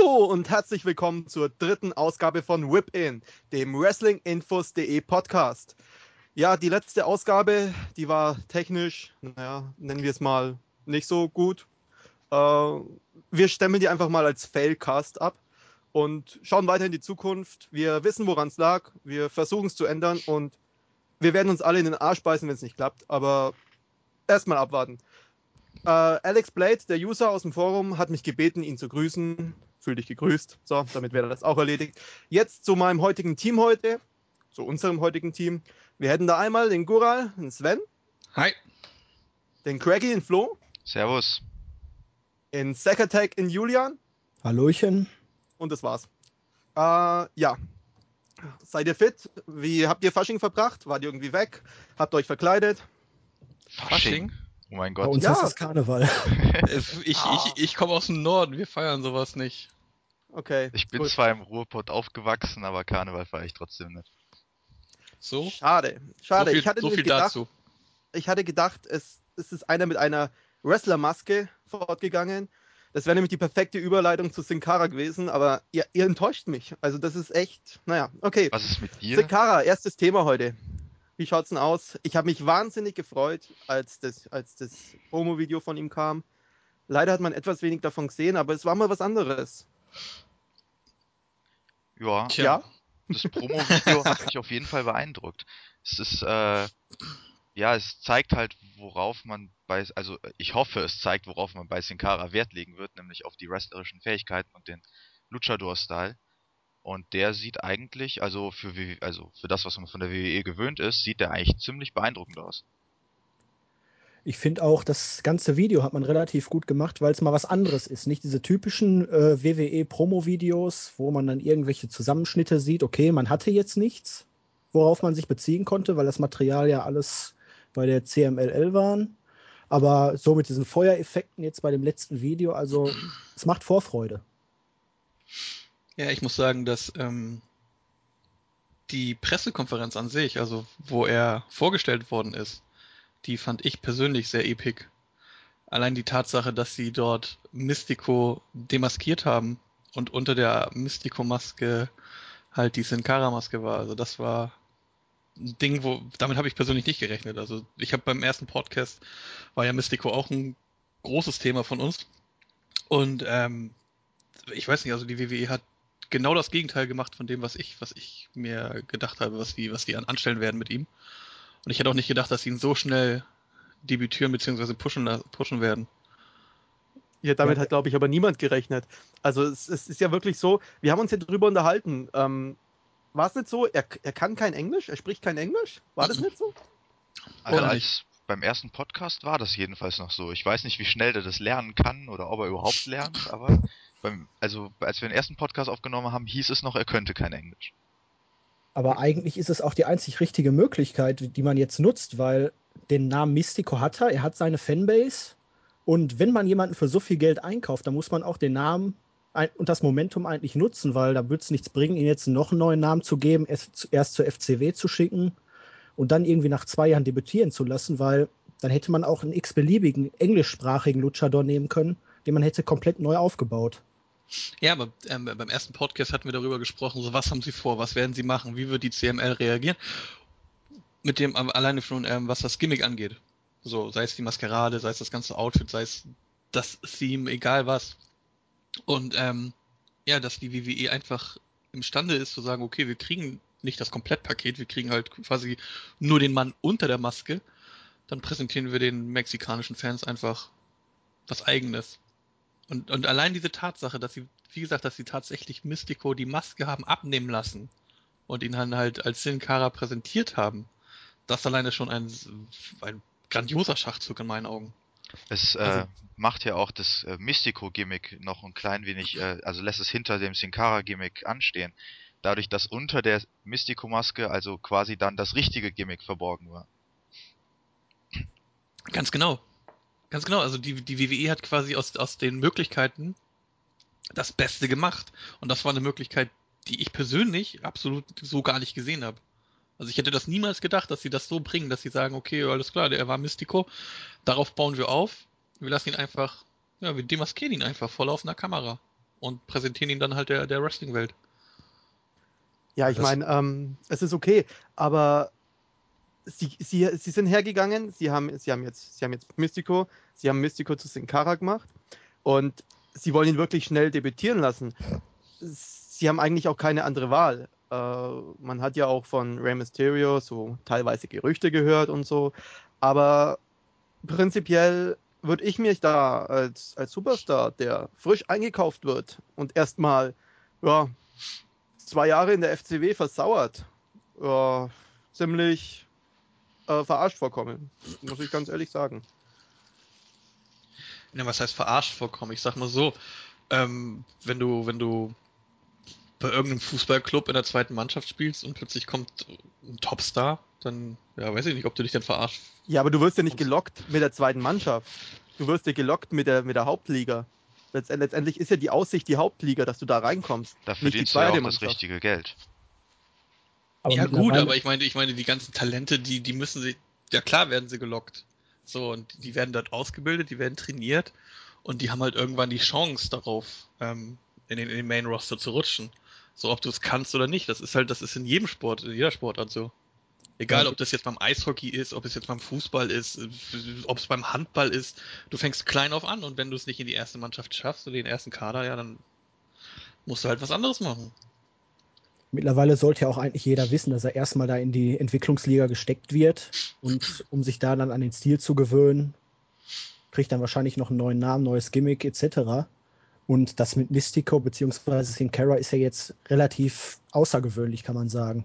Hallo und herzlich willkommen zur dritten Ausgabe von Whip In, dem Wrestlinginfos.de Podcast. Ja, die letzte Ausgabe, die war technisch, naja, nennen wir es mal nicht so gut. Äh, wir stemmen die einfach mal als Failcast ab und schauen weiter in die Zukunft. Wir wissen, woran es lag. Wir versuchen es zu ändern und wir werden uns alle in den Arsch beißen, wenn es nicht klappt. Aber erstmal abwarten. Äh, Alex Blade, der User aus dem Forum, hat mich gebeten, ihn zu grüßen. Fühl dich gegrüßt. So, damit wäre das auch erledigt. Jetzt zu meinem heutigen Team heute, zu unserem heutigen Team. Wir hätten da einmal den Gural, den Sven. Hi. Den Craggy, den Flo. Servus. In Sack in Julian. Hallöchen. Und das war's. Äh, ja. Seid ihr fit? Wie habt ihr Fasching verbracht? Wart ihr irgendwie weg? Habt ihr euch verkleidet? Fasching? Oh mein Bei Gott. uns Ja. ist es Karneval. Ich, ich, ich komme aus dem Norden, wir feiern sowas nicht. Okay. Ich bin gut. zwar im Ruhrpott aufgewachsen, aber Karneval fahre ich trotzdem nicht. So? Schade. Schade. so viel, ich hatte so viel gedacht, dazu. ich hatte gedacht, es, es ist einer mit einer Wrestlermaske fortgegangen. Das wäre nämlich die perfekte Überleitung zu Sin Cara gewesen, aber ihr, ihr enttäuscht mich. Also das ist echt, naja, okay. Was ist mit dir? Sin Cara, erstes Thema heute. Wie schaut's denn aus? Ich habe mich wahnsinnig gefreut, als das, als das Promo-Video von ihm kam. Leider hat man etwas wenig davon gesehen, aber es war mal was anderes. Ja, Tja. Ja? das Promo-Video hat mich auf jeden Fall beeindruckt. Es ist, äh, ja, es zeigt halt, worauf man bei, also ich hoffe, es zeigt, worauf man bei Sin Cara Wert legen wird, nämlich auf die wrestlerischen Fähigkeiten und den Luchador-Style. Und der sieht eigentlich, also für, also für das, was man von der WWE gewöhnt ist, sieht der eigentlich ziemlich beeindruckend aus. Ich finde auch, das ganze Video hat man relativ gut gemacht, weil es mal was anderes ist. Nicht diese typischen äh, WWE-Promo-Videos, wo man dann irgendwelche Zusammenschnitte sieht. Okay, man hatte jetzt nichts, worauf man sich beziehen konnte, weil das Material ja alles bei der CMLL waren. Aber so mit diesen Feuereffekten jetzt bei dem letzten Video, also es macht Vorfreude. Ja, ich muss sagen, dass ähm, die Pressekonferenz an sich, also wo er vorgestellt worden ist, die fand ich persönlich sehr epic. Allein die Tatsache, dass sie dort Mystico demaskiert haben und unter der Mystico-Maske halt die Sin Cara-Maske war. Also das war ein Ding, wo damit habe ich persönlich nicht gerechnet. Also ich habe beim ersten Podcast war ja Mystico auch ein großes Thema von uns und ähm, ich weiß nicht, also die WWE hat genau das Gegenteil gemacht von dem, was ich, was ich mir gedacht habe, was die, was die an anstellen werden mit ihm. Und ich hätte auch nicht gedacht, dass sie ihn so schnell debütieren bzw. pushen, pushen werden. Ja, damit Ja. hat, glaube ich, aber niemand gerechnet. Also es, es ist ja wirklich so, wir haben uns ja drüber unterhalten. Ähm, war es nicht so, er, er kann kein Englisch, er spricht kein Englisch? War das nicht so? Also als beim ersten Podcast war das jedenfalls noch so. Ich weiß nicht, wie schnell der das lernen kann oder ob er überhaupt lernt, aber beim, also als wir den ersten Podcast aufgenommen haben, hieß es noch, er könnte kein Englisch. Aber eigentlich ist es auch die einzig richtige Möglichkeit, die man jetzt nutzt, weil den Namen Mystico hat er, er hat seine Fanbase. Und wenn man jemanden für so viel Geld einkauft, dann muss man auch den Namen und das Momentum eigentlich nutzen, weil da wird es nichts bringen, ihm jetzt noch einen neuen Namen zu geben, erst zur FCW zu schicken und dann irgendwie nach zwei Jahren debütieren zu lassen, weil dann hätte man auch einen x-beliebigen englischsprachigen Luchador nehmen können, den man hätte komplett neu aufgebaut. Ja, aber ähm, beim ersten Podcast hatten wir darüber gesprochen, so was haben sie vor, was werden sie machen, wie wird die CML reagieren? Mit dem alleine schon, ähm, was das Gimmick angeht. So, sei es die Maskerade, sei es das ganze Outfit, sei es das Theme, egal was. Und ähm, ja, dass die WWE einfach imstande ist zu sagen, okay, wir kriegen nicht das Komplettpaket, wir kriegen halt quasi nur den Mann unter der Maske, dann präsentieren wir den mexikanischen Fans einfach was eigenes. Und, und allein diese Tatsache, dass sie, wie gesagt, dass sie tatsächlich Mystico die Maske haben abnehmen lassen und ihn dann halt als Sin Cara präsentiert haben, das alleine schon ein, ein grandioser Schachzug in meinen Augen. Es äh, Also- macht ja auch das äh, Mystico-Gimmick noch ein klein wenig, äh, also lässt es hinter dem Sin Cara-Gimmick anstehen. Dadurch, dass unter der Mystico-Maske also quasi dann das richtige Gimmick verborgen war. Ganz genau. Ganz genau. Also die, die WWE hat quasi aus, aus den Möglichkeiten das Beste gemacht. Und das war eine Möglichkeit, die ich persönlich absolut so gar nicht gesehen habe. Also ich hätte das niemals gedacht, dass sie das so bringen, dass sie sagen, okay, alles klar, der war Mystico, darauf bauen wir auf, wir lassen ihn einfach, ja, wir demaskieren ihn einfach vor laufender Kamera. und präsentieren ihn dann halt der, der Wrestling-Welt. Ja, ich meine, ähm, es ist okay, aber sie, sie, sie sind hergegangen, sie haben, sie haben jetzt, sie haben jetzt Mystico, sie haben Mystico zu Sin gemacht und sie wollen ihn wirklich schnell debütieren lassen. Sie haben eigentlich auch keine andere Wahl. Äh, man hat ja auch von Rey Mysterio so teilweise Gerüchte gehört und so, aber prinzipiell würde ich mich da als, als Superstar, der frisch eingekauft wird und erstmal, ja, zwei Jahre in der FCW versauert, ja, ziemlich äh, verarscht vorkommen, muss ich ganz ehrlich sagen. Ja, was heißt verarscht vorkommen? Ich sag mal so, ähm, wenn du, wenn du bei irgendeinem Fußballclub in der zweiten Mannschaft spielst und plötzlich kommt ein Topstar, dann, ja, weiß ich nicht, ob du dich dann verarscht. Ja, aber du wirst ja nicht gelockt mit der zweiten Mannschaft. Du wirst ja gelockt mit der, mit der Hauptliga. Letzt- Letztendlich ist ja die Aussicht die Hauptliga, dass du da reinkommst. Da Nicht die verdienst du ja zweite auch das Mannschaft. richtige Geld. Aber ja gut, aber ich meine, ich meine, die ganzen Talente, die, die müssen sich, ja klar werden sie gelockt. So, und die werden dort ausgebildet, die werden trainiert und die haben halt irgendwann die Chance darauf, ähm, in den, in den Main Roster zu rutschen. So, ob du es kannst oder nicht, das ist halt, das ist in jedem Sport, in jeder Sportart so. Egal, ob das jetzt beim Eishockey ist, ob es jetzt beim Fußball ist, ob es beim Handball ist, du fängst klein auf an und wenn du es nicht in die erste Mannschaft schaffst oder den ersten Kader, ja, dann musst du halt was anderes machen. Mittlerweile sollte ja auch eigentlich jeder wissen, dass er erstmal da in die Entwicklungsliga gesteckt wird und um sich da dann an den Stil zu gewöhnen, kriegt dann wahrscheinlich noch einen neuen Namen, neues Gimmick etc. Und das mit Mystico bzw. Sin Cara ist ja jetzt relativ außergewöhnlich, kann man sagen.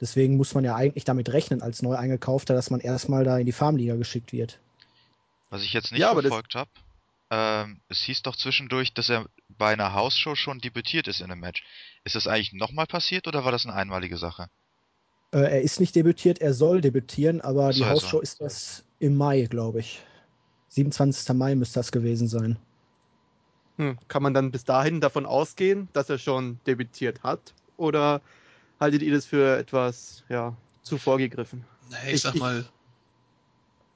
Deswegen muss man ja eigentlich damit rechnen, als neu eingekaufter, dass man erstmal da in die Farmliga geschickt wird. Was ich jetzt nicht Ja, verfolgt habe, ähm, es hieß doch zwischendurch, dass er bei einer Hausshow schon debütiert ist in einem Match. Ist das eigentlich nochmal passiert oder war das eine einmalige Sache? Äh, er ist nicht debütiert, er soll debütieren, aber die Hausshow so. ist das im Mai, glaube ich. 27. Mai müsste das gewesen sein. Hm. Kann man dann bis dahin davon ausgehen, dass er schon debütiert hat? Oder haltet ihr das für etwas ja, zu vorgegriffen? Naja, ich, Ich- sag ich- mal.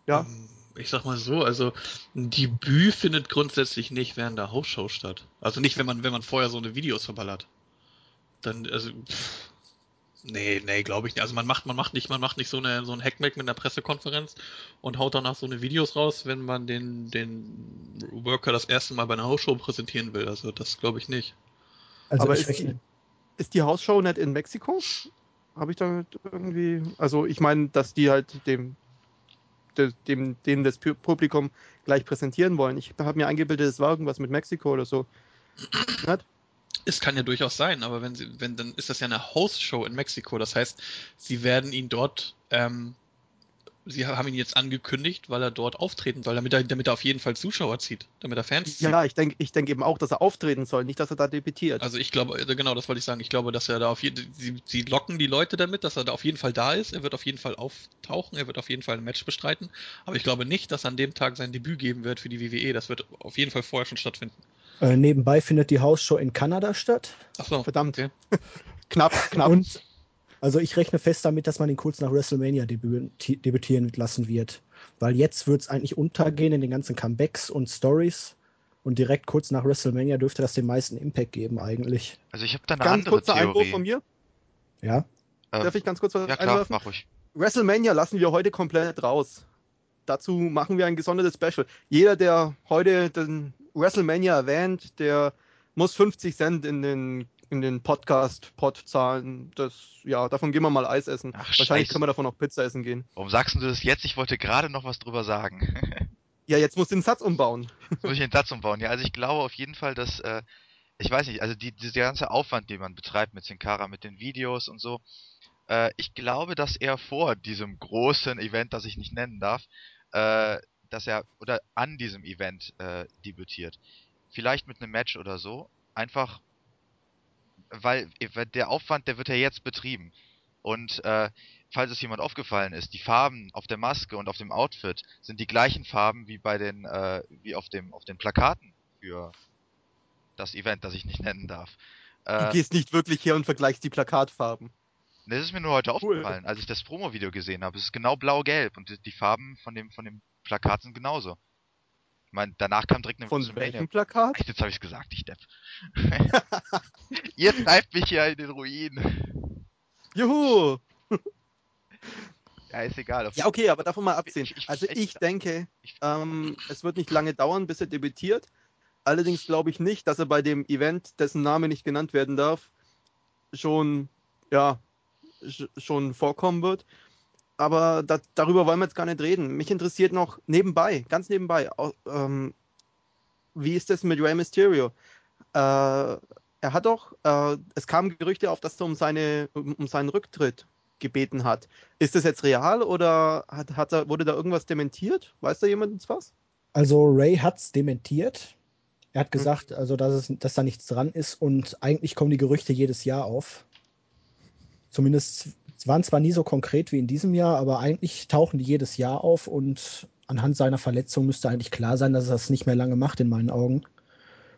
Ja. ähm, Ich sag mal so, also ein Debüt findet grundsätzlich nicht während der Hausshow statt. Also nicht, wenn man, wenn man vorher so eine Videos verballert. Dann, also, pff, nee, nee, glaube ich nicht. Also man macht, man macht nicht, man macht nicht so eine, so ein Hackmack mit einer Pressekonferenz und haut danach so eine Videos raus, wenn man den, den Worker das erste Mal bei einer Hausshow präsentieren will. Also das glaube ich nicht. Also Aber ich ist, rechne. ist die Hausshow nicht in Mexiko? Habe ich da irgendwie. Also, ich meine, dass die halt dem, de- dem, dem das Pu- Publikum gleich präsentieren wollen. Ich habe mir eingebildet, es war irgendwas mit Mexiko oder so. Es kann ja durchaus sein, aber wenn sie, wenn, dann ist das ja eine Host-Show in Mexiko. Das heißt, sie werden ihn dort, ähm, sie haben ihn jetzt angekündigt, weil er dort auftreten soll, damit er, damit er auf jeden Fall Zuschauer zieht, damit er Fans zieht. Ja, ich denke ich denk eben auch, dass er auftreten soll, nicht, dass er da debütiert. Also ich glaube, äh, genau, das wollte ich sagen. Ich glaube, dass er da auf jeden sie, sie locken die Leute damit, dass er da auf jeden Fall da ist. Er wird auf jeden Fall auftauchen, er wird auf jeden Fall ein Match bestreiten. Aber ich glaube nicht, dass er an dem Tag sein Debüt geben wird für die WWE. Das wird auf jeden Fall vorher schon stattfinden. Äh, nebenbei findet die Hausshow in Kanada statt. Ach so, Verdammt. Okay. Knapp, knapp. Und also ich rechne fest damit, dass man ihn kurz nach WrestleMania debüti debütieren lassen wird. Weil jetzt wird es eigentlich untergehen in den ganzen Comebacks und Stories. Und direkt kurz nach WrestleMania dürfte das den meisten Impact geben eigentlich. Also ich habe da eine Ganz andere kurzer Einwurf Theorie. von mir. Ja. Ähm, Darf ich ganz kurz was ja klar, einwerfen? mach ruhig. WrestleMania lassen wir heute komplett raus. Dazu machen wir ein gesondertes Special. Jeder, der heute den WrestleMania erwähnt, der muss 50 Cent in den, in den Podcast-Pod zahlen. Das, ja, davon gehen wir mal Eis essen. Ach, Wahrscheinlich scheiße. können wir davon auch Pizza essen gehen. Warum sagst du das jetzt? Ich wollte gerade noch was drüber sagen. Ja, jetzt musst du den Satz umbauen. Muss ich den Satz umbauen? Ja, also ich glaube auf jeden Fall, dass, äh, ich weiß nicht, also die, dieser ganze Aufwand, den man betreibt mit Sin Cara, mit den Videos und so, äh, ich glaube, dass er vor diesem großen Event, das ich nicht nennen darf, äh, dass er, oder an diesem Event äh, debütiert. Vielleicht mit einem Match oder so, einfach, weil weil der Aufwand, der wird ja jetzt betrieben. Und äh, falls es jemand aufgefallen ist, die Farben auf der Maske und auf dem Outfit sind die gleichen Farben wie bei den, äh, wie auf dem, auf den Plakaten für das Event, das ich nicht nennen darf. Du Äh, gehst nicht wirklich her und vergleichst die Plakatfarben. das ist mir nur heute Cool. aufgefallen, als ich das Promo-Video gesehen habe. Es ist genau blau-gelb und die- die Farben von dem, von dem Plakat sind genauso. Mein, danach kam direkt eine Von welchem Plakat? Echt, jetzt habe ich gesagt, ich Depp. Ihr treibt mich hier in den Ruin. Juhu! Ja, ist egal. Ja, okay, aber davon mal absehen. Ich- ich- also ich- ich denke, ähm, es wird nicht lange dauern, bis er debütiert. Allerdings glaube ich nicht, dass er bei dem Event, dessen Name nicht genannt werden darf, schon, ja, sch- schon vorkommen wird. Aber da, darüber wollen wir jetzt gar nicht reden. Mich interessiert noch nebenbei, ganz nebenbei, ähm, wie ist das mit Rey Mysterio? Äh, er hat doch, äh, es kamen Gerüchte auf, dass er um, seine, um, seinen Rücktritt gebeten hat. Ist das jetzt real oder hat, hat er, wurde da irgendwas dementiert? Weiß da jemand was? Also Ray hat's dementiert. Er hat gesagt, also dass, es, dass da nichts dran ist und eigentlich kommen die Gerüchte jedes Jahr auf. Zumindest es waren zwar nie so konkret wie in diesem Jahr, aber eigentlich tauchen die jedes Jahr auf und anhand seiner Verletzung müsste eigentlich klar sein, dass er das nicht mehr lange macht in meinen Augen.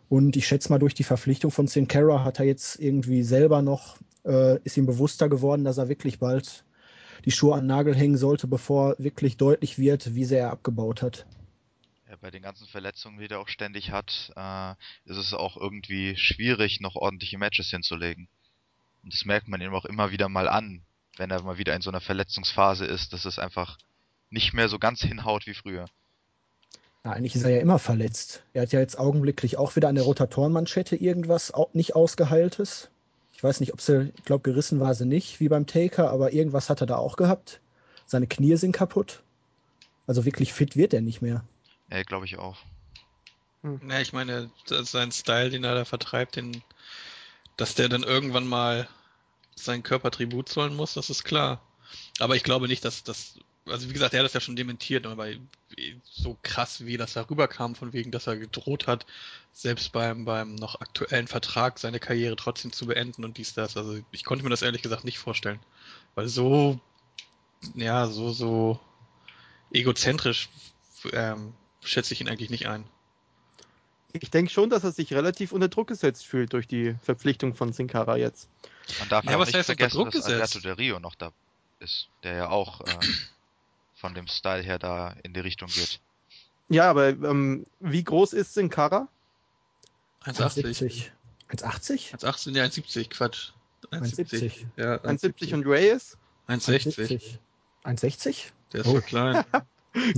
Und ich schätze mal, durch die Verpflichtung von Sin Cara hat er jetzt irgendwie selber noch, äh, ist ihm bewusster geworden, dass er wirklich bald die Schuhe an den Nagel hängen sollte, bevor wirklich deutlich wird, wie sehr er abgebaut hat. Ja, bei den ganzen Verletzungen, die er auch ständig hat, äh, ist es auch irgendwie schwierig, noch ordentliche Matches hinzulegen. Und das merkt man ihm auch immer wieder mal an, wenn er mal wieder in so einer Verletzungsphase ist, dass es einfach nicht mehr so ganz hinhaut wie früher. Ja, eigentlich ist er ja immer verletzt. Er hat ja jetzt augenblicklich auch wieder an der Rotatorenmanschette irgendwas nicht ausgeheiltes. Ich weiß nicht, ob sie, ich glaube, gerissen war sie nicht, wie beim Taker, aber irgendwas hat er da auch gehabt. Seine Knie sind kaputt. Also wirklich fit wird er nicht mehr. Ja, glaube ich auch. Ja, ich meine, das- sein Style, den er da vertreibt, den, dass der dann irgendwann mal seinen Körper Tribut zollen muss, das ist klar. Aber ich glaube nicht, dass das, also wie gesagt, er hat das ja schon dementiert, aber so krass, wie das darüber kam, von wegen, dass er gedroht hat, selbst beim, beim noch aktuellen Vertrag seine Karriere trotzdem zu beenden und dies, das. Also ich konnte mir das ehrlich gesagt nicht vorstellen. Weil so, ja, so, so egozentrisch ähm, schätze ich ihn eigentlich nicht ein. Ich denke schon, dass er sich relativ unter Druck gesetzt fühlt durch die Verpflichtung von Sin Cara jetzt. Man darf Ja, ja, auch was nicht vergessen, dass gesetzt? Alberto Del Rio noch da ist, der ja auch äh, von dem Style her da in die Richtung geht. Ja, aber ähm, wie groß ist Sin Cara? 1,80. 1,80? 1,18, ja, 1,70, Quatsch. 1,70. Ja, 1,70 und Ray ist? 1,60. 1,60? Der ist Oh. so klein.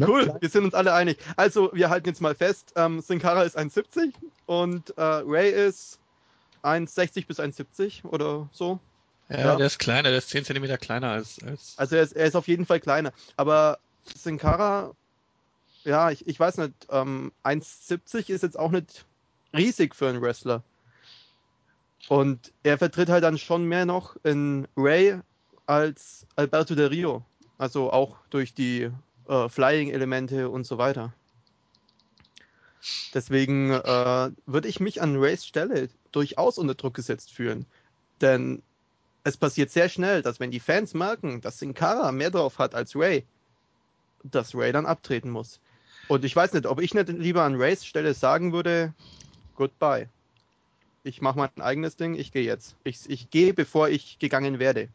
Cool, wir sind uns alle einig. Also, wir halten jetzt mal fest, ähm, Sin Cara ist 1,70 und äh, Ray ist 1,60 bis 1,70 oder so. Ja, Ja. der ist kleiner, der ist 10 cm kleiner als, als Also er ist, er ist auf jeden Fall kleiner. Aber Sin Cara, ja, ich, ich weiß nicht, ähm, 1,70 ist jetzt auch nicht riesig für einen Wrestler. Und er vertritt halt dann schon mehr noch in Ray als Alberto Del Rio. Also auch durch die äh, Flying-Elemente und so weiter. Deswegen äh, würde ich mich an Rays Stelle durchaus unter Druck gesetzt fühlen. Denn es passiert sehr schnell, dass wenn die Fans merken, dass Sin Cara mehr drauf hat als Ray, dass Ray dann abtreten muss. Und ich weiß nicht, ob ich nicht lieber an Rays Stelle sagen würde, goodbye. Ich mache mein eigenes Ding, ich gehe jetzt. Ich, ich gehe, bevor ich gegangen werde.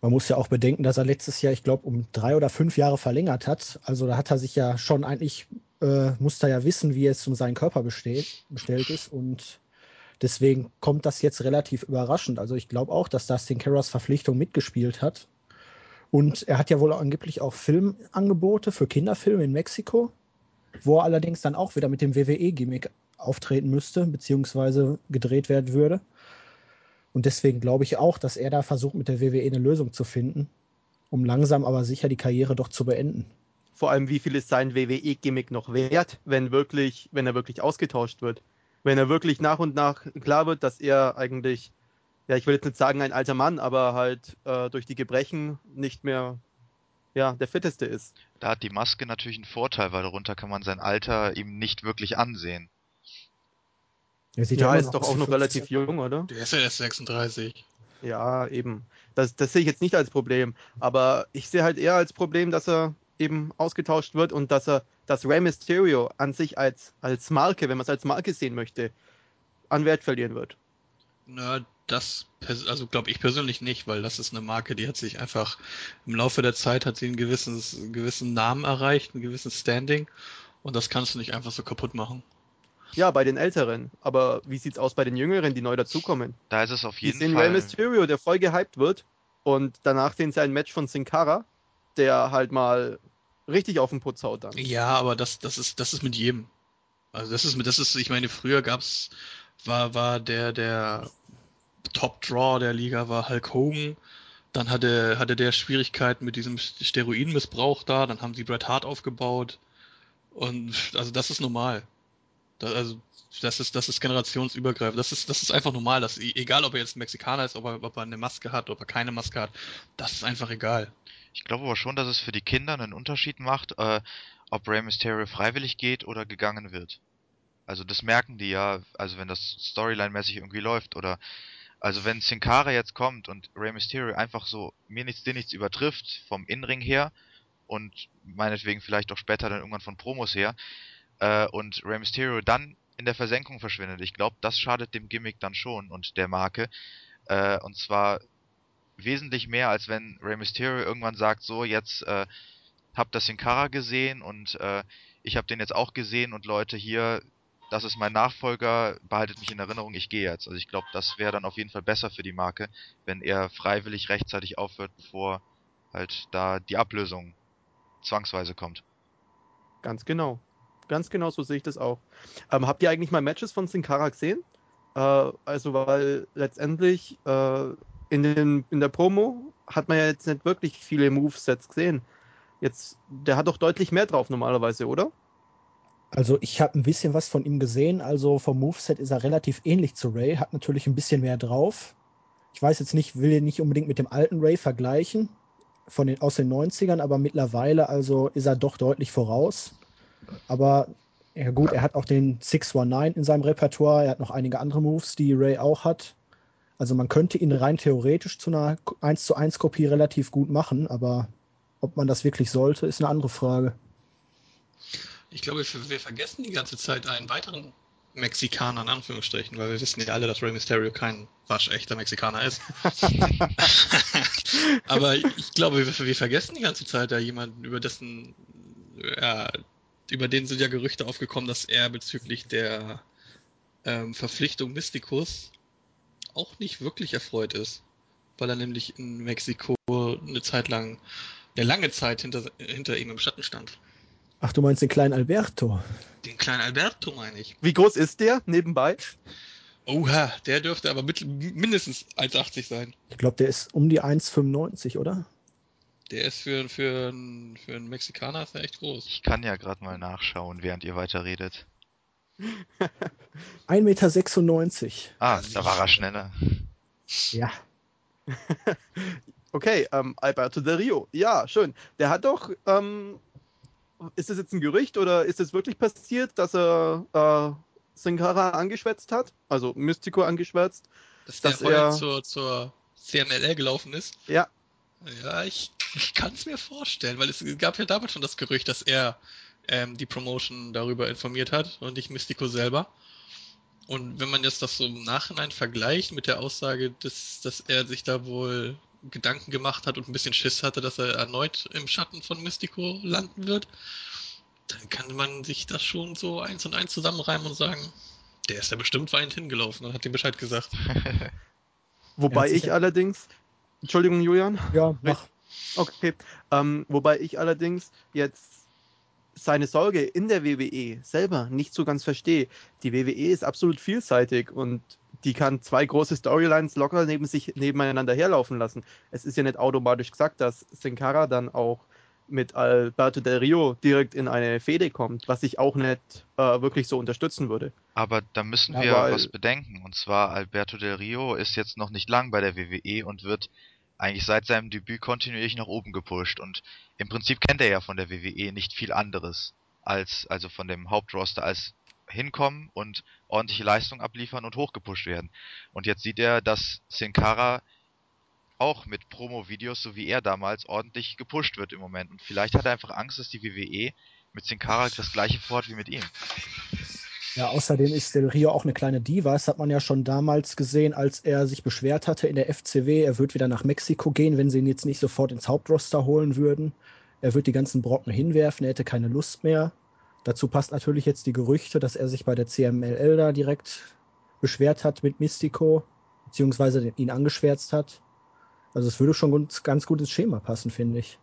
Man muss ja auch bedenken, dass er letztes Jahr, ich glaube, um drei oder fünf Jahre verlängert hat. Also da hat er sich ja schon eigentlich, äh, musste er ja wissen, wie es um seinen Körper besteht, bestellt ist. Und deswegen kommt das jetzt relativ überraschend. Also ich glaube auch, dass Dustin Carras Verpflichtung mitgespielt hat. Und er hat ja wohl angeblich auch Filmangebote für Kinderfilme in Mexiko, wo er allerdings dann auch wieder mit dem WWE-Gimmick auftreten müsste, beziehungsweise gedreht werden würde. Und deswegen glaube ich auch, dass er da versucht, mit der WWE eine Lösung zu finden, um langsam aber sicher die Karriere doch zu beenden. Vor allem, wie viel ist sein WWE-Gimmick noch wert, wenn wirklich, wenn er wirklich ausgetauscht wird? Wenn er wirklich nach und nach klar wird, dass er eigentlich, ja, ich will jetzt nicht sagen ein alter Mann, aber halt äh, durch die Gebrechen nicht mehr, ja, der fitteste ist. Da hat die Maske natürlich einen Vorteil, weil darunter kann man sein Alter ihm nicht wirklich ansehen. Er sieht Ja, ist doch auch noch 15. relativ jung, oder? Der ist ja erst 36. Ja, eben. Das, das sehe ich jetzt nicht als Problem. Aber ich sehe halt eher als Problem, dass er eben ausgetauscht wird und dass er das Rey Mysterio an sich als, als Marke, wenn man es als Marke sehen möchte, an Wert verlieren wird. Na, das, also glaube ich persönlich nicht, weil das ist eine Marke, die hat sich einfach im Laufe der Zeit hat sie einen gewissen, einen gewissen Namen erreicht, einen gewissen Standing Und das kannst du nicht einfach so kaputt machen. Ja, bei den Älteren. Aber wie sieht's aus bei den Jüngeren, die neu dazukommen? Da ist es auf Die jeden sehen Fall. Rey Mysterio, der voll gehypt wird. Und danach sehen sie ein Match von Sin Cara, der halt mal richtig auf den Putz haut dann. Ja, aber das, das ist, das ist mit jedem. Also das ist das ist, ich meine, früher gab's, war, war der, der Top Draw der Liga war Hulk Hogan. Dann hatte, hatte der Schwierigkeiten mit diesem Steroidenmissbrauch da. Dann haben sie Bret Hart aufgebaut. Und also das ist normal. Da, also das ist, das ist generationsübergreifend. Das ist, das ist einfach normal. Dass, egal, ob er jetzt Mexikaner ist, ob er, ob er eine Maske hat, ob er keine Maske hat, das ist einfach egal. Ich glaube aber schon, dass es für die Kinder einen Unterschied macht, äh, ob Rey Mysterio freiwillig geht oder gegangen wird. Also das merken die ja, also wenn das Storyline-mäßig irgendwie läuft oder also wenn Sin Cara jetzt kommt und Rey Mysterio einfach so mir nichts, dir nichts übertrifft vom Innenring her und meinetwegen vielleicht auch später dann irgendwann von Promos her äh, und Rey Mysterio dann in der Versenkung verschwindet. Ich glaube, das schadet dem Gimmick dann schon und der Marke. Äh, und zwar wesentlich mehr, als wenn Rey Mysterio irgendwann sagt, so jetzt äh, habt das Sin Cara gesehen und äh, ich habe den jetzt auch gesehen und Leute hier, das ist mein Nachfolger, behaltet mich in Erinnerung, ich gehe jetzt. Also ich glaube, das wäre dann auf jeden Fall besser für die Marke, wenn er freiwillig rechtzeitig aufhört, bevor halt da die Ablösung zwangsweise kommt. Ganz genau. Ganz genau, so sehe ich das auch. Ähm, habt ihr eigentlich mal Matches von Sin Cara gesehen? Äh, also, weil letztendlich äh, in, den, in der Promo hat man ja jetzt nicht wirklich viele Movesets gesehen. Jetzt, der hat doch deutlich mehr drauf normalerweise, oder? Also ich habe ein bisschen was von ihm gesehen. Also vom Moveset ist er relativ ähnlich zu Ray, hat natürlich ein bisschen mehr drauf. Ich weiß jetzt nicht, will ihn nicht unbedingt mit dem alten Ray vergleichen, von den, aus den 90ern, aber mittlerweile also ist er doch deutlich voraus. Aber ja gut, er hat auch den 619 in seinem Repertoire, er hat noch einige andere Moves, die Ray auch hat. Also man könnte ihn rein theoretisch zu einer 1 zu 1 Kopie relativ gut machen, aber ob man das wirklich sollte, ist eine andere Frage. Ich glaube, wir, vergessen die ganze Zeit einen weiteren Mexikaner in Anführungsstrichen, weil wir wissen ja alle, dass Rey Mysterio kein waschechter Mexikaner ist. Aber ich glaube, wir, wir, vergessen die ganze Zeit da jemanden, über dessen, ja, über den sind ja Gerüchte aufgekommen, dass er bezüglich der ähm, Verpflichtung Mysticus auch nicht wirklich erfreut ist, weil er nämlich in Mexiko eine Zeit lang, eine lange Zeit hinter, hinter ihm im Schatten stand. Ach, du meinst den kleinen Alberto? Den kleinen Alberto meine ich. Wie groß ist der nebenbei? Oha, der dürfte aber mit, mindestens 1,80 sein. Ich glaube, der ist um die 1,95, oder? Der ist für, für, für einen Mexikaner ist echt groß. Ich kann ja gerade mal nachschauen, während ihr weiterredet. 1,96 Meter. Ah, da war er schneller. Ja. okay, ähm, Alberto Del Rio. Ja, schön. Der hat doch, ähm, ist das jetzt ein Gerücht oder ist es wirklich passiert, dass er äh, Sin Cara angeschwätzt hat? Also Mystico angeschwätzt? Dass der dass heute er- zur, zur CMLL gelaufen ist? Ja. Ja, ich, ich kann es mir vorstellen, weil es gab ja damals schon das Gerücht, dass er ähm, die Promotion darüber informiert hat und nicht Mystico selber. Und wenn man jetzt das so im Nachhinein vergleicht mit der Aussage, dass, dass er sich da wohl Gedanken gemacht hat und ein bisschen Schiss hatte, dass er erneut im Schatten von Mystico landen wird, dann kann man sich das schon so eins und eins zusammenreimen und sagen, der ist ja bestimmt weinend hingelaufen und hat ihm Bescheid gesagt. Wobei Ja, ich allerdings, Entschuldigung, Julian. Ja, mach. Okay. Ähm, wobei ich allerdings jetzt seine Sorge in der WWE selber nicht so ganz verstehe. Die WWE ist absolut vielseitig und die kann zwei große Storylines locker neben sich nebeneinander herlaufen lassen. Es ist ja nicht automatisch gesagt, dass Sin Cara dann auch mit Alberto Del Rio direkt in eine Fehde kommt, was ich auch nicht äh, wirklich so unterstützen würde. Aber da müssen Ja, wir weil- was bedenken. Und zwar Alberto Del Rio ist jetzt noch nicht lang bei der WWE und wird eigentlich seit seinem Debüt kontinuierlich nach oben gepusht. Und im Prinzip kennt er ja von der WWE nicht viel anderes als, also von dem Hauptroster, als hinkommen und ordentliche Leistung abliefern und hochgepusht werden. Und jetzt sieht er, dass Sin Cara auch mit Promo-Videos, so wie er damals, ordentlich gepusht wird im Moment. Und vielleicht hat er einfach Angst, dass die WWE mit Sin Cara das gleiche vorhat wie mit ihm. Ja, außerdem ist Del Rio auch eine kleine Diva. Das hat man ja schon damals gesehen, als er sich beschwert hatte in der FCW. Er wird wieder nach Mexiko gehen, wenn sie ihn jetzt nicht sofort ins Hauptroster holen würden. Er wird die ganzen Brocken hinwerfen, er hätte keine Lust mehr. Dazu passt natürlich jetzt die Gerüchte, dass er sich bei der CMLL da direkt beschwert hat mit Mystico, beziehungsweise ihn angeschwärzt hat. Also es würde schon ganz gut ins Schema passen, finde ich.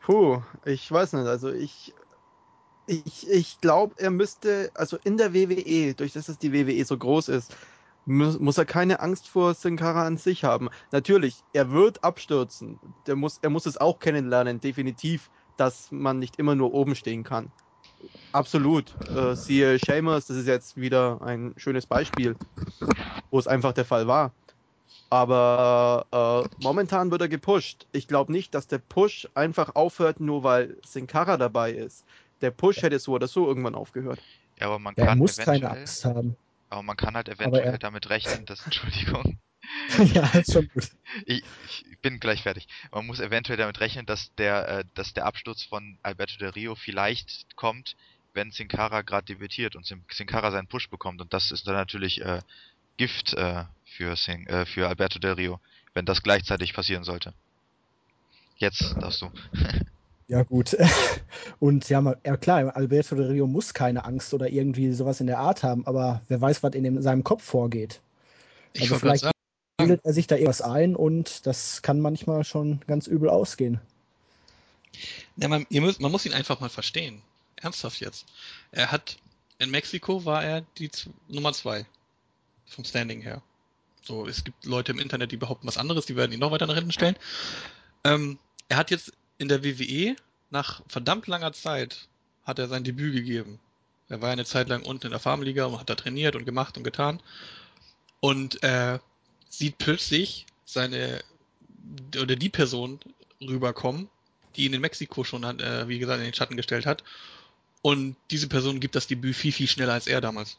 Puh, ich weiß nicht. Also ich, ich, ich glaube, er müsste, also in der WWE, durch das es die WWE so groß ist, muss, muss er keine Angst vor Sin Cara an sich haben. Natürlich, er wird abstürzen. Der muss, er muss es auch kennenlernen, definitiv, dass man nicht immer nur oben stehen kann. Absolut. Äh, siehe Shamers, das ist jetzt wieder ein schönes Beispiel, wo es einfach der Fall war. Aber äh, momentan wird er gepusht. Ich glaube nicht, dass der Push einfach aufhört, nur weil Sin Cara dabei ist. Der Push hätte so oder so irgendwann aufgehört. Ja, aber man Ja, kann er muss eventuell, keine Angst haben. aber man kann halt eventuell er- damit rechnen, dass, Entschuldigung, ja, ist schon gut. ich, ich bin gleich fertig. Man muss eventuell damit rechnen, dass der, äh, dass der Absturz von Alberto Del Rio vielleicht kommt, wenn Sin Cara gerade debütiert und Sin Sin Cara seinen Push bekommt. Und das ist dann natürlich äh, Gift äh, für, Sin, äh, für Alberto Del Rio, wenn das gleichzeitig passieren sollte. Jetzt darfst du. Ja, gut. Und ja, klar, Alberto Del Rio muss keine Angst oder irgendwie sowas in der Art haben, aber wer weiß, was in dem, seinem Kopf vorgeht. Ich Also vielleicht sagen, bildet er sich da irgendwas ein und das kann manchmal schon ganz übel ausgehen. Ja, man, müsst, man muss ihn einfach mal verstehen. Ernsthaft jetzt. Er hat, in Mexiko war er die Z Nummer zwei. Vom Standing her. So, es gibt Leute im Internet, die behaupten was anderes, die werden ihn noch weiter nach hinten stellen. Ähm, er hat jetzt in der WWE nach verdammt langer Zeit hat er sein Debüt gegeben. Er war eine Zeit lang unten in der Farmliga und hat da trainiert und gemacht und getan. Und äh, sieht plötzlich seine oder die Person rüberkommen, die ihn in Mexiko schon, hat, äh, wie gesagt, in den Schatten gestellt hat. Und diese Person gibt das Debüt viel, viel schneller als er damals.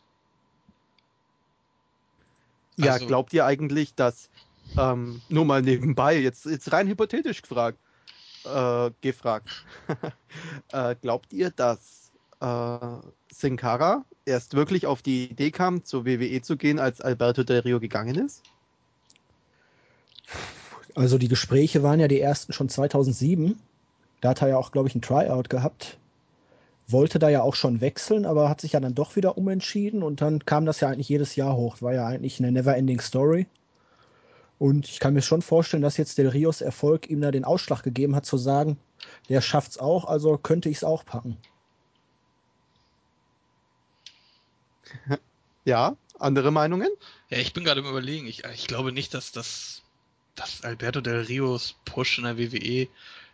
Ja, Also- glaubt ihr eigentlich, dass, ähm, nur mal nebenbei, jetzt, jetzt rein hypothetisch gefragt, äh, gefragt, äh, glaubt ihr, dass äh, Sin Cara erst wirklich auf die Idee kam, zur WWE zu gehen, als Alberto Del Rio gegangen ist? Also die Gespräche waren ja die ersten schon 2007. Da hat er ja auch, glaube ich, ein Tryout gehabt. Wollte da ja auch schon wechseln, aber hat sich ja dann doch wieder umentschieden und dann kam das ja eigentlich jedes Jahr hoch. War ja eigentlich eine never-ending Story. Und ich kann mir schon vorstellen, dass jetzt Del Rios Erfolg ihm da den Ausschlag gegeben hat, zu sagen, der schafft's auch, also könnte ich es auch packen. Ja, andere Meinungen? Ja, ich bin gerade im Überlegen. Ich, ich glaube nicht, dass das dass Alberto Del Rios Push in der WWE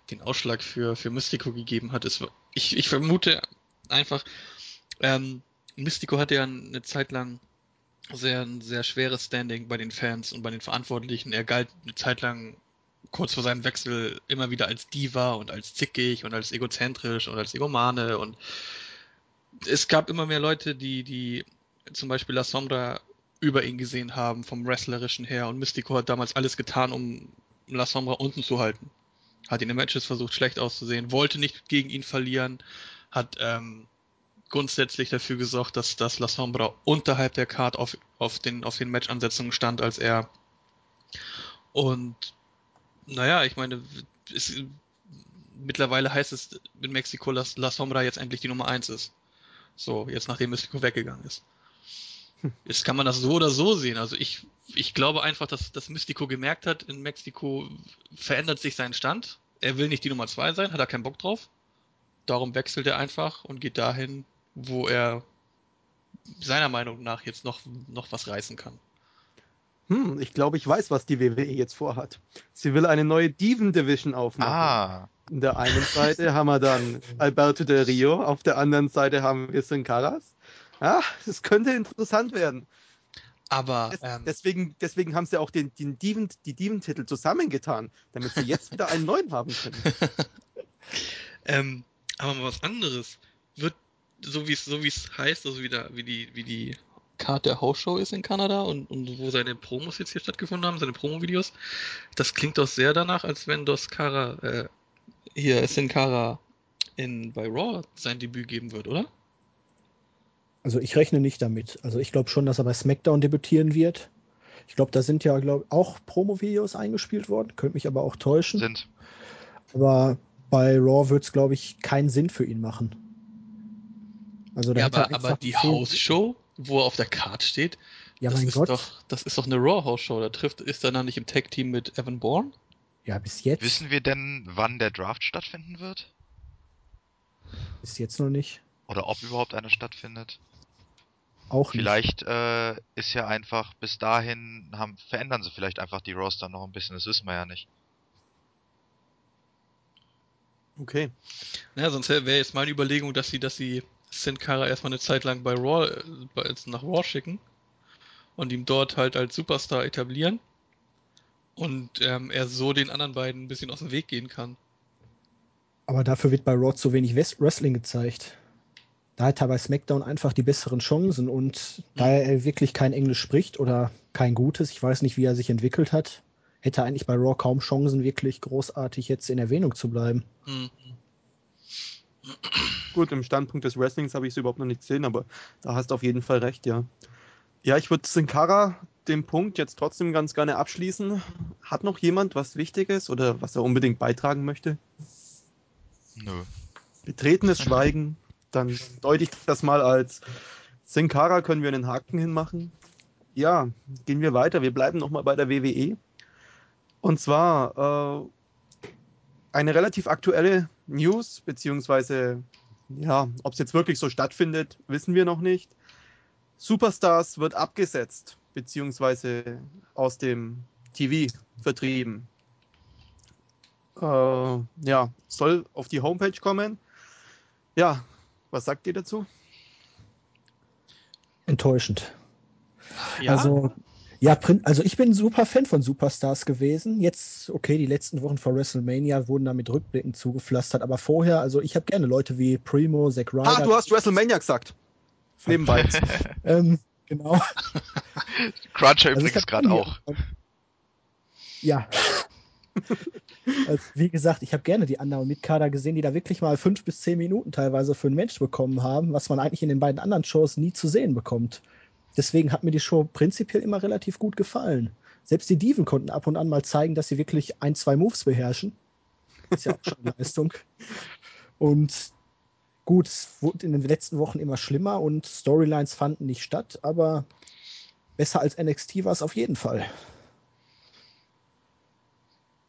den Ausschlag für, für Mystico gegeben hat. Es, ich, ich vermute einfach, ähm, Mystico hatte ja eine Zeit lang sehr, ein sehr schweres Standing bei den Fans und bei den Verantwortlichen. Er galt eine Zeit lang kurz vor seinem Wechsel immer wieder als Diva und als zickig und als egozentrisch und als Egomane und es gab immer mehr Leute, die, die zum Beispiel La Sombra über ihn gesehen haben, vom Wrestlerischen her. Und Mystico hat damals alles getan, um La Sombra unten zu halten. Hat ihn in Matches versucht, schlecht auszusehen, wollte nicht gegen ihn verlieren, hat ähm, grundsätzlich dafür gesorgt, dass, dass La Sombra unterhalb der Card auf, auf den, auf den Matchansetzungen stand als er. Und naja, ich meine, es, mittlerweile heißt es in Mexiko, dass La Sombra jetzt endlich die Nummer eins ist. So, jetzt nachdem Mystico weggegangen ist. Jetzt kann man das so oder so sehen. Also ich, ich glaube einfach, dass, dass Mystico gemerkt hat, in Mexiko verändert sich sein Stand. Er will nicht die Nummer zwei sein, hat er keinen Bock drauf. Darum wechselt er einfach und geht dahin, wo er seiner Meinung nach jetzt noch, noch was reißen kann. Hm, ich glaube, ich weiß, was die WWE jetzt vorhat. Sie will eine neue Diven-Division aufmachen. Ah, In der einen Seite haben wir dann Alberto Del Rio, auf der anderen Seite haben wir Sin Caras. Ja, das könnte interessant werden. Aber Des, ähm, deswegen, deswegen haben sie auch den, den Diven, die Diven-Titel zusammengetan, damit sie jetzt wieder einen neuen haben können. ähm, aber mal was anderes. Wird, so wie es, so wie es heißt, also wieder, wie die, wie die Card der House-Show ist in Kanada und, und wo seine Promos jetzt hier stattgefunden haben, seine Promo-Videos, das klingt doch sehr danach, als wenn Dos Cara, äh, hier Sin Cara in, bei Raw sein Debüt geben wird, oder? Also ich rechne nicht damit. Also ich glaube schon, dass er bei SmackDown debütieren wird. Ich glaube, da sind ja glaub, auch Promo-Videos eingespielt worden, könnte mich aber auch täuschen. sind. Aber bei Raw wird es, glaube ich, keinen Sinn für ihn machen. Also da Ja, aber, aber die House-Show, wo er auf der Card steht, Ja, das, mein ist Gott. Doch, das ist doch eine Raw-House-Show. Da trifft, ist er dann nicht im Tag-Team mit Evan Bourne? Ja, bis jetzt. Wissen wir denn, wann der Draft stattfinden wird? Bis jetzt noch nicht. Oder ob überhaupt einer stattfindet? Auch Vielleicht äh, ist ja einfach bis dahin haben, verändern sie vielleicht einfach die Roster noch ein bisschen, das wissen wir ja nicht. Okay. Naja, sonst wäre jetzt meine Überlegung, dass sie, dass sie Sin Cara erstmal eine Zeit lang bei Raw, äh, bei, nach Raw schicken und ihm dort halt als Superstar etablieren und ähm, er so den anderen beiden ein bisschen aus dem Weg gehen kann. Aber dafür wird bei Raw zu wenig Wrestling gezeigt. Da hat er bei SmackDown einfach die besseren Chancen und da er wirklich kein Englisch spricht oder kein gutes, ich weiß nicht, wie er sich entwickelt hat, hätte er eigentlich bei Raw kaum Chancen, wirklich großartig jetzt in Erwähnung zu bleiben. Hm. Gut, im Standpunkt des Wrestlings habe ich es überhaupt noch nicht gesehen, aber da hast du auf jeden Fall recht, ja. Ja, ich würde Sin Cara den Punkt jetzt trotzdem ganz gerne abschließen. Hat noch jemand was Wichtiges oder was er unbedingt beitragen möchte? Nö. Betretenes Schweigen. Dann deute ich das mal als Sin Cara können wir einen Haken hinmachen. Ja, gehen wir weiter. Wir bleiben nochmal bei der WWE. Und zwar äh, eine relativ aktuelle News, beziehungsweise, ja, ob es jetzt wirklich so stattfindet, wissen wir noch nicht. Superstars wird abgesetzt, beziehungsweise aus dem TV vertrieben. Äh, ja, soll auf die Homepage kommen. Ja, was sagt ihr dazu? Enttäuschend. Ja, Also, ja, prin- also ich bin ein super Fan von Superstars gewesen. Jetzt, okay, die letzten Wochen vor WrestleMania wurden damit Rückblicken zugepflastert, aber vorher, also ich habe gerne Leute wie Primo, Zack Ryder. Ah, du hast WrestleMania gesagt. Nebenbei. ähm, genau. Cruncher Also übrigens gerade auch. Ja. also, wie gesagt, ich habe gerne die anderen Mitkader gesehen, die da wirklich mal fünf bis zehn Minuten teilweise für ein Match bekommen haben, was man eigentlich in den beiden anderen Shows nie zu sehen bekommt. Deswegen hat mir die Show prinzipiell immer relativ gut gefallen. Selbst die Diven konnten ab und an mal zeigen, dass sie wirklich ein, zwei Moves beherrschen. Ist ja auch schon eine Leistung. Und gut, es wurde in den letzten Wochen immer schlimmer und Storylines fanden nicht statt, aber besser als NXT war es auf jeden Fall.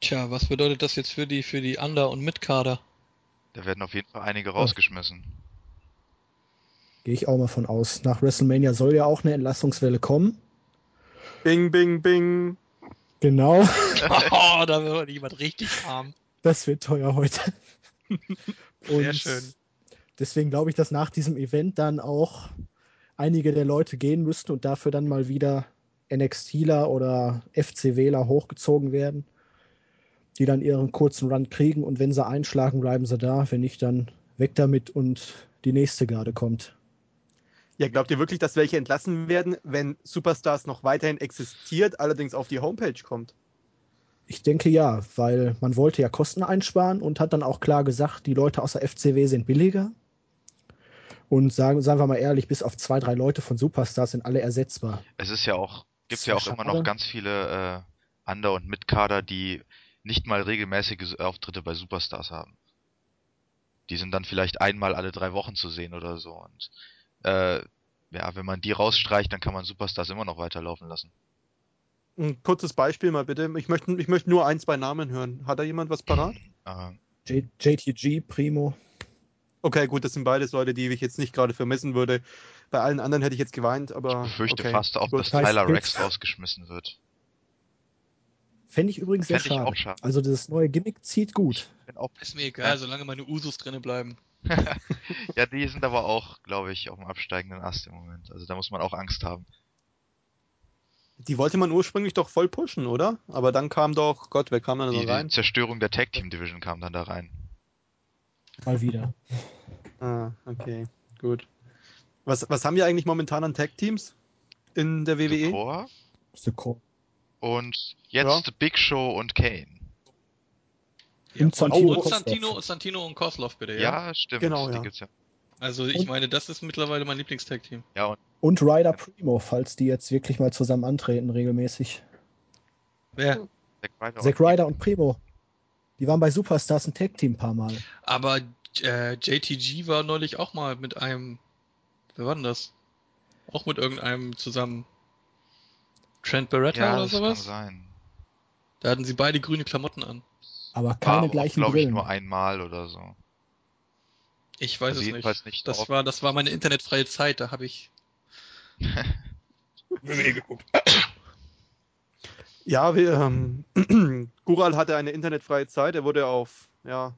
tja, was bedeutet das jetzt für die, für die Under- und Mitkader? Da werden auf jeden Fall einige rausgeschmissen. Gehe ich auch mal von aus. Nach WrestleMania soll ja auch eine Entlassungswelle kommen. Bing, bing, bing. Genau. oh, da wird jemand richtig arm. Das wird teuer heute. Sehr schön. Deswegen glaube ich, dass nach diesem Event dann auch einige der Leute gehen müssten und dafür dann mal wieder NXTler oder FCWler hochgezogen werden, die dann ihren kurzen Run kriegen und wenn sie einschlagen, bleiben sie da. Wenn nicht, dann weg damit und die nächste Garde kommt. Ja, glaubt ihr wirklich, dass welche entlassen werden, wenn Superstars noch weiterhin existiert, allerdings auf die Homepage kommt? Ich denke ja, weil man wollte ja Kosten einsparen und hat dann auch klar gesagt, die Leute aus der FCW sind billiger. Und sagen, sagen wir mal ehrlich, bis auf zwei, drei Leute von Superstars sind alle ersetzbar. Es ist ja auch, gibt ja auch immer noch ganz viele äh, Under- und Mitkader, die nicht mal regelmäßige Auftritte bei Superstars haben. Die sind dann vielleicht einmal alle drei Wochen zu sehen oder so. Und äh, ja, wenn man die rausstreicht, dann kann man Superstars immer noch weiterlaufen lassen. Ein kurzes Beispiel mal bitte. Ich möchte, ich möchte nur ein, zwei Namen hören. Hat da jemand was parat? Äh, J JTG, Primo. Okay, gut, das sind beides Leute, die ich jetzt nicht gerade vermissen würde. Bei allen anderen hätte ich jetzt geweint, aber. ich befürchte okay, fast auch, gut. dass Tyler. Rex rausgeschmissen wird. Fände ich übrigens sehr Fänd ich schade. auch schade. Also das neue Gimmick zieht gut. Ist mir egal, solange meine Usos drinne bleiben. Ja, die sind aber auch, glaube ich, auf dem absteigenden Ast im Moment. Also da muss man auch Angst haben. Die wollte man ursprünglich doch voll pushen, oder? Aber dann kam doch, Gott, wer kam da Die, die rein? Zerstörung der Tag Team Division kam dann da rein. Mal wieder. Ah, okay, gut. Was, was haben wir eigentlich momentan an Tag-Teams in der WWE? The Core. und jetzt Big Show und Kane. Ja, Und Santino und, Kozlov. Santino, Santino und Koslov bitte, ja? Ja, stimmt. Genau, die ja. ja. Also ich Und- meine, das ist mittlerweile mein Lieblingstag-Team. Ja, und Und Ryder Primo, falls die jetzt wirklich mal zusammen antreten regelmäßig. Wer? Zack Ryder. Zack Ryder und Primo. Die waren bei Superstars ein Tag-Team ein paar Mal. Aber äh, JTG war neulich auch mal mit einem Wer war denn das? Auch mit irgendeinem zusammen. Trent Beretta Ja, oder das kann sowas? sein. Da hatten sie beide grüne Klamotten an. Aber keine War gleichen glaube ich, Brillen. nur einmal oder so. Ich weiß Also es nicht. nicht Das war, das war meine internetfreie Zeit, da habe ich WWE geguckt. Ja, wir, ähm, Gural hatte eine internetfreie Zeit. Er wurde auf ja,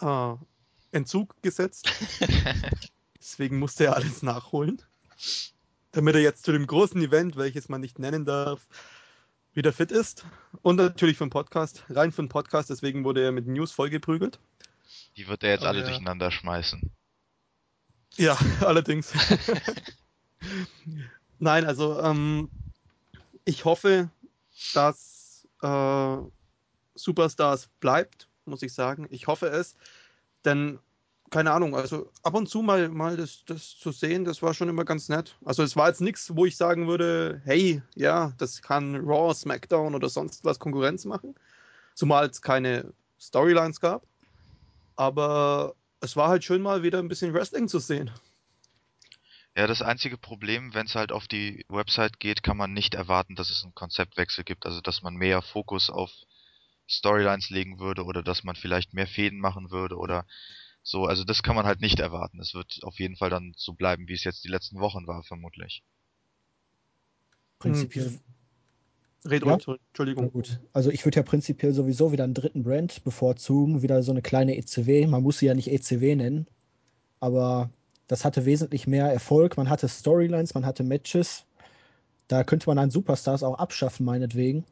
äh, Entzug gesetzt. Deswegen musste er alles nachholen. Damit er jetzt zu dem großen Event, welches man nicht nennen darf, wieder fit ist. Und natürlich für den Podcast. Rein für den Podcast. Deswegen wurde er mit News vollgeprügelt. Die wird er jetzt Oh, alle ja. durcheinander schmeißen. Ja, allerdings. Nein, also ähm, ich hoffe, dass äh, Superstars bleibt, muss ich sagen. Ich hoffe es, denn keine Ahnung, also ab und zu mal, mal das, das zu sehen, das war schon immer ganz nett. Also es war jetzt nichts, wo ich sagen würde, hey, ja, das kann Raw, SmackDown oder sonst was Konkurrenz machen. Zumal es keine Storylines gab. Aber es war halt schön mal wieder ein bisschen Wrestling zu sehen. Ja, das einzige Problem, wenn es halt auf die Website geht, kann man nicht erwarten, dass es einen Konzeptwechsel gibt. Also, dass man mehr Fokus auf Storylines legen würde oder dass man vielleicht mehr Fäden machen würde oder so. Also, das kann man halt nicht erwarten. Es wird auf jeden Fall dann so bleiben, wie es jetzt die letzten Wochen war, vermutlich. Prinzipiell. Red Ja? Entschuldigung. gut. Also ich würde ja prinzipiell sowieso wieder einen dritten Brand bevorzugen, wieder so eine kleine ECW. Man muss sie ja nicht ECW nennen, aber das hatte wesentlich mehr Erfolg. Man hatte Storylines, man hatte Matches. Da könnte man einen Superstars auch abschaffen, meinetwegen.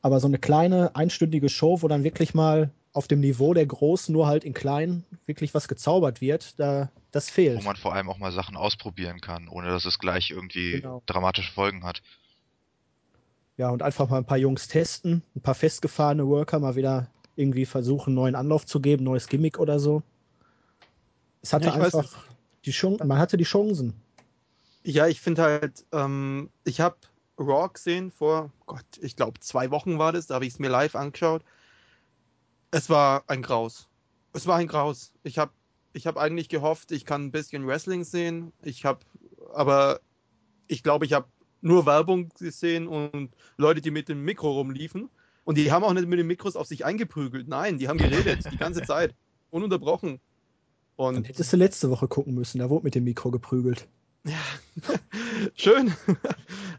Aber so eine kleine einstündige Show, wo dann wirklich mal auf dem Niveau der Großen, nur halt in klein, wirklich was gezaubert wird, da, das Wo fehlt. man vor allem auch mal Sachen ausprobieren kann, ohne dass es gleich irgendwie Genau. dramatische Folgen hat. Ja, und einfach mal ein paar Jungs testen, ein paar festgefahrene Worker mal wieder irgendwie versuchen, einen neuen Anlauf zu geben, neues Gimmick oder so. Es hatte Ja, einfach die Chancen, man hatte die Chancen. Ja, ich finde halt, ähm, ich habe Raw gesehen vor, Gott, ich glaube zwei Wochen war das, da habe ich es mir live angeschaut. Es war ein Graus. Es war ein Graus. Ich habe ich hab eigentlich gehofft, ich kann ein bisschen Wrestling sehen. Ich habe, aber ich glaube, ich habe nur Werbung gesehen und Leute, die mit dem Mikro rumliefen. Und die haben auch nicht mit den Mikros auf sich eingeprügelt. Nein, die haben geredet, die ganze Zeit. Ununterbrochen. Dann Und hättest du letzte Woche gucken müssen, da wurde mit dem Mikro geprügelt. Schön.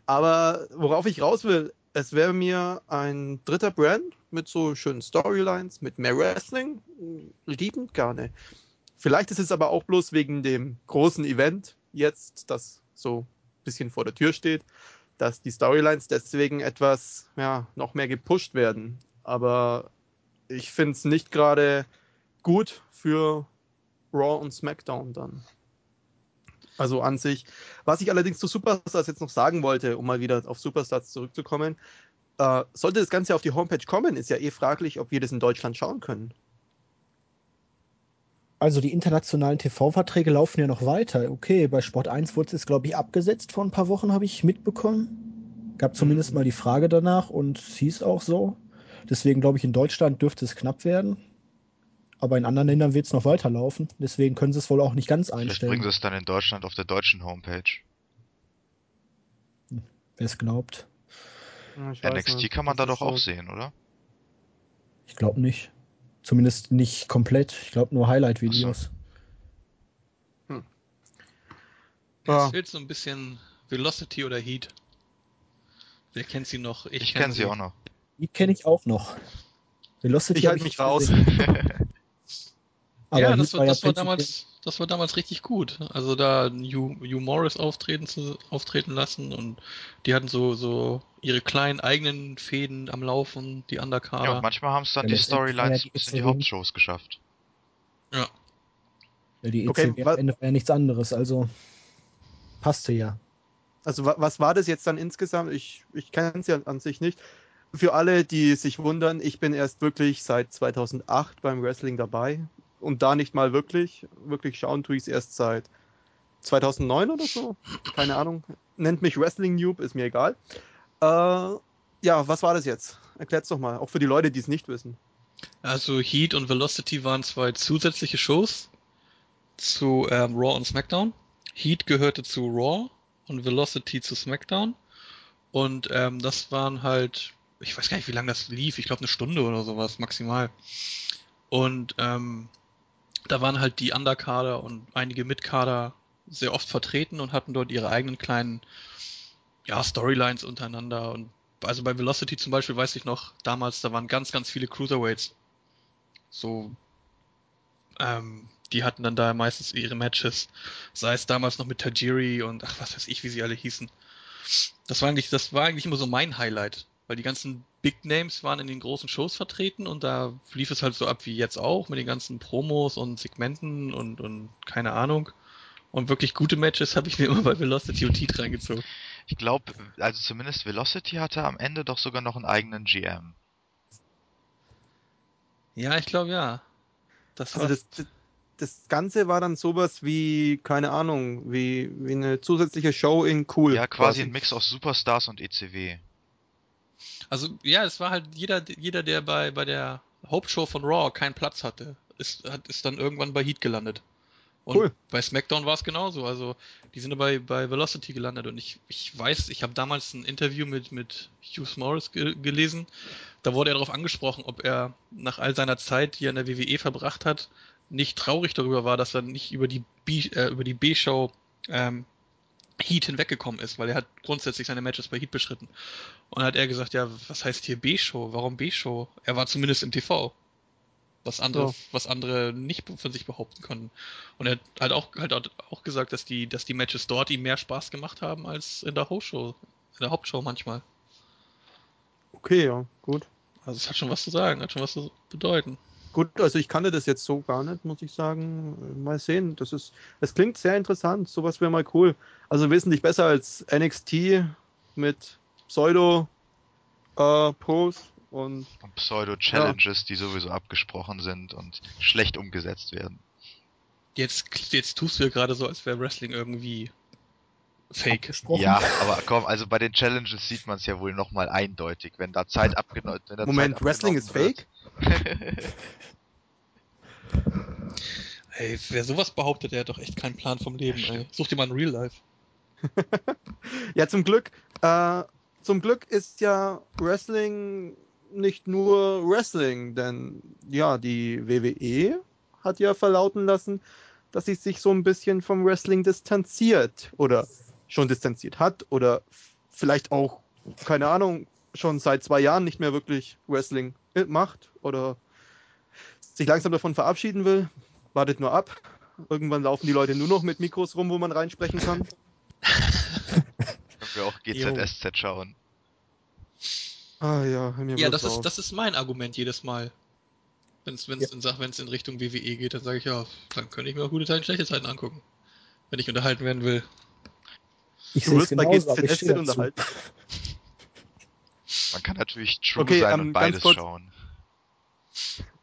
Aber worauf ich raus will, es wäre mir ein dritter Brand mit so schönen Storylines, mit mehr Wrestling, liebend gerne. Vielleicht ist es aber auch bloß wegen dem großen Event jetzt, das so ein bisschen vor der Tür steht, dass die Storylines deswegen etwas, ja, noch mehr gepusht werden. Aber ich finde es nicht gerade gut für Raw und SmackDown dann. Also an sich. Was ich allerdings zu Superstars jetzt noch sagen wollte, um mal wieder auf Superstars zurückzukommen, äh, sollte das Ganze auf die Homepage kommen, ist ja eh fraglich, ob wir das in Deutschland schauen können. Also die internationalen TV-Verträge laufen ja noch weiter. Okay, bei Sport 1 wurde es, glaube ich, abgesetzt vor ein paar Wochen, habe ich mitbekommen. Gab zumindest Mhm. mal die Frage danach und hieß auch so. Deswegen glaube ich, in Deutschland dürfte es knapp werden. Aber in anderen Ländern wird es noch weiterlaufen. Deswegen können sie es wohl auch nicht ganz Vielleicht einstellen, bringen sie es dann in Deutschland auf der deutschen Homepage. wer es glaubt. Ich NXT nicht, kann man da das doch auch so- sehen, oder? Ich glaube nicht. Zumindest nicht komplett. Ich glaube nur Highlight-Videos. Ja. Es fehlt so ein bisschen Velocity oder Heat. Wer kennt sie noch? Ich, kenn kenne sie auch noch. Die kenne ich auch noch. Velocity Ich halte mich raus. Aber ja, das war, das war damals, das war damals richtig gut. Also da Hugh, Hugh Morris auftreten zu, auftreten lassen und die hatten so, so ihre kleinen eigenen Fäden am Laufen, die Ja, Undercarder. und manchmal haben es dann Ja, die ja Storylines bis in die. Hauptshows geschafft. ja. Ja, die Okay, ECW wa- am Ende war ja nichts anderes, also passte ja. Also wa- was war das jetzt dann insgesamt? Ich, ich kenne es ja an sich nicht. Für alle, die sich wundern, ich bin erst wirklich seit 2008 beim Wrestling dabei und da nicht mal wirklich. Wirklich schauen tue ich es erst seit 2009 oder so. Keine Ahnung. Nennt mich Wrestling Noob, ist mir egal. Äh, ja, was war das jetzt? Erklärt's doch mal, auch für die Leute, die es nicht wissen. Also Heat und Velocity waren zwei zusätzliche Shows zu ähm, Raw und SmackDown. Heat gehörte zu Raw und Velocity zu SmackDown. Und ähm, das waren halt, ich weiß gar nicht, wie lange das lief, ich glaube eine Stunde oder sowas maximal. Und ähm, da waren halt die Underkader und einige Mitkader sehr oft vertreten und hatten dort ihre eigenen kleinen ja, Storylines untereinander. Und also bei Velocity zum Beispiel weiß ich noch, damals, da waren ganz, ganz viele Cruiserweights. So, ähm, die hatten dann da meistens ihre Matches, sei es damals noch mit Tajiri und ach, was weiß ich, wie sie alle hießen. Das war eigentlich, das war eigentlich immer so mein Highlight, weil die ganzen Big Names waren in den großen Shows vertreten und da lief es halt so ab wie jetzt auch mit den ganzen Promos und Segmenten und, und keine Ahnung. Und wirklich gute Matches habe ich mir immer bei Velocity und Heat reingezogen. Ich glaube, also zumindest Velocity hatte am Ende doch sogar noch einen eigenen GM. Ja, ich glaube ja. Das also das, das Ganze war dann sowas wie, keine Ahnung, wie, wie eine zusätzliche Show in Cool. Ja, quasi, quasi. ein Mix aus Superstars und ECW. Also ja, es war halt jeder, jeder, der bei, bei der Hauptshow von Raw keinen Platz hatte, ist, hat, ist dann irgendwann bei Heat gelandet. Und cool. bei SmackDown war es genauso. Also die sind bei, bei Velocity gelandet und ich, ich weiß, ich habe damals ein Interview mit, mit Hughes Morris ge gelesen. Da wurde er darauf angesprochen, ob er nach all seiner Zeit, die er in der WWE verbracht hat, nicht traurig darüber war, dass er nicht über die B, äh, über die B-Show ähm, Heat hinweggekommen ist, weil er hat grundsätzlich seine Matches bei Heat beschritten. Und dann hat er gesagt, ja, was heißt hier B-Show? Warum B-Show? Er war zumindest im TV was andere, ja. was andere nicht von sich behaupten konnten. Und er hat halt auch, halt auch gesagt, dass die, dass die Matches dort ihm mehr Spaß gemacht haben als in der Hauptshow, in der Hauptshow manchmal. Okay, ja, gut. Also es hat schon was zu sagen, hat schon was zu bedeuten. Gut, also ich kannte das jetzt so gar nicht, muss ich sagen. Mal sehen. Das ist, es klingt sehr interessant. Sowas wäre mal cool. Also wesentlich besser als NXT mit Pseudo äh, Pros und, und Pseudo-Challenges, ja. die sowieso abgesprochen sind und schlecht umgesetzt werden. Jetzt, jetzt tust du ja gerade so, als wäre Wrestling irgendwie fake. Ja, aber komm, also bei den Challenges sieht man es ja wohl nochmal eindeutig, wenn da Zeit abgenommen wird. Moment, Zeit Wrestling ist fake? ey, wer sowas behauptet, der hat doch echt keinen Plan vom Leben, ey. Such dir mal ein Real Life. ja, zum Glück, äh, zum Glück ist ja Wrestling nicht nur Wrestling, denn ja, die WWE hat ja verlauten lassen, dass sie sich so ein bisschen vom Wrestling distanziert oder schon distanziert hat oder vielleicht auch, keine Ahnung, schon seit zwei Jahren nicht mehr wirklich Wrestling macht oder sich langsam davon verabschieden will. Wartet nur ab. Irgendwann laufen die Leute nur noch mit Mikros rum, wo man reinsprechen kann. Können wir auch GZSZ schauen. Ah ja, mir Ja, das ist, das ist mein Argument jedes Mal. Wenn es wenn's ja. in, in Richtung WWE geht, dann sage ich ja, dann könnte ich mir auch gute Zeiten, schlechte Zeiten angucken. Wenn ich unterhalten werden will. Ich sehe es genauso, aber ich unterhalten. Man kann natürlich True okay, sein ähm, und beides schauen.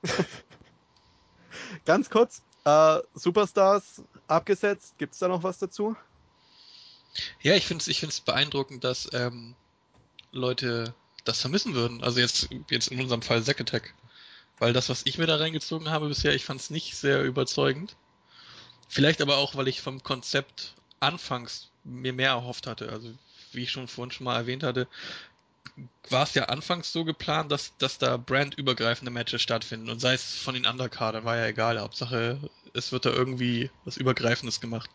ganz kurz, äh, Superstars abgesetzt, gibt es da noch was dazu? Ja, ich finde es ich find's beeindruckend, dass ähm, Leute das vermissen würden. Also jetzt, jetzt in unserem Fall Zack Attack. Weil das, was ich mir da reingezogen habe bisher, ich fand es nicht sehr überzeugend. Vielleicht aber auch, weil ich vom Konzept anfangs mir mehr erhofft hatte. Also wie ich schon vorhin schon mal erwähnt hatte, war es ja anfangs so geplant, dass, dass da brandübergreifende Matches stattfinden. Und sei es von den Undercardern, war ja egal. Hauptsache, es wird da irgendwie was Übergreifendes gemacht.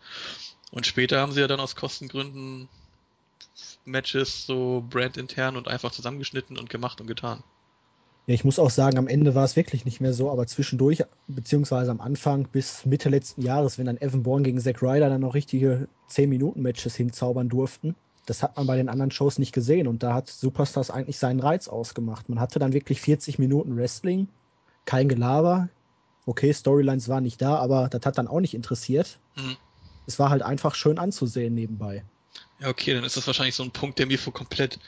Und später haben sie ja dann aus Kostengründen Matches so brandintern und einfach zusammengeschnitten und gemacht und getan. Ja, ich muss auch sagen, am Ende war es wirklich nicht mehr so, aber zwischendurch, beziehungsweise am Anfang bis Mitte letzten Jahres, wenn dann Evan Bourne gegen Zack Ryder dann noch richtige 10-Minuten-Matches hinzaubern durften, das hat man bei den anderen Shows nicht gesehen und da hat Superstars eigentlich seinen Reiz ausgemacht. Man hatte dann wirklich 40 Minuten Wrestling, kein Gelaber. Okay, Storylines waren nicht da, aber das hat dann auch nicht interessiert. Mhm. Es war halt einfach schön anzusehen nebenbei. Ja, okay, dann ist das wahrscheinlich so ein Punkt, der mir vor komplett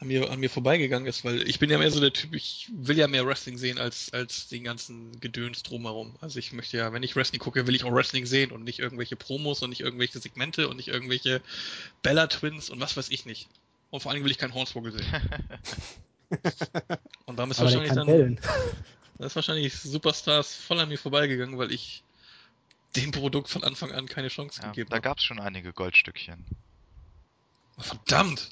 an mir, an mir vorbeigegangen ist, weil ich bin ja mehr so der Typ, ich will ja mehr Wrestling sehen als, als den ganzen Gedöns drumherum. Also ich möchte ja, wenn ich Wrestling gucke, will ich auch Wrestling sehen und nicht irgendwelche Promos und nicht irgendwelche Segmente und nicht irgendwelche Bella Twins und was weiß ich nicht. Und vor allem will ich keinen Hornswoggle sehen. und dann ist wahrscheinlich dann, da ist wahrscheinlich Superstars voll an mir vorbeigegangen, weil ich dem Produkt von Anfang an keine Chance Ja, gegeben da habe. gab es schon einige Goldstückchen. Verdammt!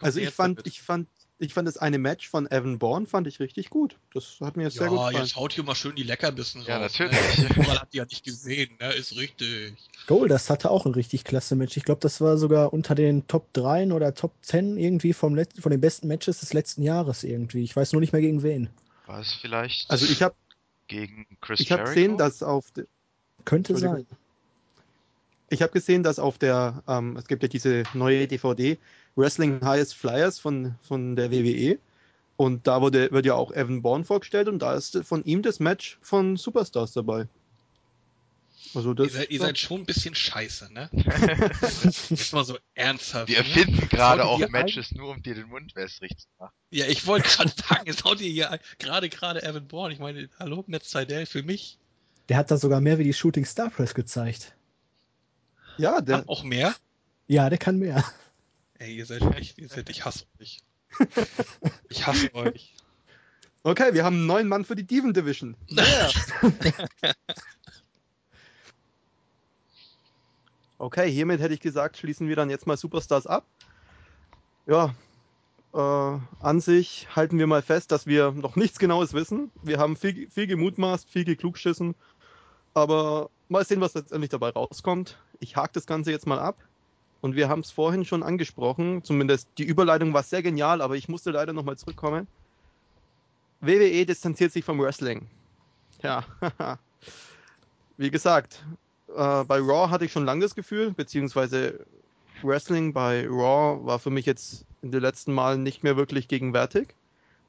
Also ich fand, damit. ich fand, ich fand das eine Match von Evan Bourne fand ich richtig gut. Das hat mir sehr gut Ja, gefallen. jetzt haut hier mal schön die Leckerbissen Ja, raus. natürlich. Ne? Man hat die ja nicht gesehen, ne? Ist richtig. Goldust hatte auch ein richtig klasse Match. Ich glaube, das war sogar unter den Top 3 oder Top 10 irgendwie vom Let von den besten Matches des letzten Jahres irgendwie. Ich weiß nur nicht mehr gegen wen. War es vielleicht Also ich habe gegen Chris ich habe gesehen, dass auf Könnte sein. Ich habe gesehen, dass auf der ähm, es gibt ja diese neue DVD Wrestling Highest Flyers von von der WWE und da wurde wird ja auch Evan Bourne vorgestellt und da ist von ihm das Match von Superstars dabei. Also das Ihr seid, ihr seid schon ein bisschen scheiße, ne? Ist mal so ernsthaft. Wir ne? erfinden gerade auch Matches nur, um dir den Mund wässrig zu machen. Ja, ich wollte gerade sagen, jetzt haut ihr hier gerade gerade Evan Bourne. Ich meine, hallo, Matt Seidel für mich. Der hat da sogar mehr wie die Shooting Star Press gezeigt. Ja, der, Hab auch mehr. Ja, der kann mehr. Ey, ihr seid echt, ihr seid, ich hasse euch. Ich hasse euch. okay, wir haben einen neuen Mann für die Diven Division. Yeah. Okay, hiermit hätte ich gesagt, schließen wir dann jetzt mal Superstars ab. Ja, äh, an sich halten wir mal fest, dass wir noch nichts Genaues wissen. Wir haben viel, viel gemutmaßt, viel geklugsschissen, aber mal sehen, was letztendlich dabei rauskommt. Ich hake das Ganze jetzt mal ab. Und wir haben es vorhin schon angesprochen, zumindest die Überleitung war sehr genial, aber ich musste leider nochmal zurückkommen. WWE distanziert sich vom Wrestling. Ja, wie gesagt, äh, bei Raw hatte ich schon lange das Gefühl, beziehungsweise Wrestling bei Raw war für mich jetzt in den letzten Malen nicht mehr wirklich gegenwärtig.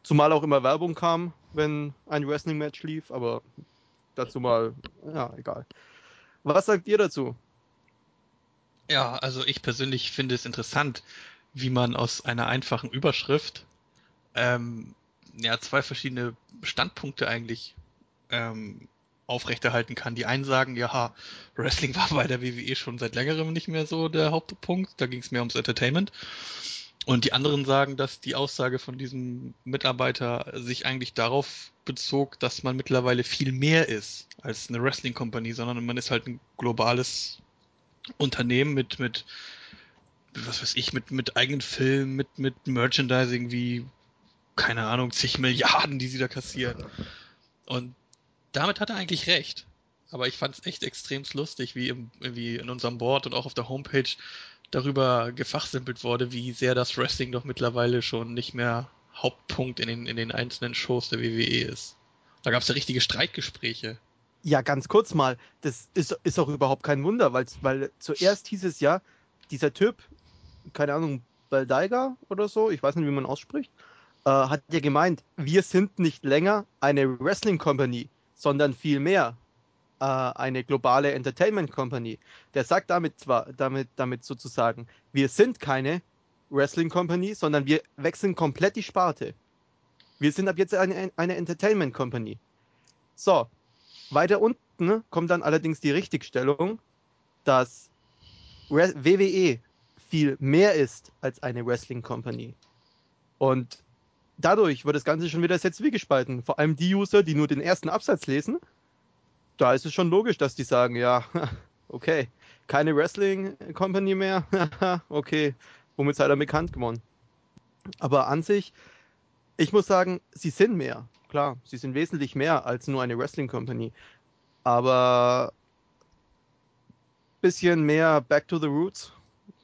Zumal auch immer Werbung kam, wenn ein Wrestling-Match lief, aber dazu mal, ja, egal. Was sagt ihr dazu? Ja, also ich persönlich finde es interessant, wie man aus einer einfachen Überschrift ähm, ja zwei verschiedene Standpunkte eigentlich ähm, aufrechterhalten kann. Die einen sagen, ja, Wrestling war bei der WWE schon seit längerem nicht mehr so der Hauptpunkt, da ging es mehr ums Entertainment. Und die anderen sagen, dass die Aussage von diesem Mitarbeiter sich eigentlich darauf bezog, dass man mittlerweile viel mehr ist als eine Wrestling Company, sondern man ist halt ein globales Unternehmen mit, mit, was weiß ich, mit, mit eigenen Filmen, mit, mit Merchandising wie, keine Ahnung, zig Milliarden, die sie da kassieren. Und damit hat er eigentlich recht. Aber ich fand es echt extrem lustig, wie, im, wie in unserem Board und auch auf der Homepage darüber gefachsimpelt wurde, wie sehr das Wrestling doch mittlerweile schon nicht mehr Hauptpunkt in den, in den einzelnen Shows der WWE ist. Da gab es ja richtige Streitgespräche. Ja, ganz kurz mal, das ist, ist auch überhaupt kein Wunder, weil, zuerst hieß es ja, dieser Typ, keine Ahnung, Baldaiga oder so, ich weiß nicht, wie man ausspricht, äh, hat ja gemeint, wir sind nicht länger eine Wrestling Company, sondern vielmehr äh, eine globale Entertainment Company. Der sagt damit zwar, damit, damit sozusagen, wir sind keine Wrestling Company, sondern wir wechseln komplett die Sparte. Wir sind ab jetzt eine, eine Entertainment Company. So, weiter unten kommt dann allerdings die Richtigstellung, dass WWE viel mehr ist als eine Wrestling Company. Und dadurch wird das Ganze schon wieder sehr zwiegespalten. Vor allem die User, die nur den ersten Absatz lesen, da ist es schon logisch, dass die sagen, ja, okay, keine Wrestling Company mehr, okay, womit seid ihr bekannt geworden? Aber an sich, ich muss sagen, sie sind mehr. Klar, sie sind wesentlich mehr als nur eine Wrestling Company. Aber bisschen mehr Back to the Roots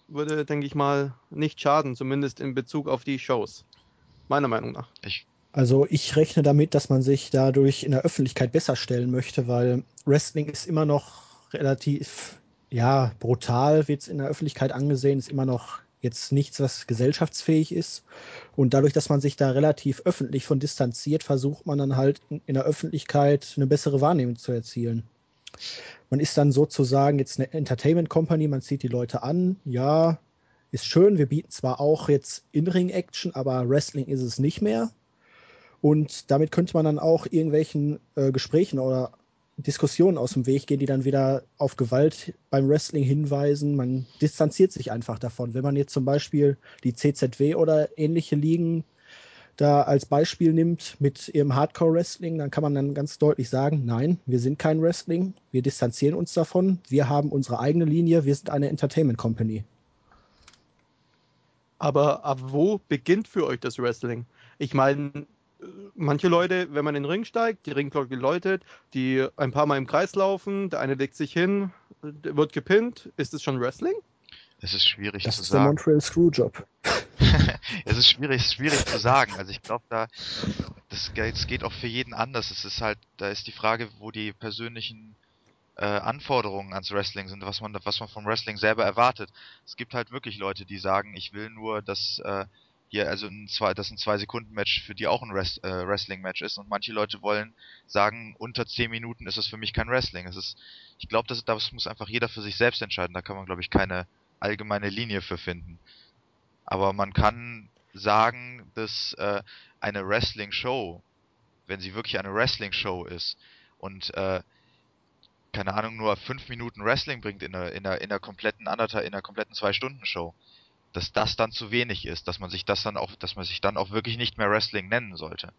würde, denke ich mal, nicht schaden, zumindest in Bezug auf die Shows. Meiner Meinung nach. Ich, Also ich rechne damit, dass man sich dadurch in der Öffentlichkeit besser stellen möchte, weil Wrestling ist immer noch relativ, ja, brutal, wird es in der Öffentlichkeit angesehen, ist immer noch jetzt nichts, was gesellschaftsfähig ist. Und dadurch, dass man sich da relativ öffentlich von distanziert, versucht man dann halt in der Öffentlichkeit eine bessere Wahrnehmung zu erzielen. Man ist dann sozusagen jetzt eine Entertainment Company, man zieht die Leute an, ja, ist schön, wir bieten zwar auch jetzt In-Ring-Action, aber Wrestling ist es nicht mehr. Und damit könnte man dann auch irgendwelchen äh, Gesprächen oder Diskussionen aus dem Weg gehen, die dann wieder auf Gewalt beim Wrestling hinweisen. Man distanziert sich einfach davon. Wenn man jetzt zum Beispiel die CZW oder ähnliche Ligen da als Beispiel nimmt mit ihrem Hardcore-Wrestling, dann kann man dann ganz deutlich sagen, nein, wir sind kein Wrestling, wir distanzieren uns davon, wir haben unsere eigene Linie, wir sind eine Entertainment Company. Aber ab wo beginnt für euch das Wrestling? Ich meine, manche Leute, wenn man in den Ring steigt, die Ringglocke läutet, die ein paar Mal im Kreis laufen, der eine legt sich hin, wird gepinnt, ist es schon Wrestling? Es ist schwierig Das zu ist der sagen. Montreal Screwjob. es ist schwierig, es ist schwierig zu sagen. Also ich glaube, da das, geht auch für jeden anders. Es ist halt, da ist die Frage, wo die persönlichen äh, Anforderungen ans Wrestling sind, was man, was man vom Wrestling selber erwartet. Es gibt halt wirklich Leute, die sagen, ich will nur, dass äh, hier also ein zwei, dass ein zwei Sekunden Match für die auch ein Wrest, äh, Wrestling Match ist und manche Leute wollen sagen, unter 10 Minuten ist es für mich kein Wrestling. Es ist, ich glaube, das, das muss einfach jeder für sich selbst entscheiden. Da kann man, glaube ich, keine allgemeine Linie für finden. Aber man kann sagen, dass äh, eine Wrestling-Show, wenn sie wirklich eine Wrestling-Show ist und äh, keine Ahnung, nur fünf Minuten Wrestling bringt in einer, in einer, in einer kompletten anderthalb, in einer kompletten Zwei-Stunden-Show, dass das dann zu wenig ist, dass man sich das dann auch, dass man sich dann auch wirklich nicht mehr Wrestling nennen sollte.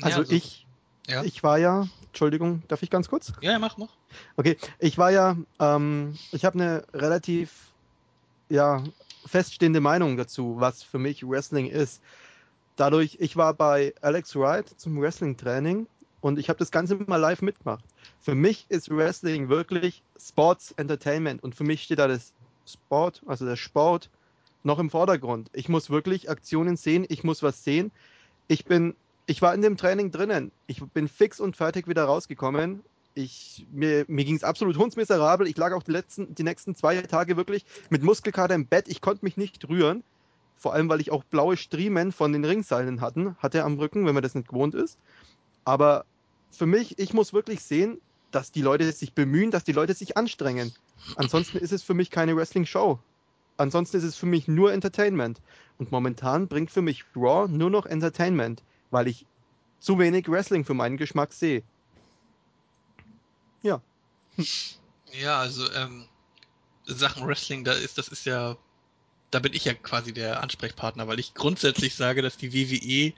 Also, Ja, ich, Ja. ich war ja, Entschuldigung, darf ich ganz kurz? Ja, ja, mach, mach. Okay, ich war ja, ähm, ich habe eine relativ, ja, feststehende Meinung dazu, was für mich Wrestling ist. Dadurch, ich war bei Alex Wright zum Wrestling-Training und ich habe das Ganze mal live mitgemacht. Für mich ist Wrestling wirklich Sports Entertainment und für mich steht da das Sport, also der Sport, noch im Vordergrund. Ich muss wirklich Aktionen sehen, ich muss was sehen. Ich bin, ich war in dem Training drinnen. Ich bin fix und fertig wieder rausgekommen. Ich, mir mir ging es absolut hundsmiserabel. Ich lag auch die, letzten, die nächsten zwei Tage wirklich mit Muskelkater im Bett. Ich konnte mich nicht rühren. Vor allem, weil ich auch blaue Striemen von den Ringseilen hatten, hatte am Rücken, wenn man das nicht gewohnt ist. Aber für mich, ich muss wirklich sehen, dass die Leute sich bemühen, dass die Leute sich anstrengen. Ansonsten ist es für mich keine Wrestling-Show. Ansonsten ist es für mich nur Entertainment. Und momentan bringt für mich Raw nur noch Entertainment, weil ich zu wenig Wrestling für meinen Geschmack sehe. Ja, also ähm, Sachen Wrestling, da ist, das ist ja, da bin ich ja quasi der Ansprechpartner, weil ich grundsätzlich sage, dass die WWE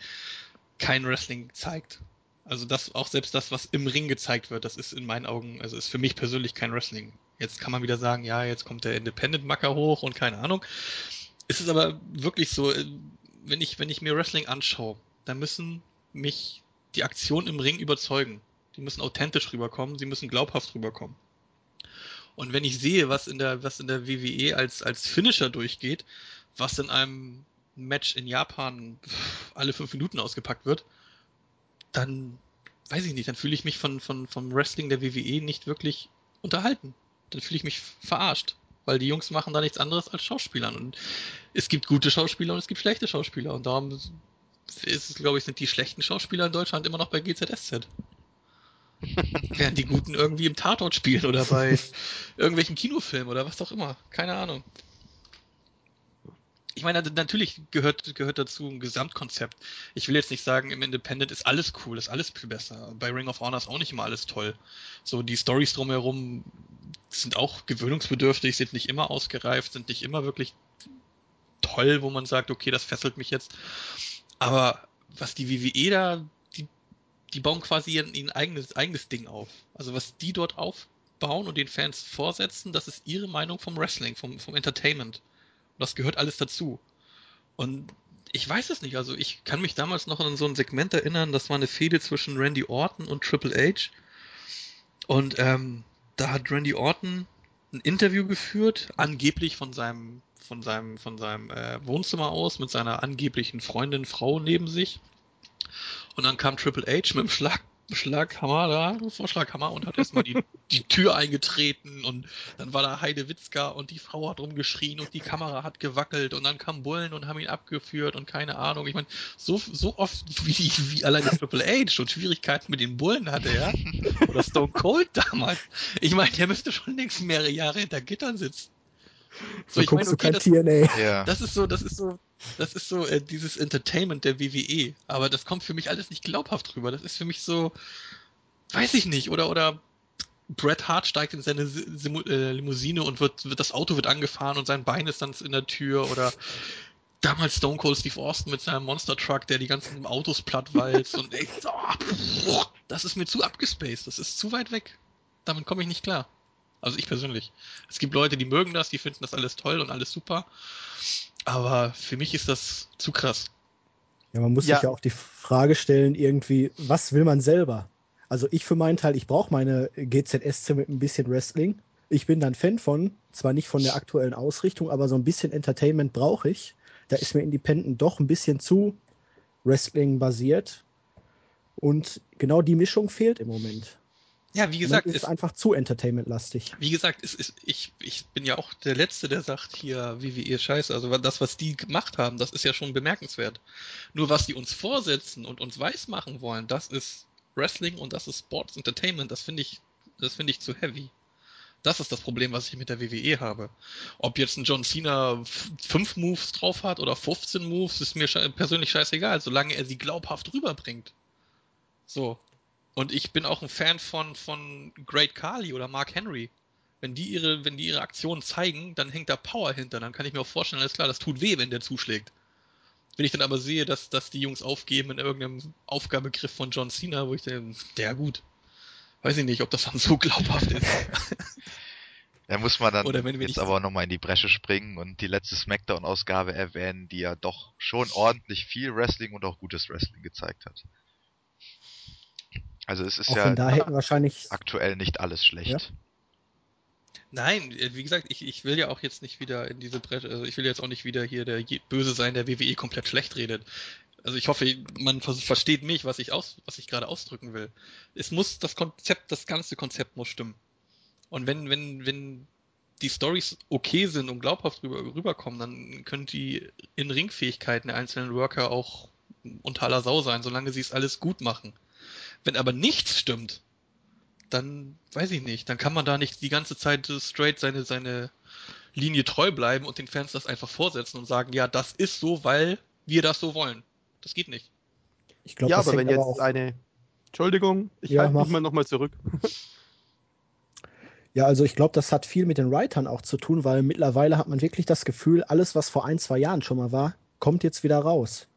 kein Wrestling zeigt. Also das, auch selbst das, was im Ring gezeigt wird, das ist in meinen Augen, also ist für mich persönlich kein Wrestling. Jetzt kann man wieder sagen, ja, jetzt kommt der Independent-Macker hoch und keine Ahnung. Es ist aber wirklich so, äh, wenn ich, wenn ich mir Wrestling anschaue, dann müssen mich die Aktionen im Ring überzeugen. Die müssen authentisch rüberkommen, sie müssen glaubhaft rüberkommen. Und wenn ich sehe, was in der, was in der WWE als, als Finisher durchgeht, was in einem Match in Japan alle fünf Minuten ausgepackt wird, dann weiß ich nicht, dann fühle ich mich von, von, vom Wrestling der WWE nicht wirklich unterhalten. Dann fühle ich mich verarscht, weil die Jungs machen da nichts anderes als Schauspielern. Und es gibt gute Schauspieler und es gibt schlechte Schauspieler. Und darum ist es, glaube ich, sind die schlechten Schauspieler in Deutschland immer noch bei GZSZ. Während die Guten irgendwie im Tatort spielen oder bei irgendwelchen Kinofilmen oder was auch immer. Keine Ahnung. Ich meine, natürlich gehört, gehört dazu ein Gesamtkonzept. Ich will jetzt nicht sagen, im Independent ist alles cool, ist alles viel besser. Bei Ring of Honor ist auch nicht immer alles toll. So, die Stories drumherum sind auch gewöhnungsbedürftig, sind nicht immer ausgereift, sind nicht immer wirklich toll, wo man sagt, okay, das fesselt mich jetzt. Aber was die WWE da, die, die bauen quasi ihr, ihr eigenes, eigenes Ding auf. Also was die dort aufbauen und den Fans vorsetzen, das ist ihre Meinung vom Wrestling, vom, vom Entertainment. Das gehört alles dazu. Und ich weiß es nicht, also ich kann mich damals noch an so ein Segment erinnern, das war eine Fehde zwischen Randy Orton und Triple H. Und ähm, da hat Randy Orton ein Interview geführt, angeblich von seinem von seinem von seinem äh, Wohnzimmer aus mit seiner angeblichen Freundin Frau neben sich. Und dann kam Triple H mit dem Schlag Schlaghammer da, Vorschlaghammer und hat erstmal die, die Tür eingetreten und dann war da Heide Witzka und die Frau hat rumgeschrien und die Kamera hat gewackelt und dann kam Bullen und haben ihn abgeführt und keine Ahnung. Ich meine, so, so oft wie, wie alleine Triple H schon Schwierigkeiten mit den Bullen hatte, ja. Oder Stone Cold damals. Ich meine, der müsste schon längst mehrere Jahre hinter Gittern sitzen. So, ich guckst meine, du okay, kein das, TNA. Ja. das ist so, das ist so, das ist so äh, dieses Entertainment der WWE. Aber das kommt für mich alles nicht glaubhaft rüber. Das ist für mich so, weiß ich nicht. Oder oder Bret Hart steigt in seine Simu äh, Limousine und wird, wird das Auto wird angefahren und sein Bein ist dann in der Tür. Oder damals Stone Cold Steve Austin mit seinem Monster Truck, der die ganzen Autos plattwalzt und echt, oh, das ist mir zu abgespaced, das ist zu weit weg. Damit komme ich nicht klar. Also ich persönlich. Es gibt Leute, die mögen das, die finden das alles toll und alles super. Aber für mich ist das zu krass. Ja, man muss ja. sich ja auch die Frage stellen, irgendwie, was will man selber? Also ich für meinen Teil, ich brauche meine GZSC mit ein bisschen Wrestling. Ich bin dann Fan von, zwar nicht von der aktuellen Ausrichtung, aber so ein bisschen Entertainment brauche ich. Da ist mir Independent doch ein bisschen zu Wrestling basiert. Und genau die Mischung fehlt im Moment. Ja, wie gesagt, ist es einfach zu entertainmentlastig. Wie gesagt, es ist, ich, ich bin ja auch der Letzte, der sagt hier, wie wir ihr Scheiße. Also das, was die gemacht haben, das ist ja schon bemerkenswert. Nur was die uns vorsetzen und uns weismachen wollen, das ist Wrestling und das ist Sports Entertainment. Das finde ich, das finde ich zu heavy. Das ist das Problem, was ich mit der WWE habe. Ob jetzt ein John Cena fünf Moves drauf hat oder 15 Moves, ist mir persönlich scheißegal, solange er sie glaubhaft rüberbringt. So. Und ich bin auch ein Fan von, von Great Carly oder Mark Henry. Wenn die ihre, wenn die ihre Aktionen zeigen, dann hängt da Power hinter. Dann kann ich mir auch vorstellen, alles klar, das tut weh, wenn der zuschlägt. Wenn ich dann aber sehe, dass, dass die Jungs aufgeben in irgendeinem Aufgabegriff von John Cena, wo ich denke, der gut. Weiß ich nicht, ob das dann so glaubhaft ist. Da muss man dann jetzt aber nochmal in die Bresche springen und die letzte Smackdown-Ausgabe erwähnen, die ja doch schon ordentlich viel Wrestling und auch gutes Wrestling gezeigt hat. Also es ist Auch ja da hätten wahrscheinlich aktuell nicht alles schlecht. Ja. Nein, äh, wie gesagt, ich, ich will ja auch jetzt nicht wieder in diese Brett, also ich will jetzt auch nicht wieder hier der Böse sein, der WWE komplett schlecht redet. Also ich hoffe, man versteht mich, was ich aus, was ich gerade ausdrücken will. Es muss das Konzept, das ganze Konzept muss stimmen. Und wenn, wenn, wenn die Stories okay sind und glaubhaft rüber, rüberkommen, dann können die in Ringfähigkeiten der einzelnen Worker auch unter aller Sau sein, solange sie es alles gut machen. Wenn aber nichts stimmt, dann weiß ich nicht, dann kann man da nicht die ganze Zeit straight seine, seine Linie treu bleiben und den Fans das einfach vorsetzen und sagen, ja, das ist so, weil wir das so wollen. Das geht nicht. Ich glaube, ja, aber wenn jetzt auch... eine Entschuldigung, ich ja, halte mich mal nochmal zurück. Ja, also ich glaube, das hat viel mit den Writern auch zu tun, weil mittlerweile hat man wirklich das Gefühl, alles, was vor ein, zwei Jahren schon mal war, kommt jetzt wieder raus.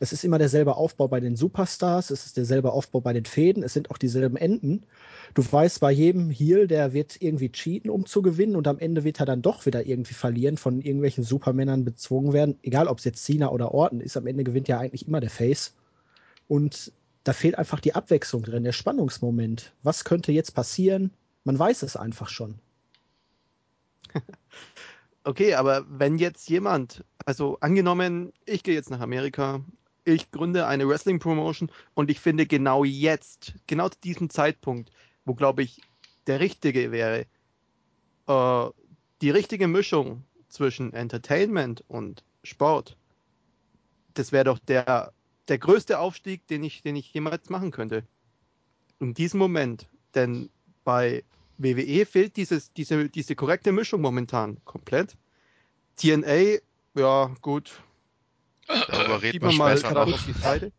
Es ist immer derselbe Aufbau bei den Superstars, es ist derselbe Aufbau bei den Fäden, es sind auch dieselben Enden. Du weißt, bei jedem Heal, der wird irgendwie cheaten, um zu gewinnen und am Ende wird er dann doch wieder irgendwie verlieren, von irgendwelchen Supermännern bezwungen werden. Egal, ob es jetzt Cena oder Orton ist, am Ende gewinnt ja eigentlich immer der Face. Und da fehlt einfach die Abwechslung drin, der Spannungsmoment. Was könnte jetzt passieren? Man weiß es einfach schon. Okay, aber wenn jetzt jemand, also angenommen, ich gehe jetzt nach Amerika, ich gründe eine Wrestling Promotion und ich finde genau jetzt, genau zu diesem Zeitpunkt, wo glaube ich der richtige wäre, äh, die richtige Mischung zwischen Entertainment und Sport, das wäre doch der, der größte Aufstieg, den ich, den ich jemals machen könnte. In diesem Moment. Denn bei WWE fehlt dieses, diese, diese korrekte Mischung momentan komplett. TNA, ja, gut, Darüber reden wir mal später noch. Auf die Seite.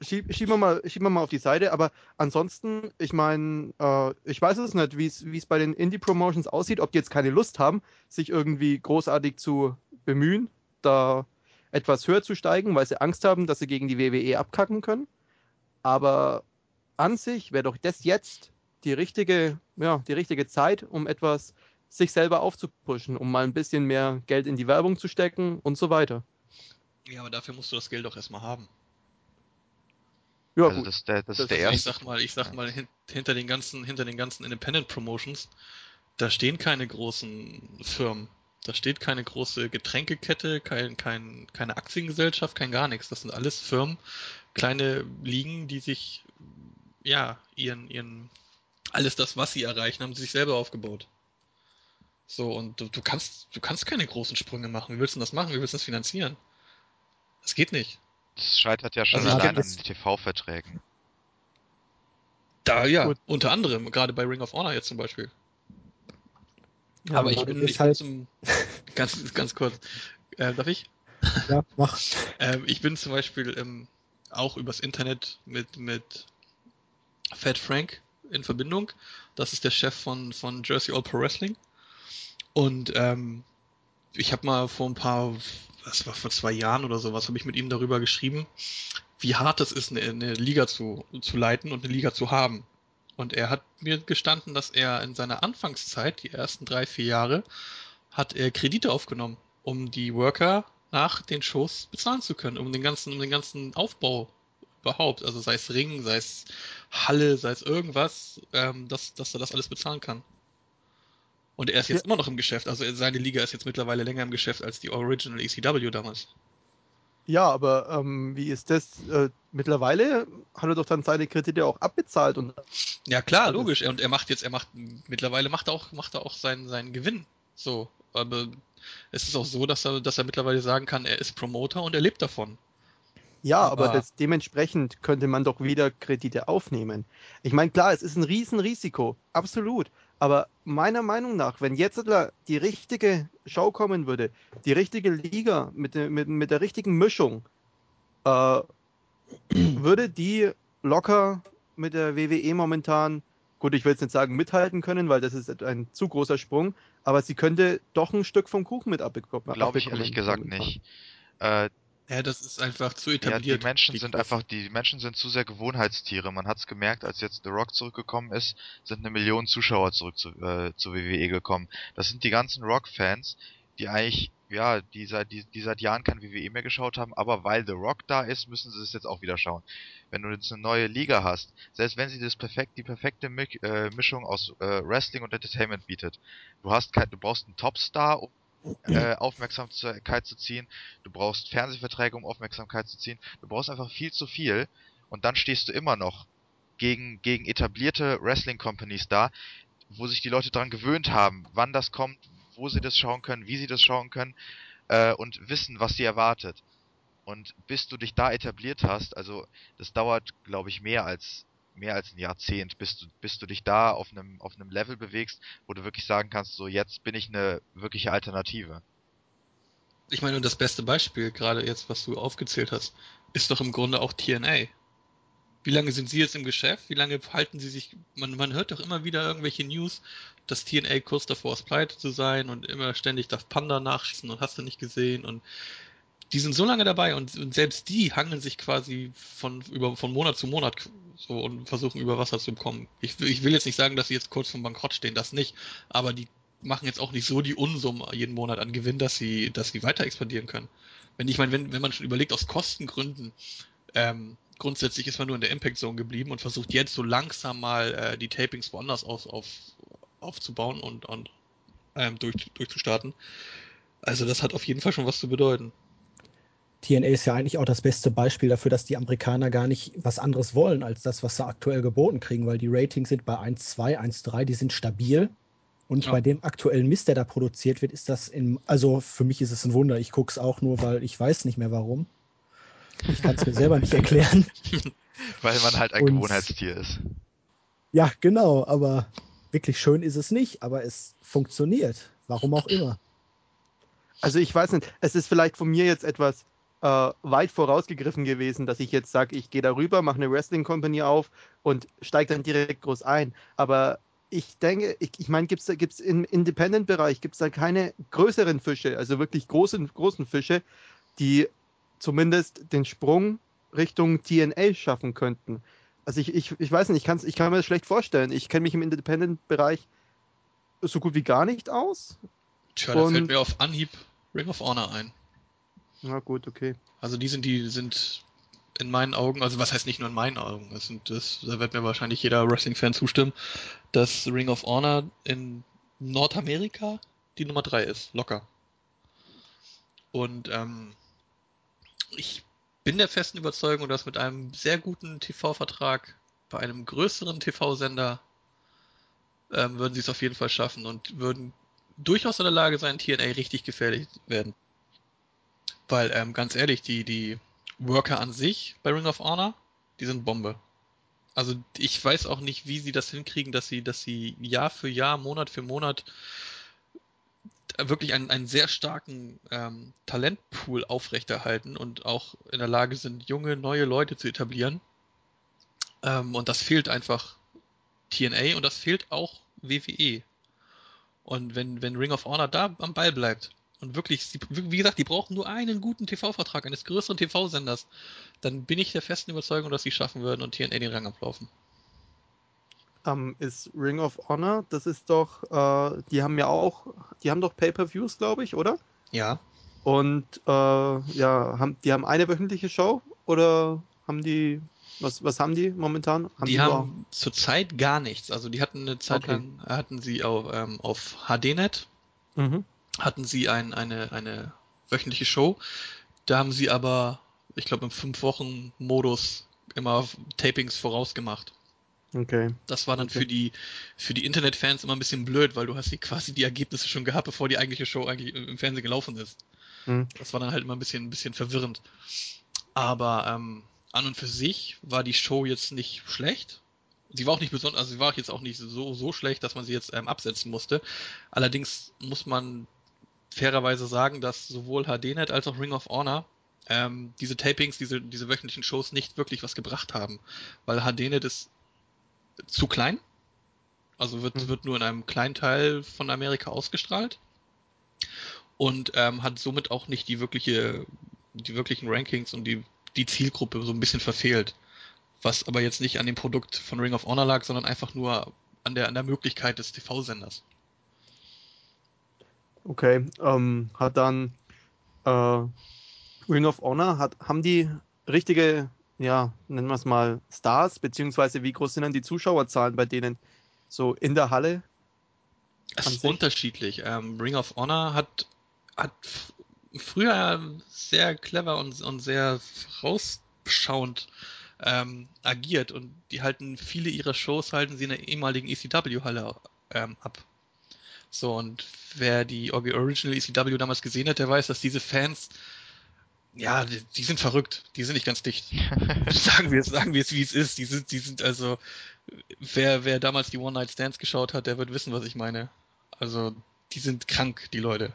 Schieb, schieben, wir mal, schieben wir mal auf die Seite, aber ansonsten, ich meine, äh, ich weiß es nicht, wie es bei den Indie-Promotions aussieht, ob die jetzt keine Lust haben, sich irgendwie großartig zu bemühen, da etwas höher zu steigen, weil sie Angst haben, dass sie gegen die WWE abkacken können. Aber an sich wäre doch das jetzt die richtige, ja, die richtige Zeit, um etwas sich selber aufzupushen, um mal ein bisschen mehr Geld in die Werbung zu stecken und so weiter. Ja, aber dafür musst du das Geld doch erstmal haben. Ja, also gut. Das, der, das, das ist der erste. Ich sag mal, ich sag mal, hin, hinter den ganzen, hinter den ganzen Independent Promotions, da stehen keine großen Firmen. Da steht keine große Getränkekette, kein, kein, keine Aktiengesellschaft, kein gar nichts. Das sind alles Firmen, kleine Ligen, die sich, ja, ihren, ihren, alles das, was sie erreichen, haben sie sich selber aufgebaut. So, und du, du kannst, du kannst keine großen Sprünge machen. Wie willst du das machen? Wie willst du das finanzieren? Das geht nicht. Das scheitert ja schon also allein an den TV-Verträgen. Da, ja, Gut. unter anderem, gerade bei Ring of Honor jetzt zum Beispiel. Ja, aber ich bin, ich halt... zum, ganz, ganz kurz, äh, darf ich? Ja, mach. ähm, ich bin zum Beispiel ähm, auch übers Internet mit, mit Fat Frank in Verbindung. Das ist der Chef von, von Jersey All Pro Wrestling. Und ähm, ich habe mal vor ein paar das war vor zwei Jahren oder sowas, habe ich mit ihm darüber geschrieben, wie hart es ist, eine, eine Liga zu, zu leiten und eine Liga zu haben. Und er hat mir gestanden, dass er in seiner Anfangszeit, die ersten drei, vier Jahre, hat er Kredite aufgenommen, um die Worker nach den Shows bezahlen zu können, um den ganzen, um den ganzen Aufbau überhaupt, also sei es Ring, sei es Halle, sei es irgendwas, ähm, dass, dass er das alles bezahlen kann. Und er ist jetzt ja. immer noch im Geschäft, also seine Liga ist jetzt mittlerweile länger im Geschäft als die Original ECW damals. Ja, aber ähm, wie ist das? Äh, mittlerweile hat er doch dann seine Kredite auch abbezahlt und. Ja klar, logisch. Und er macht jetzt, er macht mittlerweile macht er auch, macht er auch seinen, seinen Gewinn. So, aber es ist auch so, dass er, dass er mittlerweile sagen kann, er ist Promoter und er lebt davon. Ja, aber, aber das, dementsprechend könnte man doch wieder Kredite aufnehmen. Ich meine, klar, es ist ein Riesenrisiko, absolut. Aber meiner Meinung nach, wenn jetzt die richtige Show kommen würde, die richtige Liga mit, mit, mit der richtigen Mischung, äh, würde die locker mit der WWE momentan, gut, ich will jetzt nicht sagen mithalten können, weil das ist ein zu großer Sprung, aber sie könnte doch ein Stück vom Kuchen mit abbekommen. Glaube ich ehrlich gesagt nicht. Äh, ja, das ist einfach zu etabliert. Ja, die Menschen sind einfach, die Menschen sind zu sehr Gewohnheitstiere. Man hat es gemerkt, als jetzt The Rock zurückgekommen ist, sind eine Million Zuschauer zurück zu, äh, zur WWE gekommen. Das sind die ganzen Rock-Fans, die eigentlich, ja, die seit, die, die seit Jahren kein WWE mehr geschaut haben, aber weil The Rock da ist, müssen sie es jetzt auch wieder schauen. Wenn du jetzt eine neue Liga hast, selbst wenn sie das perfekt, die perfekte äh, Mischung aus äh, Wrestling und Entertainment bietet, du hast kein, du brauchst einen Topstar, äh, Aufmerksamkeit zu ziehen, du brauchst Fernsehverträge, um Aufmerksamkeit zu ziehen, du brauchst einfach viel zu viel. Und dann stehst du immer noch gegen, gegen etablierte Wrestling-Companies da, wo sich die Leute dran gewöhnt haben, wann das kommt, wo sie das schauen können, wie sie das schauen können äh, und wissen, was sie erwartet. Und bis du dich da etabliert hast, also das dauert, glaube ich, mehr als mehr als ein Jahrzehnt, bis du, bis du dich da auf einem, auf einem Level bewegst, wo du wirklich sagen kannst, so jetzt bin ich eine wirkliche Alternative. Ich meine, und das beste Beispiel, gerade jetzt, was du aufgezählt hast, ist doch im Grunde auch TNA. Wie lange sind sie jetzt im Geschäft? Wie lange halten sie sich? Man, man hört doch immer wieder irgendwelche News, dass TNA kurz davor ist, pleite zu sein und immer ständig darf Panda nachschießen und hast du nicht gesehen und die sind so lange dabei und, und, selbst die hangeln sich quasi von, über, von Monat zu Monat so und versuchen über Wasser zu kommen. Ich, ich will jetzt nicht sagen, dass sie jetzt kurz vom Bankrott stehen, das nicht, aber die machen jetzt auch nicht so die Unsummen jeden Monat an Gewinn, dass sie, dass sie weiter expandieren können. Wenn ich meine, wenn, wenn man schon überlegt, aus Kostengründen, ähm, grundsätzlich ist man nur in der Impact Zone geblieben und versucht jetzt so langsam mal äh, die Tapings woanders auf, auf, aufzubauen und, und ähm, durch, durchzustarten. Also das hat auf jeden Fall schon was zu bedeuten. TNA ist ja eigentlich auch das beste Beispiel dafür, dass die Amerikaner gar nicht was anderes wollen als das, was sie aktuell geboten kriegen, weil die Ratings sind bei 1,2, 1,3, die sind stabil. Und ja. bei dem aktuellen Mist, der da produziert wird, ist das in, also für mich ist es ein Wunder. Ich gucke es auch nur, weil ich weiß nicht mehr warum. Ich kann es mir selber nicht erklären. Weil man halt ein Und, Gewohnheitstier ist. Ja, genau, aber wirklich schön ist es nicht, aber es funktioniert. Warum auch immer. Also ich weiß nicht, es ist vielleicht von mir jetzt etwas äh, weit vorausgegriffen gewesen, dass ich jetzt sage, ich gehe darüber, mache eine Wrestling Company auf und steige dann direkt groß ein. Aber ich denke, ich, ich meine, gibt es im Independent-Bereich, gibt es da keine größeren Fische, also wirklich großen, großen Fische, die zumindest den Sprung Richtung TNA schaffen könnten. Also ich, ich, ich weiß nicht, ich, kann's, ich kann mir das schlecht vorstellen. Ich kenne mich im Independent-Bereich so gut wie gar nicht aus. Tja, da fällt mir auf Anhieb Ring of Honor ein. Na gut, okay. Also die sind, die sind in meinen Augen, also was heißt nicht nur in meinen Augen, das sind, das, da wird mir wahrscheinlich jeder Wrestling-Fan zustimmen, dass Ring of Honor in Nordamerika die Nummer 3 ist, locker. Und ähm, ich bin der festen Überzeugung, dass mit einem sehr guten TV-Vertrag bei einem größeren TV-Sender ähm, würden sie es auf jeden Fall schaffen und würden durchaus in der Lage sein, TNA richtig gefährlich werden. Weil, ähm, ganz ehrlich, die, die Worker an sich bei Ring of Honor, die sind Bombe. Also ich weiß auch nicht, wie sie das hinkriegen, dass sie, dass sie Jahr für Jahr, Monat für Monat wirklich einen, einen sehr starken ähm, Talentpool aufrechterhalten und auch in der Lage sind, junge, neue Leute zu etablieren. Ähm, und das fehlt einfach TNA und das fehlt auch WWE. Und wenn, wenn Ring of Honor da am Ball bleibt und wirklich, wie gesagt, die brauchen nur einen guten TV-Vertrag eines größeren TV-Senders, dann bin ich der festen Überzeugung, dass sie schaffen würden und hier in den Rang ablaufen. Ähm, ist Ring of Honor, das ist doch, äh, die haben ja auch, die haben doch Pay-per-Views, glaube ich, oder? Ja. Und äh, ja, haben, die haben eine wöchentliche Show oder haben die, was, was haben die momentan? Haben die, die haben zurzeit gar nichts. Also die hatten eine Zeit okay. lang, hatten sie auf, ähm, auf HDNet, mhm. Hatten sie ein, eine, eine wöchentliche Show. Da haben sie aber, ich glaube, im Fünf-Wochen-Modus immer Tapings vorausgemacht. Okay. Das war dann okay. für die für die Internetfans immer ein bisschen blöd, weil du hast die quasi die Ergebnisse schon gehabt, bevor die eigentliche Show eigentlich im Fernsehen gelaufen ist. Mhm. Das war dann halt immer ein bisschen ein bisschen verwirrend. Aber ähm, an und für sich war die Show jetzt nicht schlecht. Sie war auch nicht besonders, also sie war jetzt auch nicht so so schlecht, dass man sie jetzt ähm, absetzen musste. Allerdings muss man fairerweise sagen, dass sowohl HDNet als auch Ring of Honor ähm, diese Tapings, diese, diese wöchentlichen Shows nicht wirklich was gebracht haben. Weil HDNet ist zu klein. Also wird, mhm. wird nur in einem kleinen Teil von Amerika ausgestrahlt. Und ähm, hat somit auch nicht die wirkliche, die wirklichen Rankings und die, die Zielgruppe so ein bisschen verfehlt. Was aber jetzt nicht an dem Produkt von Ring of Honor lag, sondern einfach nur an der, an der Möglichkeit des TV-Senders. Okay, ähm, hat dann äh, Ring of Honor, hat, haben die richtige ja, nennen wir es mal Stars, beziehungsweise wie groß sind dann die Zuschauerzahlen bei denen so in der Halle? Es ist unterschiedlich. Ähm, Ring of Honor hat, hat früher sehr clever und, und sehr vorausschauend ähm, agiert und die halten viele ihrer Shows halten sie in der ehemaligen ECW-Halle ähm, ab. So, und wer die Original ECW damals gesehen hat, der weiß, dass diese Fans ja, die, die, sind verrückt. Die sind nicht ganz dicht. sagen wir es, sagen wir es, wie es ist. Die sind, die sind also, wer, wer damals die One Night Stands geschaut hat, der wird wissen, was ich meine. Also, die sind krank, die Leute.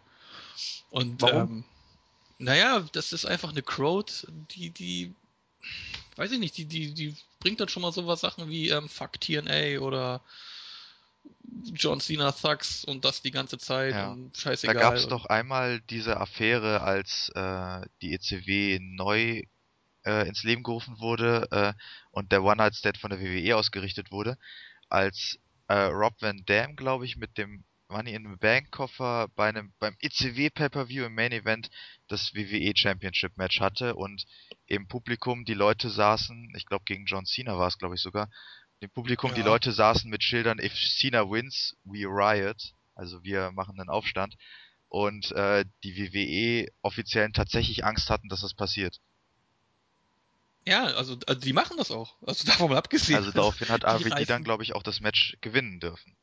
Und, Warum? Ähm, naja, das ist einfach eine Crowd, die, die, weiß ich nicht, die, die, die bringt dann schon mal sowas Sachen wie ähm, Fuck TNA oder John Cena Thugs und das die ganze Zeit ja. und scheißegal. Da gab es doch einmal diese Affäre, als äh, die ECW neu äh, ins Leben gerufen wurde äh, und der One Night Stand von der WWE ausgerichtet wurde, als äh, Rob Van Dam, glaube ich, mit dem Money in the Bank Koffer bei einem beim ECW Pay-per-View im Main Event das WWE Championship Match hatte und im Publikum die Leute saßen, ich glaube gegen John Cena war es glaube ich sogar, dem Publikum, ja. die Leute saßen mit Schildern, if Cena wins, we riot. Also wir machen einen Aufstand. Und äh, die WWE-Offiziellen tatsächlich Angst hatten, dass das passiert. Ja, also, also die machen das auch. Also davon mal abgesehen. Also daraufhin hat RVD dann, glaube ich, auch das Match gewinnen dürfen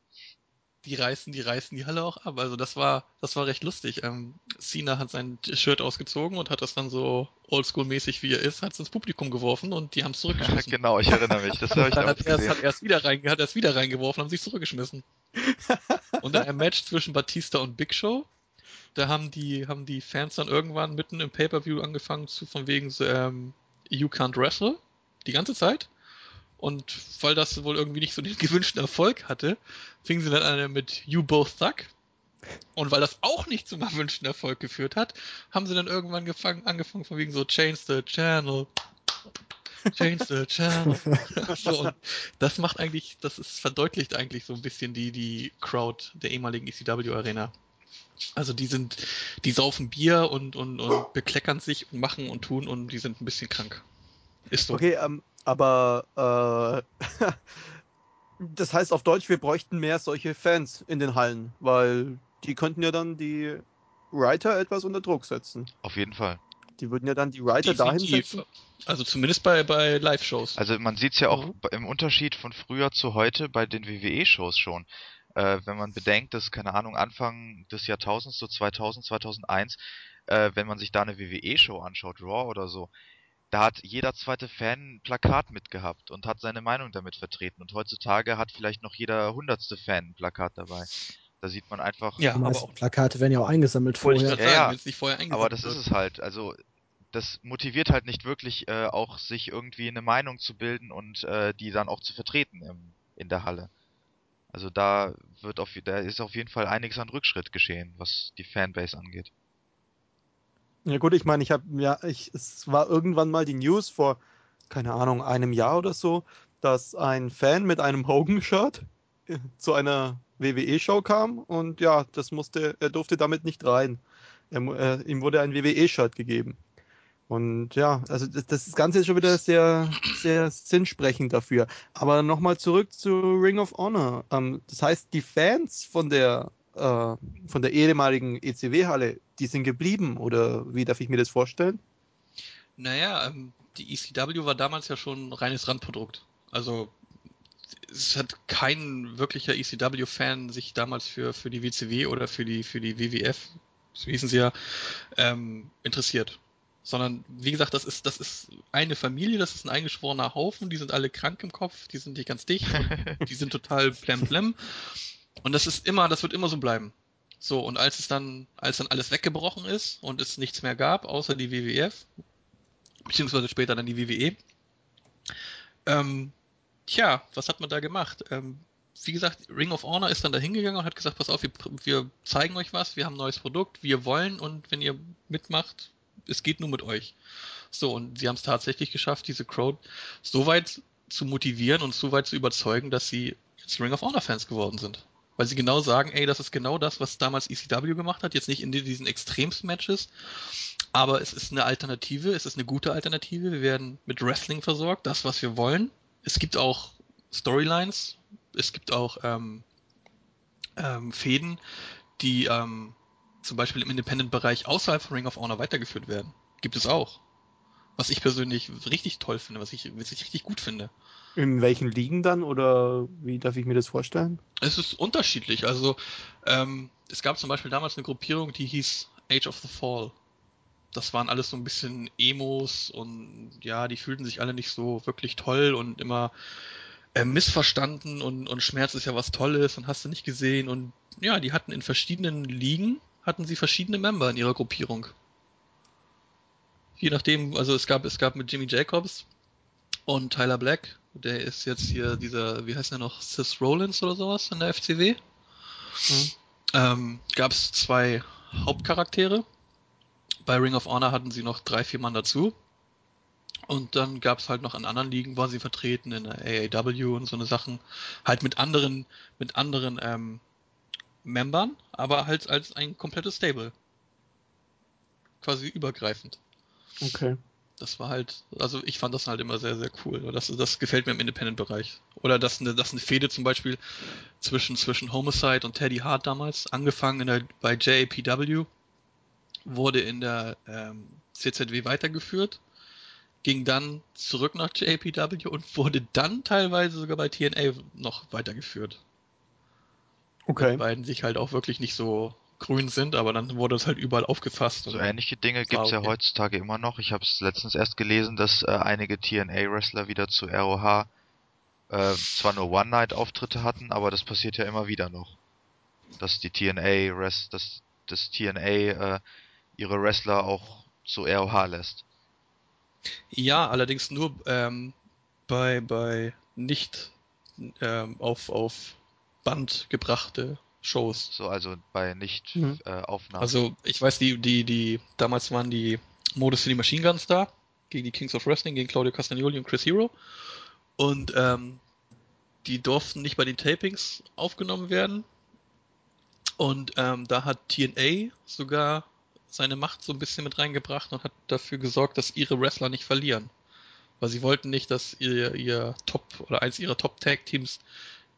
die reißen, die reißen die Halle auch ab. Also das war, das war recht lustig. Ähm, Cena hat sein Shirt ausgezogen und hat das dann so oldschool-mäßig wie er ist, hat es ins Publikum geworfen und die haben es zurückgeschmissen. genau, ich erinnere mich. Das habe ich dann hat er, es, hat er es wieder rein, hat er es wieder reingeworfen, haben sich zurückgeschmissen. und dann ein Match zwischen Batista und Big Show. Da haben die, haben die Fans dann irgendwann mitten im Pay-Per-View angefangen zu, von wegen so, ähm, You can't wrestle. Die ganze Zeit. Und weil das wohl irgendwie nicht so den gewünschten Erfolg hatte, fingen sie dann an mit You Both Suck. Und weil das auch nicht zum erwünschten Erfolg geführt hat, haben sie dann irgendwann gefangen, angefangen von wegen so Change the Channel. Change the Channel. so, und das macht eigentlich, das ist verdeutlicht eigentlich so ein bisschen die, die Crowd der ehemaligen ECW Arena. Also die sind, die saufen Bier und, und, und bekleckern sich und machen und tun und die sind ein bisschen krank. Ist so. Okay, ähm, aber äh, das heißt auf Deutsch, wir bräuchten mehr solche Fans in den Hallen, weil die könnten ja dann die Writer etwas unter Druck setzen. Auf jeden Fall. Die würden ja dann die Writer dahin setzen. Also zumindest bei, bei Live-Shows. Also man sieht es ja auch mhm. im Unterschied von früher zu heute bei den WWE-Shows schon. Äh, wenn man bedenkt, dass, keine Ahnung, Anfang des Jahrtausends, so 2000, 2001, äh, wenn man sich da eine WWE-Show anschaut, Raw oder so, da hat jeder zweite Fan ein Plakat mitgehabt und hat seine Meinung damit vertreten. Und heutzutage hat vielleicht noch jeder hundertste Fan ein Plakat dabei. Da sieht man einfach. Ja, aber auch Plakate werden ja auch eingesammelt vorher. Ja, ja, nicht vorher eingesammelt aber das wird. ist es halt. Also das motiviert halt nicht wirklich, äh, auch sich irgendwie eine Meinung zu bilden und äh, die dann auch zu vertreten im, in der Halle. Also da wird auf, da ist auf jeden Fall einiges an Rückschritt geschehen, was die Fanbase angeht. Ja gut, ich meine, ich habe ja, ich, es war irgendwann mal die News vor, keine Ahnung, einem Jahr oder so, dass ein Fan mit einem Hogan-Shirt zu einer WWE-Show kam und ja, das musste, er durfte damit nicht rein. Er, äh, ihm wurde ein WWE-Shirt gegeben. Und ja, also das, das Ganze ist schon wieder sehr, sehr sinnsprechend dafür. Aber nochmal zurück zu Ring of Honor. Ähm, das heißt, die Fans von der äh, von der ehemaligen ECW-Halle, die sind geblieben oder wie darf ich mir das vorstellen? Naja, ähm, die ECW war damals ja schon ein reines Randprodukt. Also es hat kein wirklicher ECW-Fan sich damals für, für die WCW oder für die, für die WWF, so hießen sie ja, ähm, interessiert. Sondern, wie gesagt, das ist, das ist eine Familie, das ist ein eingeschworener Haufen, die sind alle krank im Kopf, die sind nicht ganz dicht, die sind total plem Und das ist immer, das wird immer so bleiben. So, und als es dann, als dann alles weggebrochen ist und es nichts mehr gab, außer die WWF, beziehungsweise später dann die WWE, ähm, tja, was hat man da gemacht? Ähm, wie gesagt, Ring of Honor ist dann da hingegangen und hat gesagt, pass auf, wir, wir zeigen euch was, wir haben ein neues Produkt, wir wollen und wenn ihr mitmacht, es geht nur mit euch. So, und sie haben es tatsächlich geschafft, diese Crowd so weit zu motivieren und so weit zu überzeugen, dass sie jetzt Ring of Honor Fans geworden sind. Weil sie genau sagen, ey, das ist genau das, was damals ECW gemacht hat, jetzt nicht in diesen Extrems-Matches, aber es ist eine Alternative, es ist eine gute Alternative, wir werden mit Wrestling versorgt, das, was wir wollen. Es gibt auch Storylines, es gibt auch ähm, ähm, Fäden, die ähm, zum Beispiel im Independent-Bereich außerhalb von Ring of Honor weitergeführt werden. Gibt es auch. Was ich persönlich richtig toll finde, was ich, was ich richtig gut finde. In welchen Ligen dann oder wie darf ich mir das vorstellen? Es ist unterschiedlich. Also ähm, es gab zum Beispiel damals eine Gruppierung, die hieß Age of the Fall. Das waren alles so ein bisschen Emos und ja, die fühlten sich alle nicht so wirklich toll und immer äh, missverstanden und, und Schmerz ist ja was Tolles und hast du nicht gesehen und ja, die hatten in verschiedenen Ligen hatten sie verschiedene Member in ihrer Gruppierung. Je nachdem, also es gab, es gab mit Jimmy Jacobs und Tyler Black, der ist jetzt hier dieser, wie heißt der noch, Sis Rollins oder sowas in der FCW. Mhm. Ähm, gab es zwei Hauptcharaktere. Bei Ring of Honor hatten sie noch drei, vier Mann dazu. Und dann gab es halt noch in anderen Ligen, war sie vertreten, in der AAW und so eine Sachen. Halt mit anderen, mit anderen ähm, Membern, aber halt als ein komplettes Stable. Quasi übergreifend. Okay. Das war halt, also ich fand das halt immer sehr, sehr cool. Das, das gefällt mir im Independent-Bereich. Oder dass eine, dass eine Fehde zum Beispiel zwischen, zwischen Homicide und Teddy Hart damals, angefangen in der, bei JAPW, wurde in der ähm, CZW weitergeführt ging dann zurück nach JPW und wurde dann teilweise sogar bei TNA noch weitergeführt. Okay. Die beiden sich halt auch wirklich nicht so grün sind, aber dann wurde es halt überall aufgefasst. So ähnliche Dinge gibt es okay. ja heutzutage immer noch. Ich habe es letztens erst gelesen, dass äh, einige TNA-Wrestler wieder zu ROH äh, zwar nur One-Night-Auftritte hatten, aber das passiert ja immer wieder noch. Dass die TNA, dass das TNA äh, ihre Wrestler auch zu ROH lässt. Ja, allerdings nur ähm, bei, bei nicht ähm, auf, auf Band gebrachte Shows. So, also bei nicht mhm. äh, Aufnahmen. Also ich weiß, die, die, die, damals waren die Modus City Machine Guns da, gegen die Kings of Wrestling, gegen Claudio Castagnoli und Chris Hero. Und ähm, die durften nicht bei den Tapings aufgenommen werden. Und ähm, da hat TNA sogar seine Macht so ein bisschen mit reingebracht und hat dafür gesorgt, dass ihre Wrestler nicht verlieren. Weil sie wollten nicht, dass ihr, ihr Top oder eins ihrer Top Tag Teams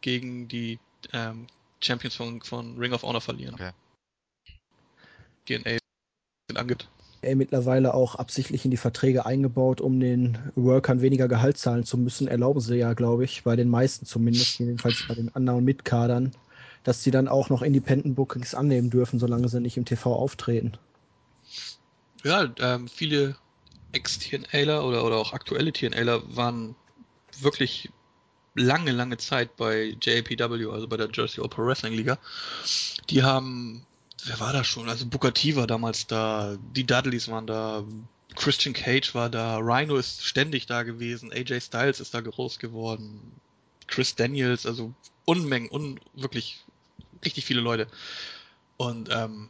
gegen die ähm, Champions von, von Ring of Honor verlieren. Okay. DNA sind angeht. Mittlerweile auch absichtlich in die Verträge eingebaut, um den Workern weniger Gehalt zahlen zu müssen, erlauben sie ja, glaube ich, bei den meisten zumindest, jedenfalls bei den anderen Mitkadern, dass sie dann auch noch Independent Bookings annehmen dürfen, solange sie nicht im TV auftreten. Ja, ähm, viele Ex-TNAler oder, oder auch aktuelle TNAler waren wirklich lange, lange Zeit bei JAPW, also bei der Jersey Opera Wrestling Liga. Die haben, wer war da schon? Also Booker T war damals da, die Dudleys waren da, Christian Cage war da, Rhino ist ständig da gewesen, AJ Styles ist da groß geworden, Chris Daniels, also Unmengen, un, wirklich richtig viele Leute. Und ähm,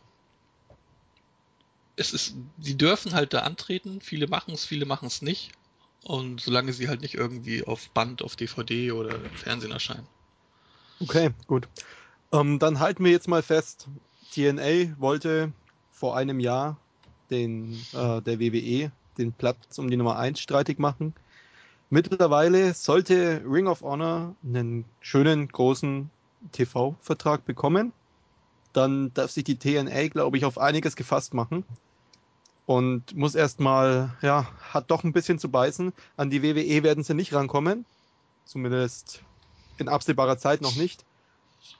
es ist, sie dürfen halt da antreten. Viele machen es, viele machen es nicht. Und solange sie halt nicht irgendwie auf Band, auf DVD oder im Fernsehen erscheinen. Okay, gut. Ähm, dann halten wir jetzt mal fest, TNA wollte vor einem Jahr den, äh, der WWE den Platz um die Nummer 1 streitig machen. Mittlerweile sollte Ring of Honor einen schönen großen TV-Vertrag bekommen. Dann darf sich die TNA, glaube ich, auf einiges gefasst machen. Und muss erstmal, ja, hat doch ein bisschen zu beißen. An die WWE werden sie nicht rankommen. Zumindest in absehbarer Zeit noch nicht.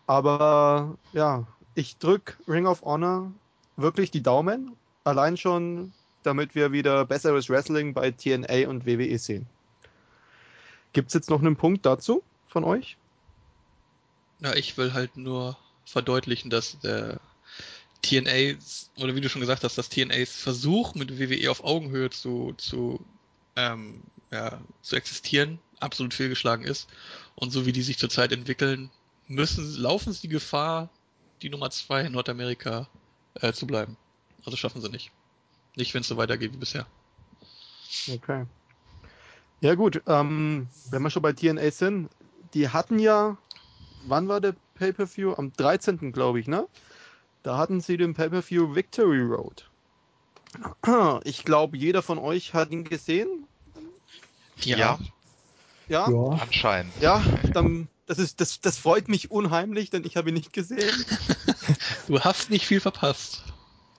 Aber ja, ich drücke Ring of Honor wirklich die Daumen. Allein schon, damit wir wieder besseres Wrestling bei TNA und WWE sehen. Gibt es jetzt noch einen Punkt dazu von euch? Ja, ich will halt nur verdeutlichen, dass der TNA, oder wie du schon gesagt hast, dass TNAs Versuch mit WWE auf Augenhöhe zu, zu, ähm, ja, zu existieren absolut fehlgeschlagen ist. Und so wie die sich zurzeit entwickeln, müssen, laufen sie die Gefahr, die Nummer zwei in Nordamerika äh, zu bleiben. Also schaffen sie nicht. Nicht, wenn es so weitergeht wie bisher. Okay. Ja gut, ähm, wenn wir schon bei TNA sind, die hatten ja, wann war der Pay-Per-View? Am 13. glaube ich, ne? Da hatten sie den Pay-Per-View Victory Road. Ich glaube, jeder von euch hat ihn gesehen. Ja, Ja? Ja. anscheinend. Ja, dann, das, ist, das, das freut mich unheimlich, denn ich habe ihn nicht gesehen. Du hast nicht viel verpasst.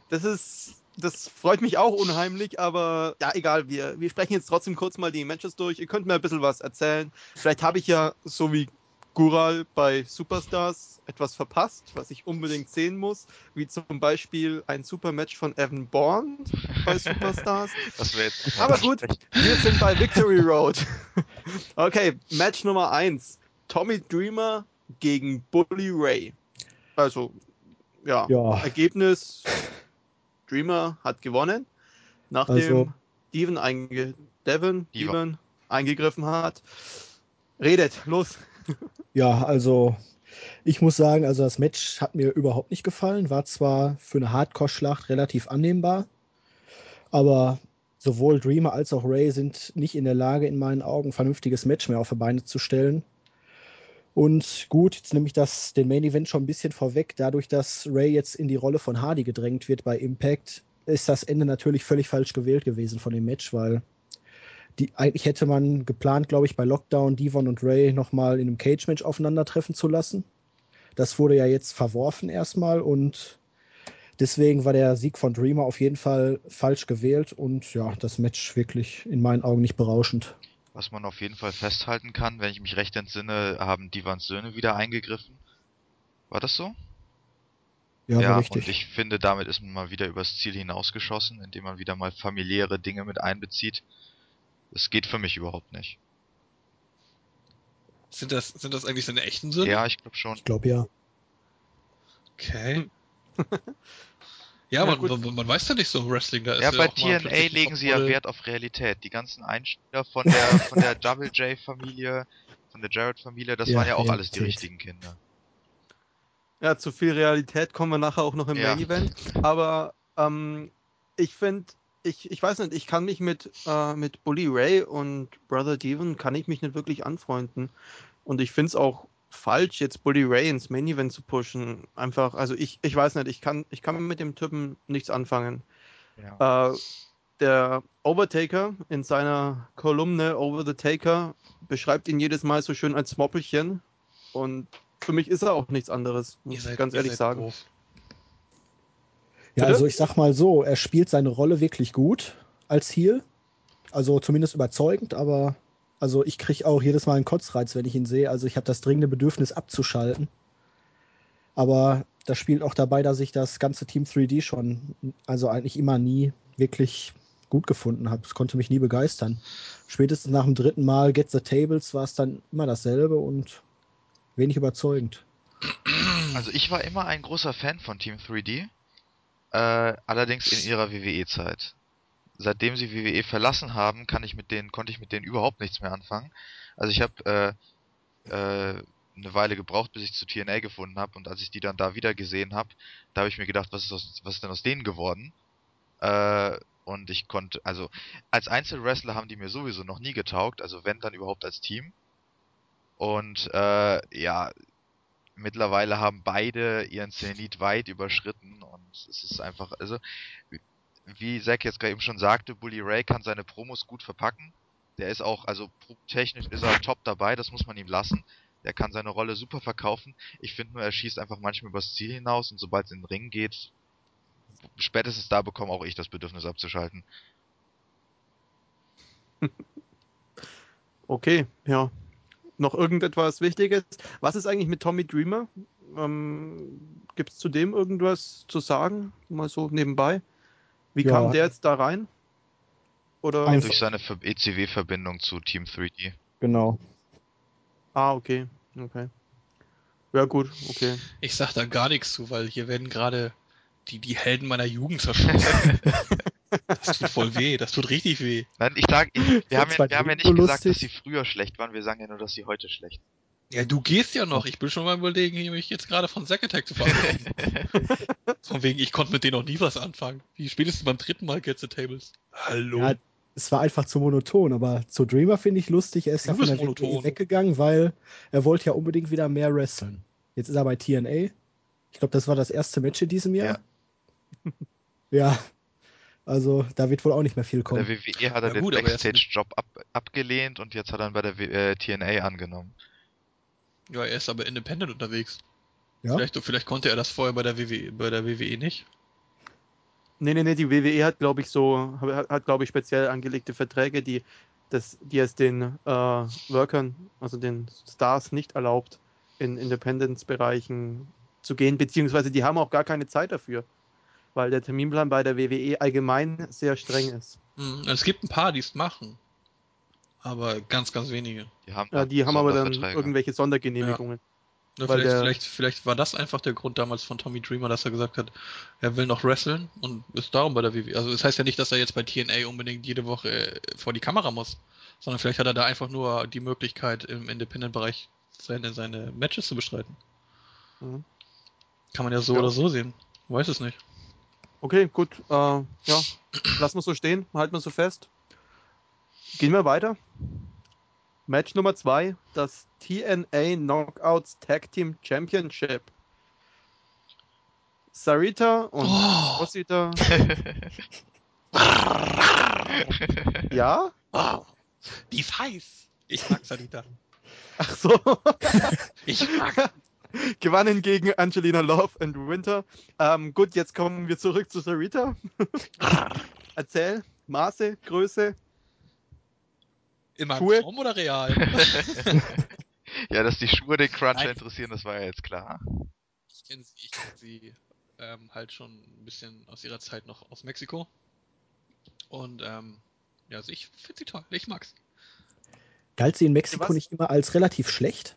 Das ist, das freut mich auch unheimlich, aber ja, egal, wir, wir sprechen jetzt trotzdem kurz mal die Matches durch. Ihr könnt mir ein bisschen was erzählen. Vielleicht habe ich ja, so wie Gural bei Superstars, etwas verpasst, was ich unbedingt sehen muss, wie zum Beispiel ein Supermatch von Evan Bourne bei Superstars. Das wäre jetzt. Aber gut, wir sind bei Victory Road. Okay, Match Nummer 1. Tommy Dreamer gegen Bully Ray. Also, ja, Ja. Ergebnis, Dreamer hat gewonnen, nachdem Also- Devon, einge Devon. Devon eingegriffen hat. Redet, los. Ja, also ich muss sagen, also das Match hat mir überhaupt nicht gefallen. War zwar für eine Hardcore-Schlacht relativ annehmbar, aber sowohl Dreamer als auch Ray sind nicht in der Lage, in meinen Augen ein vernünftiges Match mehr auf die Beine zu stellen. Und gut, jetzt nehme ich das, den Main Event schon ein bisschen vorweg. Dadurch, dass Ray jetzt in die Rolle von Hardy gedrängt wird bei Impact, ist das Ende natürlich völlig falsch gewählt gewesen von dem Match, weil die, eigentlich hätte man geplant, glaube ich, bei Lockdown Devon und Ray nochmal in einem Cage-Match aufeinandertreffen zu lassen. Das wurde ja jetzt verworfen erstmal und deswegen war der Sieg von Dreamer auf jeden Fall falsch gewählt und ja, das Match wirklich in meinen Augen nicht berauschend. Was man auf jeden Fall festhalten kann, wenn ich mich recht entsinne, haben Divans Söhne wieder eingegriffen. War das so? Ja, und richtig. ich finde, damit ist man mal wieder übers Ziel hinausgeschossen, indem man wieder mal familiäre Dinge mit einbezieht. Das geht für mich überhaupt nicht. Sind das, sind das eigentlich seine echten Söhne? Ja, ich glaube schon. Ich glaube ja. Okay. Ja, ja, man, gut. man, man weiß ja nicht so im Wrestling. Da ist Ja, bei auch mal TNA legen sie ja. Wert auf Realität. Die ganzen Einspieler von der von der Double J Familie, von der Jarrett Familie, das Ja, waren ja auch alles die richtigen Kinder. Ja, zu viel Realität kommen wir nachher auch noch im Ja. Main Event. Aber ähm, ich finde, ich, ich weiß nicht, ich kann mich mit, äh, mit Bully Ray und Brother Devon kann ich mich nicht wirklich anfreunden. Und ich finde es auch falsch, jetzt Bully Ray ins Main Event zu pushen. Einfach, also ich, ich weiß nicht, ich kann, ich kann mit dem Typen nichts anfangen. Ja. Äh, der Overtaker in seiner Kolumne Over the Taker beschreibt ihn jedes Mal so schön als Moppelchen. Und für mich ist er auch nichts anderes, muss ich ganz ehrlich sagen. doof. Ja, also ich sag mal so, er spielt seine Rolle wirklich gut als Heel. Also zumindest überzeugend, aber also ich kriege auch jedes Mal einen Kotzreiz, wenn ich ihn sehe. Also ich habe das dringende Bedürfnis abzuschalten. Aber das spielt auch dabei, dass ich das ganze Team 3D schon, also eigentlich immer nie wirklich gut gefunden habe. Es konnte mich nie begeistern. Spätestens nach dem dritten Mal Get the Tables war es dann immer dasselbe und wenig überzeugend. Also ich war immer ein großer Fan von Team 3D, äh, allerdings in ihrer WWE-Zeit. Seitdem sie WWE verlassen haben, kann ich mit denen, konnte ich mit denen überhaupt nichts mehr anfangen. Also ich habe äh, äh, eine Weile gebraucht, bis ich zu TNA gefunden habe und als ich die dann da wieder gesehen habe, da habe ich mir gedacht, was ist, aus, was ist denn aus denen geworden? Äh, und ich konnte, also als Einzelwrestler haben die mir sowieso noch nie getaugt, also wenn dann überhaupt als Team. Und äh, ja, mittlerweile haben beide ihren Zenit weit überschritten es ist einfach, also wie Zack jetzt gerade eben schon sagte, Bully Ray kann seine Promos gut verpacken. Der ist auch, also technisch ist er top dabei, das muss man ihm lassen. Der kann seine Rolle super verkaufen. Ich finde nur, er schießt einfach manchmal übers Ziel hinaus und sobald es in den Ring geht, spätestens da bekomme auch ich das Bedürfnis abzuschalten. Okay, ja. Noch irgendetwas Wichtiges? Was ist eigentlich mit Tommy Dreamer? Ähm, Gibt es zu dem irgendwas zu sagen? Mal so nebenbei. Wie Ja. kam der jetzt da rein? Oder? Einfach- Durch seine ECW-Verbindung zu Team 3D. Genau. Ah, okay. Okay. Ja, gut, okay. Ich sag da gar nichts zu, weil hier werden gerade die, die Helden meiner Jugend zerschossen. das tut voll weh, das tut richtig weh. Nein, ich sag, ich, wir, haben ja, wir haben ja nicht so gesagt, dass sie früher schlecht waren, wir sagen ja nur, dass sie heute schlecht Ja, du gehst ja noch. Ich bin schon mal überlegen, hier mich jetzt gerade von Zack Attack zu verabschieden. von wegen, ich konnte mit denen noch nie was anfangen. Wie spätestens beim dritten Mal Get the Tables. Hallo. Ja, es war einfach zu monoton, aber zu Dreamer finde ich lustig. Er ist ja Du von bist der monoton. WWE weggegangen, weil er wollte ja unbedingt wieder mehr wresteln. Jetzt ist er bei TNA. Ich glaube, das war das erste Match in diesem Jahr. Ja. Also, da wird wohl auch nicht mehr viel Bei der kommen. WWE hat er Ja den Backstage-Job ab, abgelehnt und jetzt hat er ihn bei der w äh, TNA angenommen. Ja, er ist aber independent unterwegs. Ja? Vielleicht, vielleicht konnte er das vorher bei der WWE, bei der WWE nicht. Nee, nee, nee, die WWE hat, glaube ich, so, hat, hat glaube ich, speziell angelegte Verträge, die, das, die es den äh, Workern, also den Stars nicht erlaubt, in Independence-Bereichen zu gehen, beziehungsweise die haben auch gar keine Zeit dafür, weil der Terminplan bei der WWE allgemein sehr streng ist. Hm, Es gibt ein paar, die es machen. Aber ganz, ganz wenige. Die haben, Ja, die haben aber dann irgendwelche Sondergenehmigungen. Ja, Weil vielleicht, der- vielleicht, vielleicht war das einfach der Grund damals von Tommy Dreamer, dass er gesagt hat, er will noch wresteln und ist darum bei der WWE. Also das heißt ja nicht, dass er jetzt bei TNA unbedingt jede Woche äh, vor die Kamera muss, sondern vielleicht hat er da einfach nur die Möglichkeit, im Independent-Bereich seine, seine Matches zu bestreiten. Mhm. Kann man ja so Ja. oder so sehen. Weiß es nicht. Okay, gut. Äh, ja, lassen wir so stehen, halten wir so fest. Gehen wir weiter. Match Nummer 2, das TNA Knockouts Tag Team Championship. Sarita und Oh. Rosita. Ja? Wow. Die ist heiß. Ich mag Sarita. Ach so. Ich mag. Gewannen gegen Angelina Love und Winter. Ähm, gut, jetzt kommen wir zurück zu Sarita. Erzähl, Maße, Größe. In meinem Schuhe? Traum oder real? ja, dass die Schuhe den Cruncher Nein. interessieren, das war ja jetzt klar. Ich kenne sie, ich kenn sie ähm, halt schon ein bisschen aus ihrer Zeit noch aus Mexiko. Und ähm, ja, also ich finde sie toll. Ich mag's. Galt sie in Mexiko Was? nicht immer als relativ schlecht?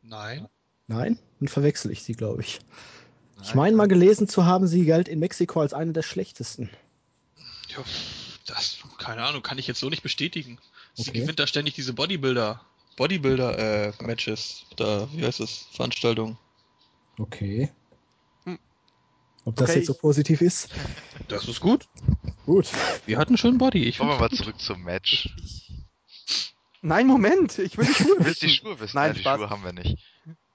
Nein. Nein? Dann verwechsel ich sie, glaube ich. Ich Nein. meine mal gelesen zu haben, sie galt in Mexiko als eine der schlechtesten. Ja, das, keine Ahnung, kann ich jetzt so nicht bestätigen. Sie Okay. gewinnt da ständig diese Bodybuilder, Bodybuilder-Matches, da, wie heißt es, Veranstaltungen. Okay. Hm. Ob das Okay, jetzt so positiv ist? Das ist gut. Gut. Wir hatten einen schönen Body. Ich Kommen wir mal gut. zurück zum Match. Nein, Moment, ich will die Schuhe Du willst die wissen. Schuhe wissen? Nein, die Spaß. Schuhe haben wir nicht.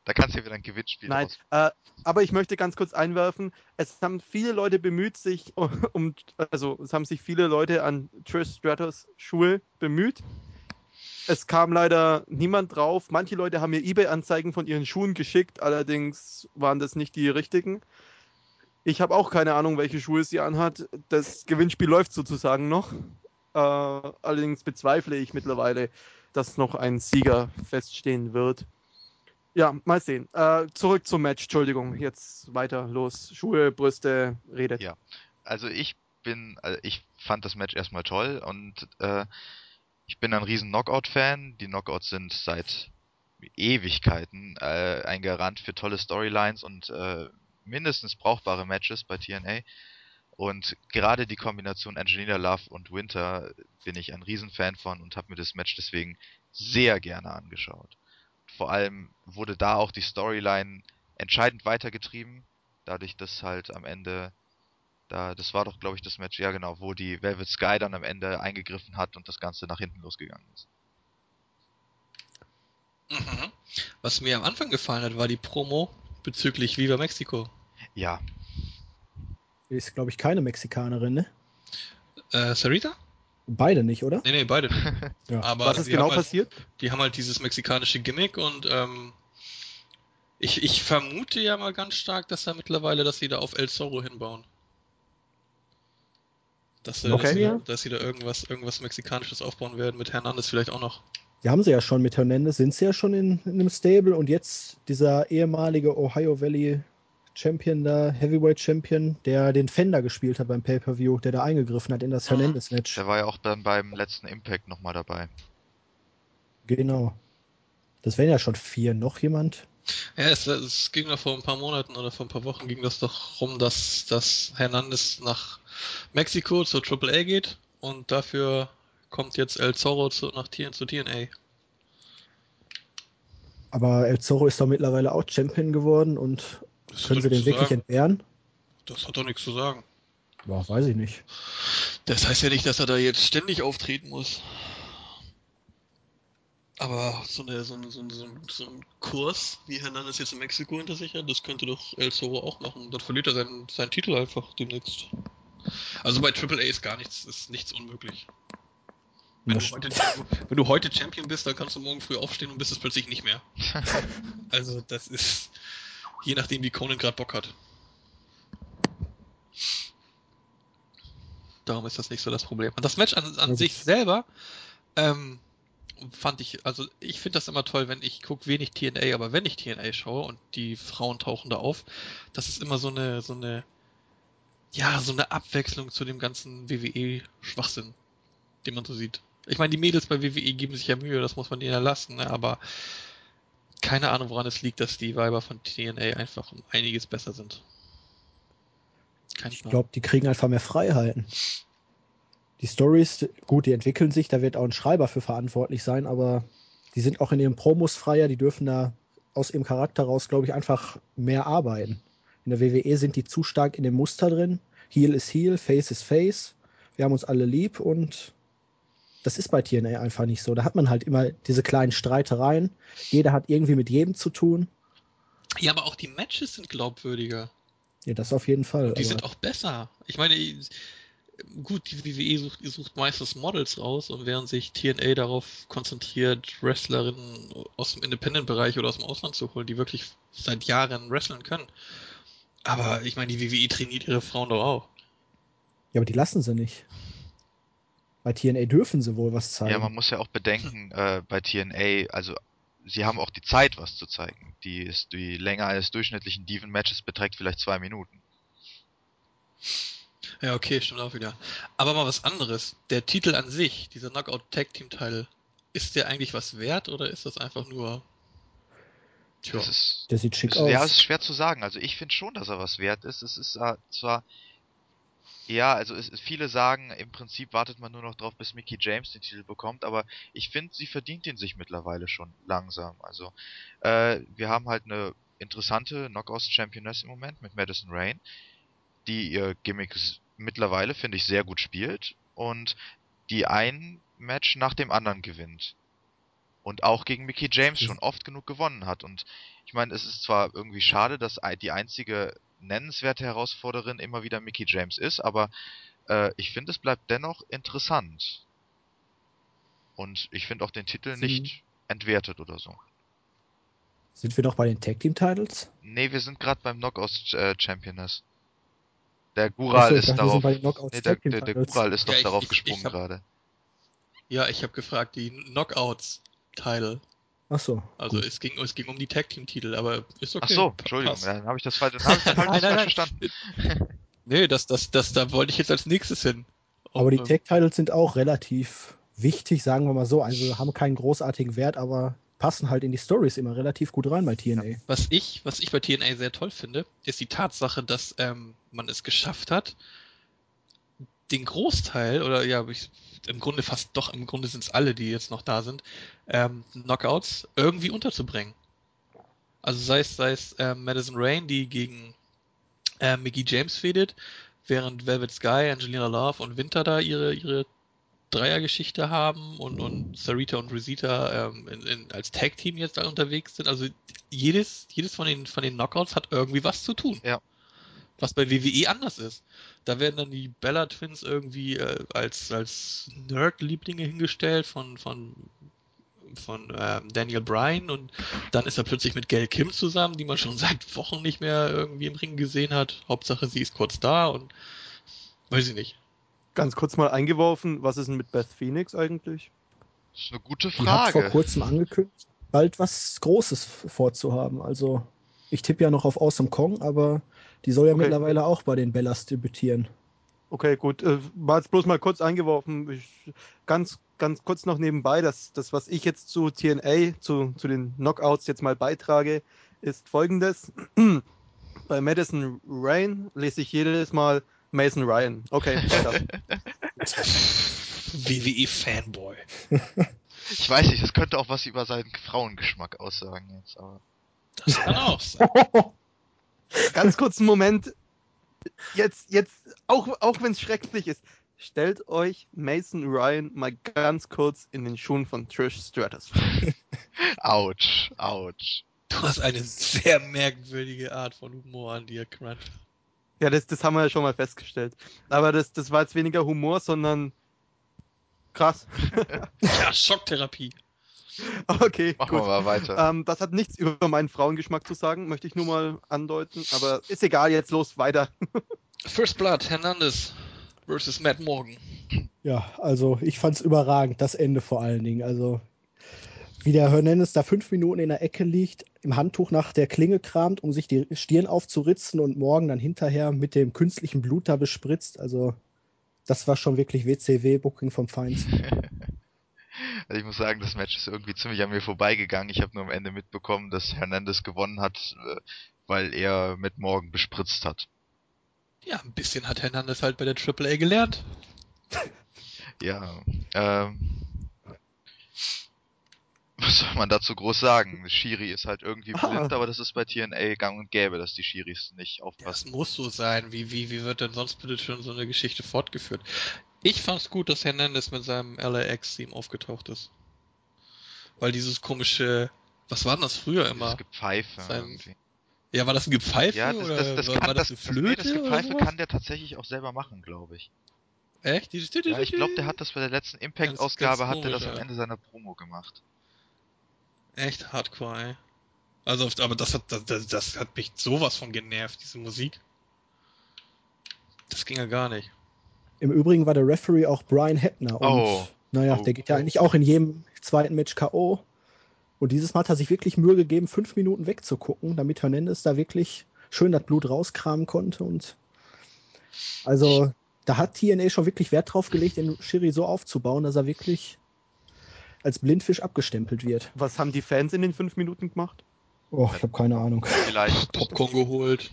Da kannst du wieder ein Gewinnspiel Nein, äh, aber ich möchte ganz kurz einwerfen, es haben viele Leute bemüht sich um, also es haben sich viele Leute an Trish Stratus Schuhe bemüht. Es kam leider niemand drauf. Manche Leute haben mir eBay-Anzeigen von ihren Schuhen geschickt, allerdings waren das nicht die richtigen. Ich habe auch keine Ahnung, welche Schuhe sie anhat. Das Gewinnspiel läuft sozusagen noch. Äh, allerdings bezweifle ich mittlerweile, dass noch ein Sieger feststehen wird. Ja, mal sehen. Äh, zurück zum Match. Entschuldigung, jetzt weiter los. Schuhe, Brüste, redet. Ja. Also ich bin, also ich fand das Match erstmal toll und äh, ich bin ein riesen Knockout-Fan. Die Knockouts sind seit Ewigkeiten äh, ein Garant für tolle Storylines und äh, mindestens brauchbare Matches bei TNA. Und gerade die Kombination Angelina Love und Winter bin ich ein Riesenfan von und habe mir das Match deswegen sehr gerne angeschaut. Vor allem wurde da auch die Storyline entscheidend weitergetrieben, dadurch, dass halt am Ende Da, das war doch, glaube ich, das Match, ja genau, wo die Velvet Sky dann am Ende eingegriffen hat und das Ganze nach hinten losgegangen ist. Mhm. Was mir am Anfang gefallen hat, war die Promo bezüglich Viva Mexico. Ja, Ist, glaube ich, keine Mexikanerin, ne? Äh, Sarita? Beide nicht, oder? Nee, nee, beide. Ja. Aber Was ist die genau haben halt, passiert? Die haben halt dieses mexikanische Gimmick und ähm, ich, ich vermute ja mal ganz stark, dass da mittlerweile, dass sie da auf El Zorro hinbauen. Dass, sie- Okay. dass, sie, Ja. dass sie da irgendwas, irgendwas Mexikanisches aufbauen werden, mit Hernandez vielleicht auch noch. Die haben sie ja schon mit Hernandez, sind sie ja schon in, in einem Stable und jetzt dieser ehemalige Ohio Valley Champion da, Heavyweight Champion, der den Fender gespielt hat beim Pay-Per-View, der da eingegriffen hat in das. Hernandez-Match. der war ja auch dann beim letzten Impact nochmal dabei. Genau. Das wären ja schon vier. Noch jemand? Ja, es, es ging doch vor ein paar Monaten oder vor ein paar Wochen ging das doch rum, dass, dass Hernandez nach Mexiko zur Triple A geht und dafür kommt jetzt El Zorro zu, nach TN, zu TNA. Aber El Zorro ist doch mittlerweile auch Champion geworden und Das können sie den wirklich sagen. entbehren? Das hat doch nichts zu sagen. Boah, weiß ich nicht. Das heißt ja nicht, dass er da jetzt ständig auftreten muss. Aber so, eine, so, ein- so, ein- so ein Kurs, wie Hernandez jetzt in Mexiko hinter sich hat, das könnte doch El Zorro auch machen. Dann verliert er seinen, seinen Titel einfach demnächst. Also bei Triple A ist gar nichts, ist nichts unmöglich. Wenn du, heute, wenn du heute Champion bist, dann kannst du morgen früh aufstehen und bist es plötzlich nicht mehr. Also das ist je nachdem, wie Conan gerade Bock hat. Darum ist das nicht so das Problem. Und das Match an, an sich selber ähm, fand ich, also ich finde das immer toll, wenn ich gucke wenig TNA, aber wenn ich TNA schaue und die Frauen tauchen da auf, das ist immer so eine, so eine, ja, so eine Abwechslung zu dem ganzen WWE-Schwachsinn, den man so sieht. Ich meine, die Mädels bei WWE geben sich ja Mühe, das muss man denen ja lassen, ne? aber keine Ahnung, woran es liegt, dass die Weiber von TNA einfach um einiges besser sind. Kein Ich glaube, die kriegen einfach mehr Freiheiten. Die Stories, gut, die entwickeln sich, da wird auch ein Schreiber für verantwortlich sein, aber die sind auch in ihren Promos freier, die dürfen da aus ihrem Charakter raus, glaube ich, einfach mehr arbeiten. In der WWE sind die zu stark in dem Muster drin. Heel ist Heel, Face ist Face. Wir haben uns alle lieb und das ist bei TNA einfach nicht so. Da hat man halt immer diese kleinen Streitereien. Jeder hat irgendwie mit jedem zu tun. Ja, aber auch die Matches sind glaubwürdiger. Ja, das auf jeden Fall. Und die aber- sind auch besser. Ich meine, gut, die WWE sucht, sucht meistens Models raus und während sich TNA darauf konzentriert, Wrestlerinnen aus dem Independent-Bereich oder aus dem Ausland zu holen, die wirklich seit Jahren wresteln können. Aber ich meine, die WWE trainiert ihre Frauen doch auch. Ja, aber die lassen sie nicht. Bei TNA dürfen sie wohl was zeigen. Ja, man muss ja auch bedenken, äh, bei TNA, also sie haben auch die Zeit, was zu zeigen. Die ist die Länge eines durchschnittlichen Diven-Matches beträgt vielleicht zwei Minuten. Ja, okay, stimmt auch wieder. Aber mal was anderes. Der Titel an sich, dieser Knockout Tag Team Titel, ist der eigentlich was wert oder ist das einfach nur. Tja. Das ist, Der sieht schick ist, aus. ja, es ist schwer zu sagen. Also ich finde schon, dass er was wert ist. Es ist äh, zwar, ja, also es, viele sagen, im Prinzip wartet man nur noch drauf, bis Mickey James den Titel bekommt, aber ich finde, sie verdient ihn sich mittlerweile schon langsam. Also äh, wir haben halt eine interessante Knockouts-Championess im Moment mit Madison Rain, die ihr Gimmick mittlerweile, finde ich, sehr gut spielt und die ein Match nach dem anderen gewinnt. Und auch gegen Mickey James schon oft genug gewonnen hat. Und ich meine, es ist zwar irgendwie schade, dass die einzige nennenswerte Herausforderin immer wieder Mickey James ist, aber äh, ich finde, es bleibt dennoch interessant. Und ich finde auch den Titel Sie- nicht entwertet oder so. Sind wir noch bei den Tag Team Titles? Nee, wir sind gerade beim Knockouts äh, Championess. Der Gural ich ist darauf. Nee, der, der, der. Gural ist doch Ja, ich- darauf ich- gesprungen ich hab- gerade. Ja, ich habe gefragt, die Knockouts Title. Achso. Also gut. es ging, es ging um die Tag Team Titel, aber ist okay. Ach so, Entschuldigung, ja, dann habe ich das falsch, verstanden. Nee, das, das, das, da wollte ich jetzt als nächstes hin. Aber die Um, Tag Titles sind auch relativ wichtig, sagen wir mal so. Also haben keinen großartigen Wert, aber passen halt in die Stories immer relativ gut rein bei TNA. Was ich, was ich bei TNA sehr toll finde, ist die Tatsache, dass ähm, man es geschafft hat, den Großteil, oder ja, ich, im Grunde fast doch, im Grunde sind es alle, die jetzt noch da sind, ähm, Knockouts irgendwie unterzubringen. Also sei es, sei es ähm, Madison Rain, die gegen ähm, Mickey James fädet, während Velvet Sky, Angelina Love und Winter da ihre, ihre Dreiergeschichte haben und, und Sarita und Rosita ähm, in, in, als Tag-Team jetzt unterwegs sind. Also jedes, jedes von den, von den Knockouts hat irgendwie was zu tun. Ja. Was bei WWE anders ist. Da werden dann die Bella Twins irgendwie äh, als, als Nerd-Lieblinge hingestellt von, von, von ähm, Daniel Bryan und dann ist er plötzlich mit Gail Kim zusammen, die man schon seit Wochen nicht mehr irgendwie im Ring gesehen hat. Hauptsache sie ist kurz da und weiß ich nicht. Ganz kurz mal eingeworfen, was ist denn mit Beth Phoenix eigentlich? Das ist eine gute Die hat vor Frage. kurzem angekündigt, bald was Großes vorzuhaben. Also ich tippe ja noch auf Awesome Kong, aber die soll ja Okay. mittlerweile auch bei den Bellas debütieren. Okay, gut. Äh, war jetzt bloß mal kurz eingeworfen. Ich, ganz, ganz kurz noch nebenbei, dass das, was ich jetzt zu TNA, zu, zu den Knockouts jetzt mal beitrage, ist folgendes. Bei Madison Rain lese ich jedes Mal Mason Ryan. Okay, weiter. WWE-Fanboy. Ich weiß nicht, das könnte auch was über seinen Frauengeschmack aussagen jetzt, aber. Das kann auch sein. ganz kurzen Moment. Jetzt, jetzt, auch, auch wenn es schrecklich ist, stellt euch Mason Ryan mal ganz kurz in den Schuhen von Trish Stratus vor. Autsch, autsch. Du hast eine sehr merkwürdige Art von Humor an dir, Crunch. Ja, das, das haben wir ja schon mal festgestellt. Aber das, das war jetzt weniger Humor, sondern krass. Ja, Schocktherapie. Okay, Machen gut. wir mal weiter. Ähm, das hat nichts über meinen Frauengeschmack zu sagen, möchte ich nur mal andeuten. Aber ist egal, jetzt los, weiter. First Blood, Hernandez versus Matt Morgan. Ja, also ich fand's überragend, das Ende vor allen Dingen. Also wie der Hernandez da fünf Minuten in der Ecke liegt, im Handtuch nach der Klinge kramt, um sich die Stirn aufzuritzen und morgen dann hinterher mit dem künstlichen Blut da bespritzt. Also das war schon wirklich WCW-Booking vom Feinsten. Also ich muss sagen, das Match ist irgendwie ziemlich an mir vorbeigegangen. Ich habe nur am Ende mitbekommen, dass Hernandez gewonnen hat, äh, weil er mit Morgan bespritzt hat. Ja, ein bisschen hat Hernandez halt bei der AAA gelernt. Ja, ähm. Was soll man dazu groß sagen? Shiri ist halt irgendwie Ah. blind, aber das ist bei TNA gang und gäbe, dass die Shiris nicht Das aufpassen. muss so sein. Wie, wie, wie wird denn sonst bitte schon so eine Geschichte fortgeführt? Ich fand's gut, dass Hernandez mit seinem LAX-Team aufgetaucht ist. Weil dieses komische, was war denn das früher immer? Das Gepfeife Sein- irgendwie. Ja, war das ein Gepfeife Ja, das, oder das, das war, kann war das, das das, eine nee, Flöte? das oder Gepfeife sowas? kann der tatsächlich auch selber machen, glaube ich. Echt? Dieses Ja, ich glaube, der hat das bei der letzten Impact-Ausgabe hat er das am. Ende seiner Promo gemacht. Echt hardcore, ey. Also, aber das hat, das, das, das hat mich sowas von genervt, diese Musik. Das ging ja gar nicht. Im Übrigen war der Referee auch Brian Heppner. Und Oh. naja, Oh. der geht ja eigentlich auch in jedem zweiten Match K.O. Und dieses Mal hat er sich wirklich Mühe gegeben, fünf Minuten wegzugucken, damit Hernandez da wirklich schön das Blut rauskramen konnte. Und also da hat TNA schon wirklich Wert drauf gelegt, den Shiri so aufzubauen, dass er wirklich als Blindfisch abgestempelt wird. Was haben die Fans in den fünf Minuten gemacht? Oh, ich habe keine Ahnung. Vielleicht, Popcorn geholt.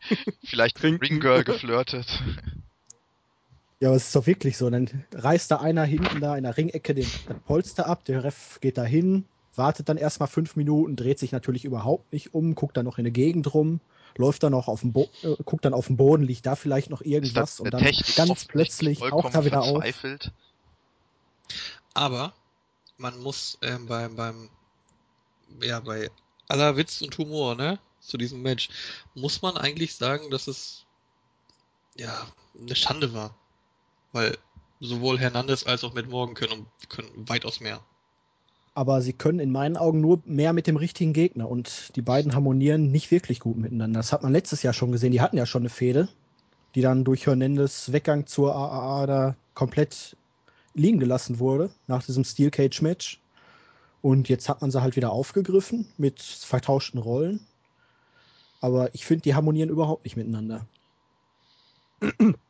vielleicht. Ringgirl geflirtet. Ja, aber es ist doch wirklich so. Dann reißt da einer hinten da in der Ringecke den, das Polster ab, der Ref geht da hin, wartet dann erstmal fünf Minuten, dreht sich natürlich überhaupt nicht um, guckt dann noch in der Gegend rum, läuft dann noch auf dem Bo äh, guckt dann auf dem Boden, liegt da vielleicht noch irgendwas und dann Technik ganz plötzlich taucht er wieder auf. Aber man muss ähm, beim, beim, ja, bei aller Witz und Humor, ne, zu diesem Match, muss man eigentlich sagen, dass es, ja, eine Schande war. Weil sowohl Hernandez als auch mit Morgan können, können weitaus mehr. Aber sie können in meinen Augen nur mehr mit dem richtigen Gegner und die beiden harmonieren nicht wirklich gut miteinander. Das hat man letztes Jahr schon gesehen. Die hatten ja schon eine Fehde, die dann durch Hernandez Weggang zur AAA da komplett liegen gelassen wurde nach diesem Steel Cage Match. Und jetzt hat man sie halt wieder aufgegriffen mit vertauschten Rollen. Aber ich finde, die harmonieren überhaupt nicht miteinander.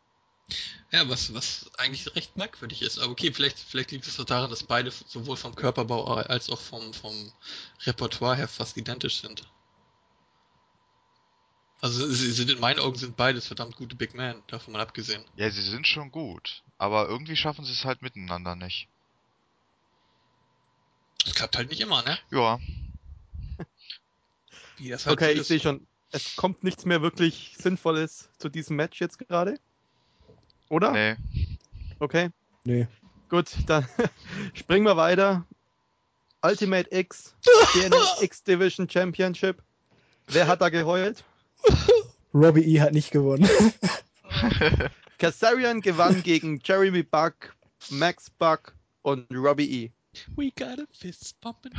Ja, was, was eigentlich recht merkwürdig ist. Aber okay, vielleicht, vielleicht liegt es doch daran, dass beide sowohl vom Körperbau als auch vom, vom Repertoire her fast identisch sind. Also sie sind in meinen Augen sind beides verdammt gute Big Men, davon mal abgesehen. Ja, sie sind schon gut, aber irgendwie schaffen sie es halt miteinander nicht. Das klappt halt nicht immer, ne? Ja, Wie das halt Okay, ich sehe schon. Es kommt nichts mehr wirklich Sinnvolles zu diesem Match jetzt gerade. Oder? Nee. Okay. Nee. Gut, dann springen wir weiter. Ultimate X, X Division Championship. Wer hat da geheult? Robbie E. hat nicht gewonnen. Kazarian gewann gegen Jeremy Buck, Max Buck und Robbie E. We got a fist pumping.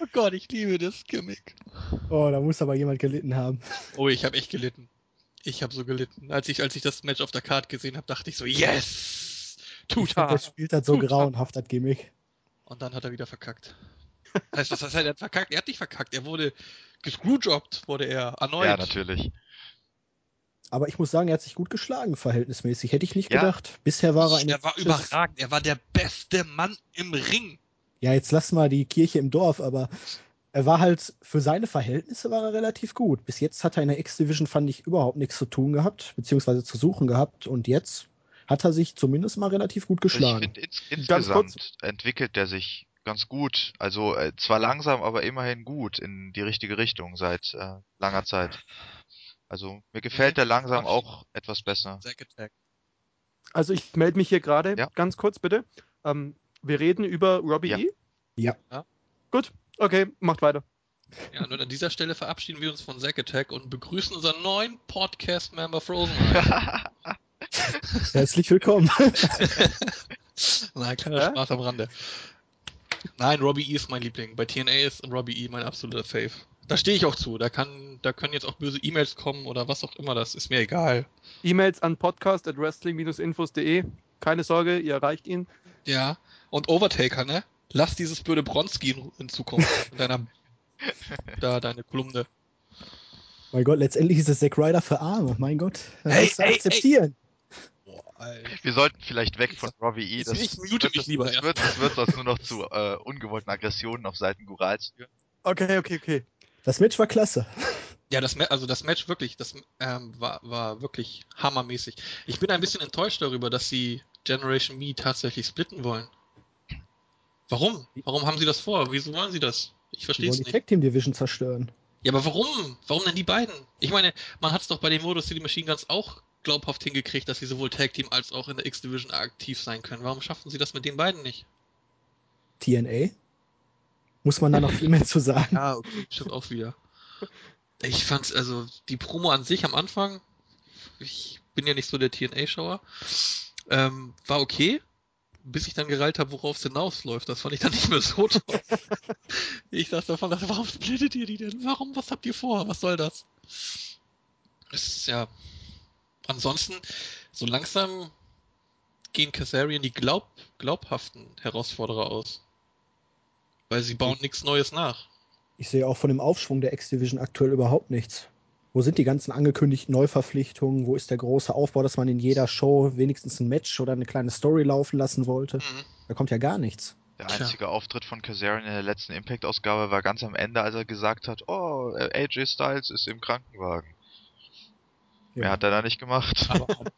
oh Gott, ich liebe das Gimmick. Oh, da muss aber jemand gelitten haben. Oh, ich habe echt gelitten. Ich habe so gelitten. Als ich, als ich das Match auf der Karte gesehen habe, dachte ich so, yes! Tuta! der spielt halt so Tuta. grauenhaft, das Gimmick. Und dann hat er wieder verkackt. Heißt, was heißt, er hat verkackt? Er hat nicht verkackt. Er wurde gescrewjobbt, wurde er erneut. ja, natürlich. Aber ich muss sagen, er hat sich gut geschlagen, verhältnismäßig. Hätte ich nicht Ja. gedacht. Bisher war er in er war überragend. Er war der beste Mann im Ring. Ja, jetzt lass mal die Kirche im Dorf, aber er war halt, für seine Verhältnisse war er relativ gut. Bis jetzt hat er in der X-Division, fand ich, überhaupt nichts zu tun gehabt, beziehungsweise zu suchen gehabt. Und jetzt hat er sich zumindest mal relativ gut Also ich geschlagen. finde, ins, Ganz kurz. insgesamt entwickelt der sich ganz gut. Also äh, zwar langsam, aber immerhin gut in die richtige Richtung seit äh, langer Zeit. Also mir gefällt der langsam auch etwas besser. Also ich melde mich hier gerade, Ja. ganz kurz bitte. Ähm, wir reden über Robbie Ja. E. Ja. Ja. Gut, okay, macht weiter. Ja, und an dieser Stelle verabschieden wir uns von Zack Attack und begrüßen unseren neuen Podcast-Member Frozen. Herzlich willkommen. Nein, kleiner? Spaß am Rande. Nein, Robbie E ist mein Liebling. Bei TNA ist Robbie E mein absoluter Fave. Da stehe ich auch zu. Da kann, da können jetzt auch böse E-Mails kommen oder was auch immer. Das ist mir egal. E-Mails an podcast.wrestling-infos.de. Keine Sorge, ihr erreicht ihn. Ja. Und Overtaker, ne? Lass dieses blöde Bronski in, Zukunft in deiner, da deine Kolumne. mein Gott, letztendlich ist es Zack Ryder für Arme. Mein Gott. Das Hey, du hey, akzeptieren. Boah, Alter. Wir sollten vielleicht weg von Robbie E. Ich- Das, ich mute das, mich lieber das, wird, das wird sonst nur noch zu äh, ungewollten Aggressionen auf Seiten Gurals führen. Okay, okay, okay. Das Match war klasse. Ja, das, also das Match wirklich, das ähm, war, war wirklich hammermäßig. Ich bin ein bisschen enttäuscht darüber, dass sie Generation Me tatsächlich splitten wollen. Warum? Warum haben sie das vor? Wieso wollen sie das? Ich Die verstehe wollen es die nicht. Tag Team Division zerstören. Ja, aber warum? Warum denn die beiden? Ich meine, man hat es doch bei den Modus City Machine Guns auch glaubhaft hingekriegt, dass sie sowohl Tag Team als auch in der X-Division aktiv sein können. Warum schaffen sie das mit den beiden nicht? TNA? Muss man da noch viel mehr zu sagen? Ja, okay, stimmt auch wieder. Ich fand's, also, die Promo an sich am Anfang, ich bin ja nicht so der TNA-Schauer, ähm, war okay, bis ich dann gereilt habe, worauf es hinausläuft. Das fand ich dann nicht mehr so toll. ich dachte davon, dachte, warum splittet ihr die denn? Warum? Was habt ihr vor? Was soll das? Es ist ja. Ansonsten, so langsam gehen Kazarian die glaub, glaubhaften Herausforderer aus. Weil sie bauen nichts Neues nach. Ich sehe auch von dem Aufschwung der X-Division aktuell überhaupt nichts. Wo sind die ganzen angekündigten Neuverpflichtungen? Wo ist der große Aufbau, dass man in jeder Show wenigstens ein Match oder eine kleine Story laufen lassen wollte? Mhm. Da kommt ja gar nichts. Der Tja. einzige Auftritt von Kazarian in der letzten Impact-Ausgabe war ganz am Ende, als er gesagt hat, oh, AJ Styles ist im Krankenwagen. Mehr hat er da nicht gemacht. Aber Haupt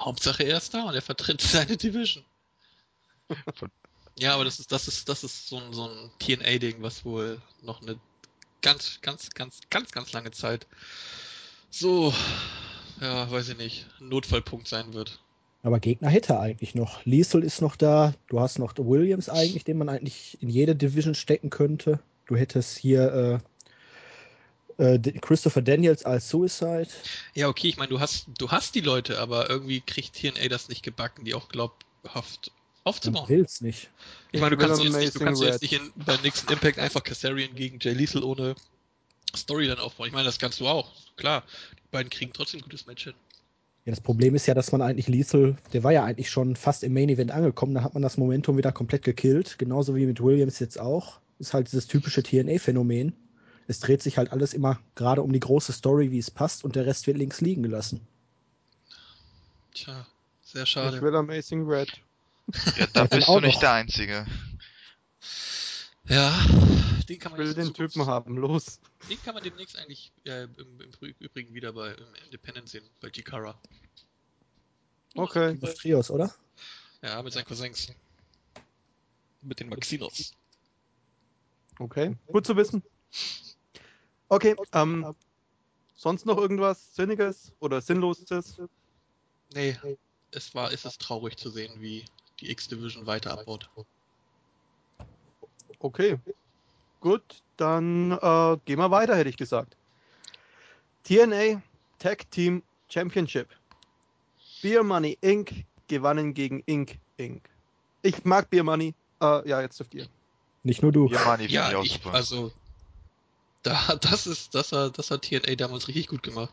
Hauptsache er ist da und er vertritt seine Division. Ja, aber das ist, das ist, das ist so ein, so ein TNA-Ding, was wohl noch eine ganz, ganz, ganz, ganz, ganz lange Zeit so, ja, weiß ich nicht, ein Notfallpunkt sein wird. Aber Gegner hätte er eigentlich noch. Liesel ist noch da. Du hast noch Williams eigentlich, den man eigentlich in jede Division stecken könnte. Du hättest hier äh, äh, Christopher Daniels als Suicide. Ja, okay, ich meine, du hast, du hast die Leute, aber irgendwie kriegt TNA das nicht gebacken, die auch glaubhaft Aufzubauen. will's nicht. Ich meine, du Will kannst, jetzt nicht, du kannst jetzt nicht in, beim nächsten Impact einfach Kassarian gegen Jay Lethal ohne Story dann aufbauen. Ich meine, das kannst du auch. Klar, die beiden kriegen trotzdem ein gutes Match hin. Ja, das Problem ist ja, dass man eigentlich Liesel, der war ja eigentlich schon fast im Main Event angekommen, da hat man das Momentum wieder komplett gekillt. Genauso wie mit Williams jetzt auch. Ist halt dieses typische TNA-Phänomen. Es dreht sich halt alles immer gerade um die große Story, wie es passt, und der Rest wird links liegen gelassen. Tja, sehr Ich schade. will Amazing Red. Ja, da bist auch du nicht noch. der Einzige. Ja, den kann Ich man will jetzt den Typen haben, los. Den kann man demnächst eigentlich äh, im, im Übrigen wieder bei im Independent sehen, bei Jikara. Okay. Auf Trios, oder? Ja, mit seinen Cousins. Mit den Maxinos. Okay, gut zu wissen. Okay, ähm, sonst noch irgendwas Sinniges oder Sinnloses? Nee, es war, es ist traurig zu sehen, wie die X-Division weiter abbaut. Okay. Gut, dann äh, gehen wir weiter, hätte ich gesagt. TNA Tag Team Championship. Beer Money Inc. gewannen gegen Inc. Inc. Ich mag Beer Money. Äh, ja, jetzt dürft ihr. Nicht nur du. Ja, Money ich Ja, auch ich, super. also, da, das ist, das hat, das hat TNA damals richtig gut gemacht.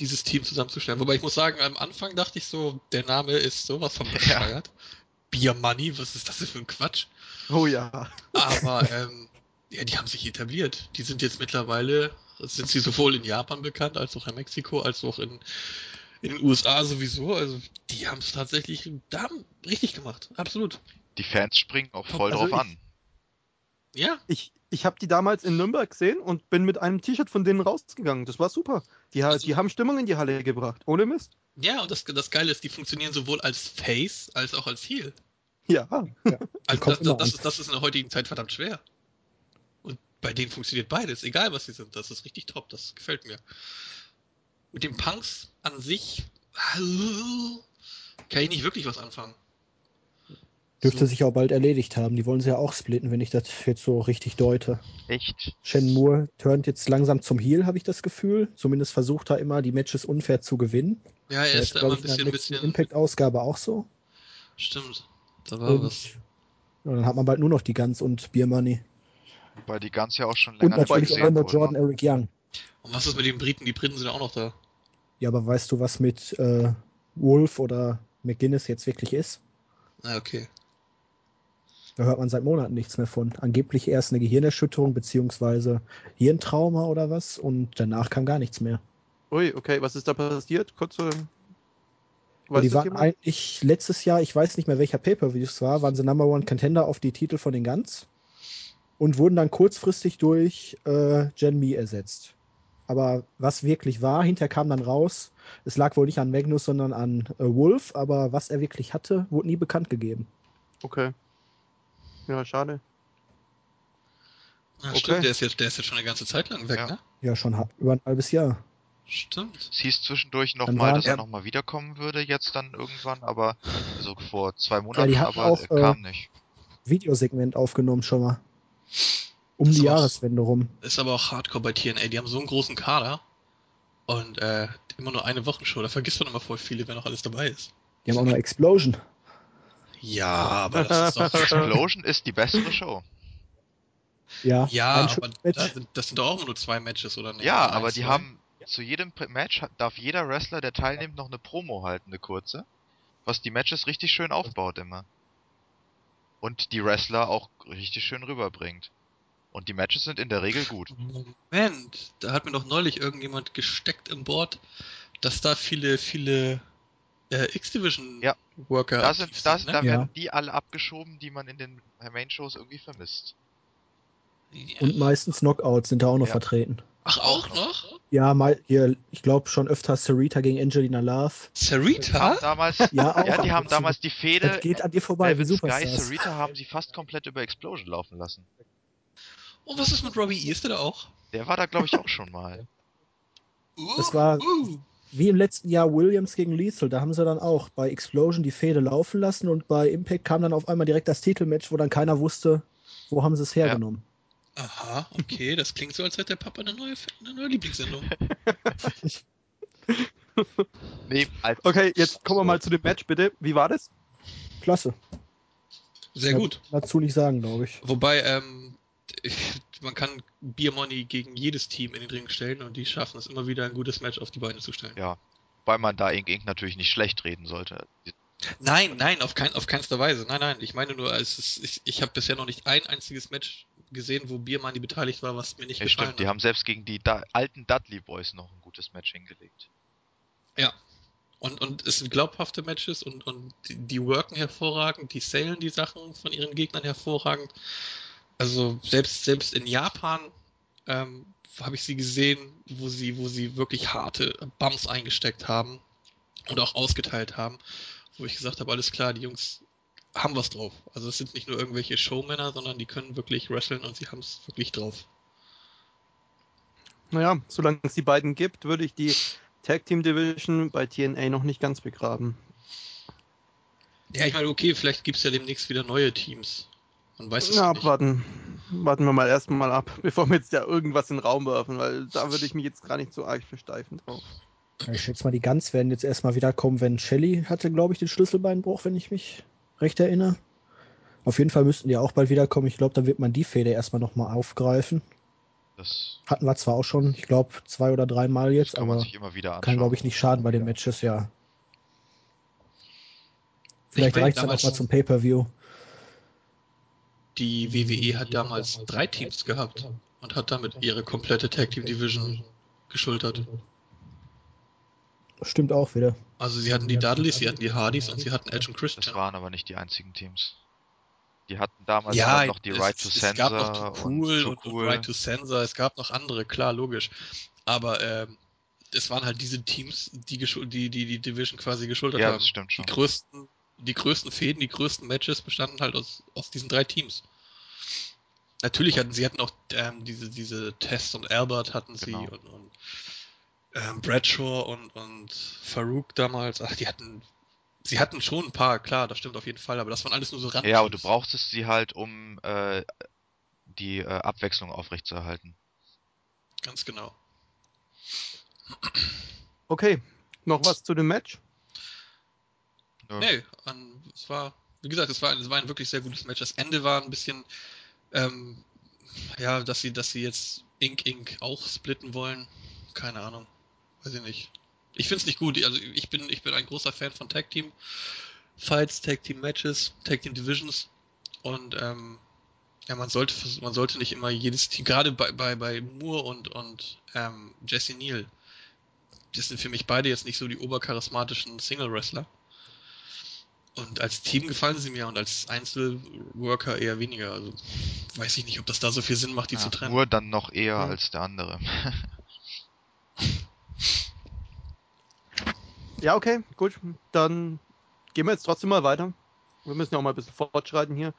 Dieses Team zusammenzustellen. Wobei ich muss sagen, am Anfang dachte ich so, der Name ist sowas von bescheuert. Beer Money, was ist das denn für ein Quatsch? Oh ja. Aber ähm, ja, die haben sich etabliert. Die sind jetzt mittlerweile, sind sie sowohl in Japan bekannt, als auch in Mexiko, als auch in, in den USA sowieso. Also die haben es tatsächlich da haben richtig gemacht. Absolut. Die Fans springen auch voll Also drauf ich- an. Ja, Ich, ich habe die damals in Nürnberg gesehen und bin mit einem T-Shirt von denen rausgegangen. Das war super. Die, Also- die haben Stimmung in die Halle gebracht. Ohne Mist. ja, und das, das Geile ist, die funktionieren sowohl als Face als auch als Heel. Ja. Also das, das, das, ist, das ist in der heutigen Zeit verdammt schwer. Und bei denen funktioniert beides, egal was sie sind. Das ist richtig top, das gefällt mir. Mit den Punks an sich kann ich nicht wirklich was anfangen. Dürfte So. sich auch bald erledigt haben. Die wollen sie ja auch splitten, wenn ich das jetzt so richtig deute. Echt? Shen Moore turnt jetzt langsam zum Heel, habe ich das Gefühl. Zumindest versucht er immer, die Matches unfair zu gewinnen. Ja, er ist da immer ein ich, in der bisschen, bisschen. Impact-Ausgabe auch so. Stimmt. Da war Und was. ja, dann hat man bald nur noch die Guns und Beer Money. Weil die ganz ja auch schon Und länger nicht mehr natürlich auch noch Jordan ne? Eric Young. Und was ist mit den Briten? Die Briten sind auch noch da. Ja, aber weißt du, was mit äh, Wolf oder McGuinness jetzt wirklich ist? Na, okay. Da hört man seit Monaten nichts mehr von. Angeblich erst eine Gehirnerschütterung beziehungsweise Hirntrauma oder was und danach kam gar nichts mehr. Ui, okay, was ist da passiert? Kurze. Aber die das waren jemand? eigentlich letztes Jahr, ich weiß nicht mehr welcher Pay-Per-View es war, waren sie Number One Contender auf die Titel von den Guns und wurden dann kurzfristig durch äh, Jen Me ersetzt. Aber was wirklich war, hinterher kam dann raus, es lag wohl nicht an Magnus, sondern an äh, Wolf, aber was er wirklich hatte, wurde nie bekannt gegeben. Okay. Ja, schade. Ja, Okay. Stimmt, der ist, jetzt, der ist jetzt schon eine ganze Zeit lang weg, Ja. ne? Ja, schon über ein halbes Jahr. Stimmt. Es hieß zwischendurch nochmal, dass er Ja. nochmal wiederkommen würde, jetzt dann irgendwann, aber so vor zwei Ja, Monaten, die hatten aber auch, er äh, kam nicht. Videosegment aufgenommen schon mal. Um Das die ist auch- Jahreswende rum. Ist aber auch hardcore bei TNA. Die haben so einen großen Kader. Und äh, immer nur eine Wochenshow. Da vergisst man immer voll viele, wer noch alles dabei ist. Die haben auch noch Explosion. Ja, aber das ist doch. Explosion ist die bessere Show. Ja, ja, aber da sind, das sind doch auch immer nur zwei Matches, oder nicht? Ja, aber die zwei? haben zu jedem Match darf jeder Wrestler, der teilnimmt, noch eine Promo halten, eine kurze, was die Matches richtig schön aufbaut immer. Und die Wrestler auch richtig schön rüberbringt. Und die Matches sind in der Regel gut. Moment, da hat mir doch neulich irgendjemand gesteckt im Board, dass da viele, viele äh, X-Division Ja. Worker Da aktiv sind, da, ne? da Ja. werden die alle abgeschoben, die man in den Main-Shows irgendwie vermisst. Ja. Und meistens Knockouts sind da auch noch Ja. vertreten. Ach, auch noch? Ja, mal hier, ich glaube schon öfter Sarita gegen Angelina Love. Sarita? Damals, Ja, auch ja, die haben damals die Fehde. Das geht an dir vorbei, wie Velvet Sky. Sarita haben sie fast komplett über Explosion laufen lassen. Und was ist mit Robbie E? Ist der da auch? Der war da, glaube ich, auch schon mal. Uh, Das war- Uh. Wie im letzten Jahr Williams gegen Lethal, da haben sie dann auch bei Explosion die Fehde laufen lassen und bei Impact kam dann auf einmal direkt das Titelmatch, wo dann keiner wusste, wo haben sie es hergenommen. Aha, okay, das klingt so, als hätte der Papa eine neue, eine neue Lieblingssendung. Nee, als, Okay, jetzt kommen wir mal zu dem Match, bitte. Wie war das? Klasse. Sehr gut. Dazu nicht sagen, glaube ich. Wobei, ähm, man kann Beer Money gegen jedes Team in den Ring stellen und die schaffen es immer wieder ein gutes Match auf die Beine zu stellen. ja, weil man da Ink Ink natürlich nicht schlecht reden sollte. Nein, nein, auf, kein, auf keinster Weise. Nein, nein, ich meine nur, ist, ich, ich habe bisher noch nicht ein einziges Match gesehen, wo Beer Money beteiligt war, was mir nicht Ja, gefallen stimmt, die hat. haben selbst gegen die da alten Dudley Boys noch ein gutes Match hingelegt. Und, und es sind glaubhafte Matches und, und die, die worken hervorragend, die salen die Sachen von ihren Gegnern hervorragend. Also selbst, selbst in Japan ähm, habe ich sie gesehen, wo sie, wo sie wirklich harte Bumps eingesteckt haben und auch ausgeteilt haben, wo ich gesagt habe, alles klar, die Jungs haben was drauf. Also es sind nicht nur irgendwelche Showmänner, sondern die können wirklich wresteln und sie haben es wirklich drauf. Naja, solange es die beiden gibt, würde ich die Tag Team Division bei TNA noch nicht ganz begraben. Ja, ich meine, okay, vielleicht gibt es ja demnächst wieder neue Teams. Man weiß es Na, ja nicht. abwarten. Warten wir mal erstmal ab, bevor wir jetzt ja irgendwas in den Raum werfen, weil da würde ich mich jetzt gar nicht so arg versteifen drauf. Ich schätze mal, die Guns werden jetzt erstmal wieder kommen, wenn Shelly hatte, glaube ich, den Schlüsselbeinbruch, wenn ich mich recht erinnere. Auf jeden Fall müssten die auch bald wiederkommen. Ich glaube, dann wird man die Fehde erstmal nochmal aufgreifen. Das Hatten wir zwar auch schon, ich glaube, zwei oder dreimal jetzt, kann man aber sich immer wieder anschauen. kann, glaube ich, nicht schaden bei den Matches, ja. Vielleicht reicht es dann auch mal zum Pay-Per-View. Die WWE hat damals drei Teams gehabt und hat damit ihre komplette Tag Team Division geschultert. Stimmt auch wieder. Also sie hatten die Dudleys, sie hatten die Hardys und sie hatten Edge und Das Christian. waren aber nicht die einzigen Teams. Die hatten damals ja, auch noch die es, Right to es Censor gab noch Too Cool und und, Too und Cool. Right to Censor, es gab noch andere, klar, logisch. Aber ähm, es waren halt diese Teams, die die, die die Division quasi geschultert ja, haben. das stimmt Die schon. größten, die größten Fäden, die größten Matches bestanden halt aus, aus diesen drei Teams. Natürlich hatten sie hatten auch ähm, diese, diese Test und Albert hatten sie Genau. und, und ähm, Bradshaw und, und Farouk damals. Ach, die hatten sie hatten schon ein paar, klar, das stimmt auf jeden Fall, aber das waren alles nur so Rand. Ja, aber du brauchtest sie halt, um äh, die äh, Abwechslung aufrechtzuerhalten. Ganz genau. Okay, noch was zu dem Match? Nö. Nee, an, es war, wie gesagt, es war, es war ein wirklich sehr gutes Match. Das Ende war ein bisschen, ähm, ja, dass sie, dass sie jetzt Ink Ink auch splitten wollen. Keine Ahnung. Weiß ich nicht. Ich find's nicht gut. Also ich bin, ich bin ein großer Fan von Tag Team Fights, Tag Team Matches, Tag Team Divisions und ähm, ja, man sollte, man sollte nicht immer jedes Team, gerade bei, bei, bei Moore und, und ähm, Jesse Neal, das sind für mich beide jetzt nicht so die obercharismatischen Single-Wrestler. Und als Team gefallen sie mir und als Einzelworker eher weniger. Also weiß ich nicht, ob das da so viel Sinn macht, die Ja, zu trennen. nur dann noch eher Ja. als der andere. Ja, okay, gut. Dann gehen wir jetzt trotzdem mal weiter. Wir müssen ja auch mal ein bisschen fortschreiten hier.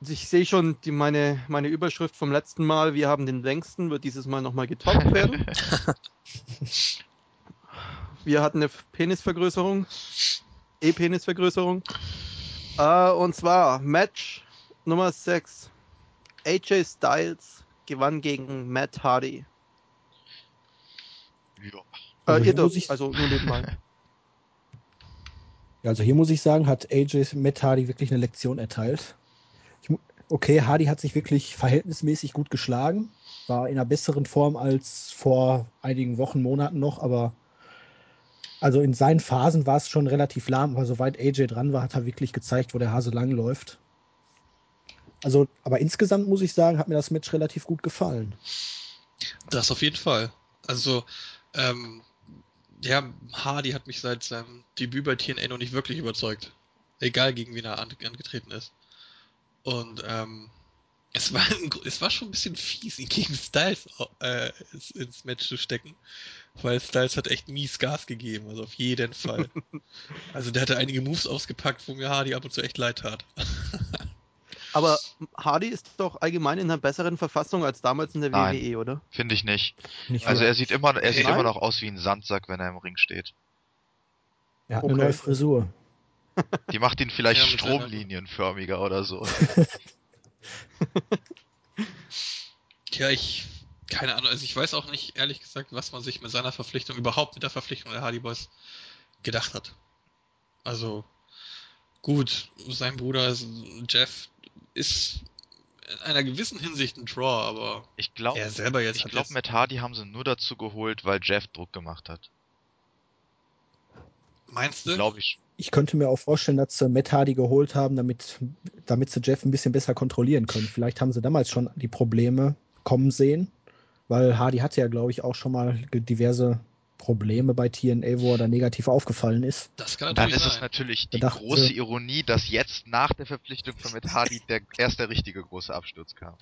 Ich sehe schon die, meine, meine Überschrift vom letzten Mal, wir haben den längsten, wird dieses Mal nochmal getoppt werden. wir hatten eine Penisvergrößerung. E-Penisvergrößerung. Äh, und zwar Match Nummer 6. AJ Styles gewann gegen Matt Hardy. ja. Äh, Also ihr hier dürft, muss ich- also nur nebenbei. Ja, also hier muss ich sagen, hat AJ Matt Hardy wirklich eine Lektion erteilt. Ich, okay, Hardy hat sich wirklich verhältnismäßig gut geschlagen, war in einer besseren Form als vor einigen Wochen, Monaten noch, aber also in seinen Phasen war es schon relativ lahm, aber soweit AJ dran war, hat er wirklich gezeigt, wo der Hase lang läuft. Also, aber insgesamt muss ich sagen, hat mir das Match relativ gut gefallen. Das auf jeden Fall. Also, ähm, ja, Hardy hat mich seit seinem Debüt bei TNA noch nicht wirklich überzeugt. Egal gegen wen er an, angetreten ist. Und ähm, es war, ein, es war schon ein bisschen fies, ihn gegen Styles äh, ins Match zu stecken. Weil Styles hat echt mies Gas gegeben, also auf jeden Fall. also der hatte einige Moves ausgepackt, wo mir Hardy ab und zu echt leid tat. Aber Hardy ist doch allgemein in einer besseren Verfassung als damals in der Nein. WWE, oder? Finde ich nicht. Nicht Also er sieht immer, er sieht Nein? immer noch aus wie ein Sandsack, wenn er im Ring steht. er hat okay. eine neue Frisur. Die macht ihn vielleicht Ja, stromlinienförmiger oder so. Tja, ich, keine Ahnung, also ich weiß auch nicht, ehrlich gesagt, was man sich mit seiner Verpflichtung, überhaupt mit der Verpflichtung der Hardy Boys gedacht hat. Also, gut, sein Bruder Jeff ist in einer gewissen Hinsicht ein Draw, aber Ich glaube, er selber jetzt ich glaube, Matt Hardy haben sie nur dazu geholt, weil Jeff Druck gemacht hat. meinst du? Glaube ich. Ich könnte mir auch vorstellen, dass sie Matt Hardy geholt haben, damit, damit sie Jeff ein bisschen besser kontrollieren können. Vielleicht haben sie damals schon die Probleme kommen sehen, weil Hardy hatte ja, glaube ich, auch schon mal diverse Probleme bei TNA, wo er da negativ aufgefallen ist. Das kann Dann natürlich ist es sein. natürlich die Da dachten große sie- Ironie, dass jetzt nach der Verpflichtung von Matt Hardy der, erst der richtige große Absturz kam.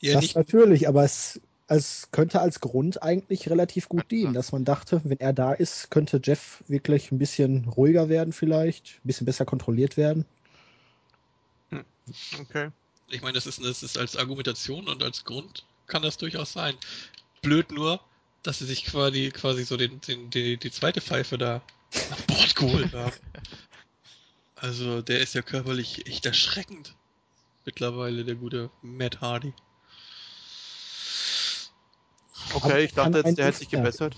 Ja, das nicht, natürlich, aber es, es könnte als Grund eigentlich relativ gut dienen, dass man dachte, wenn er da ist, könnte Jeff wirklich ein bisschen ruhiger werden vielleicht, ein bisschen besser kontrolliert werden. Okay. ich meine, das ist, das ist als Argumentation und als Grund kann das durchaus sein. blöd nur, dass sie sich quasi, quasi so den, den, die, die zweite Pfeife da an Bord geholt haben. Also, der ist ja körperlich echt erschreckend. Mittlerweile, der gute Matt Hardy. Okay, ich dachte jetzt, der hätte sich gebessert.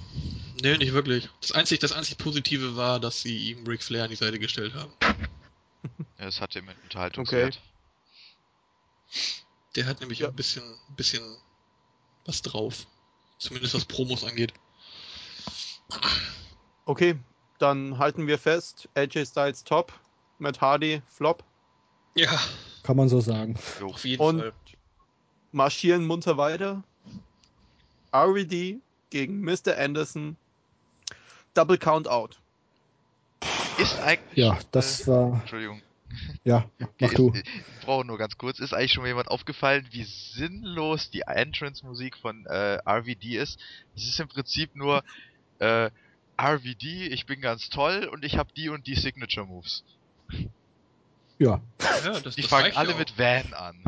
Nee, nicht wirklich. Das einzig, das einzig Positive war, dass sie ihm Ric Flair an die Seite gestellt haben. Ja, es hatte einen Unterhaltungswert. Der hat nämlich Ja. ein bisschen, ein bisschen was drauf. Zumindest was Promos angeht. Okay, dann halten wir fest, AJ Styles top, Matt Hardy flop, Ja, Kann man so sagen. Jo. auf jeden Und- Fall. marschieren munter weiter. RVD gegen Mr. Anderson. Double Count Out. Ist eigentlich. Ja, das war. Entschuldigung. Ja, mach du. Ich brauche nur ganz kurz. Ist eigentlich schon mal jemand aufgefallen, wie sinnlos die Entrance-Musik von äh, RVD ist? Es ist im Prinzip nur äh, RVD, ich bin ganz toll und ich habe die und die Signature Moves. Ja, Ja, das, Die das fangen alle auch. mit Van an.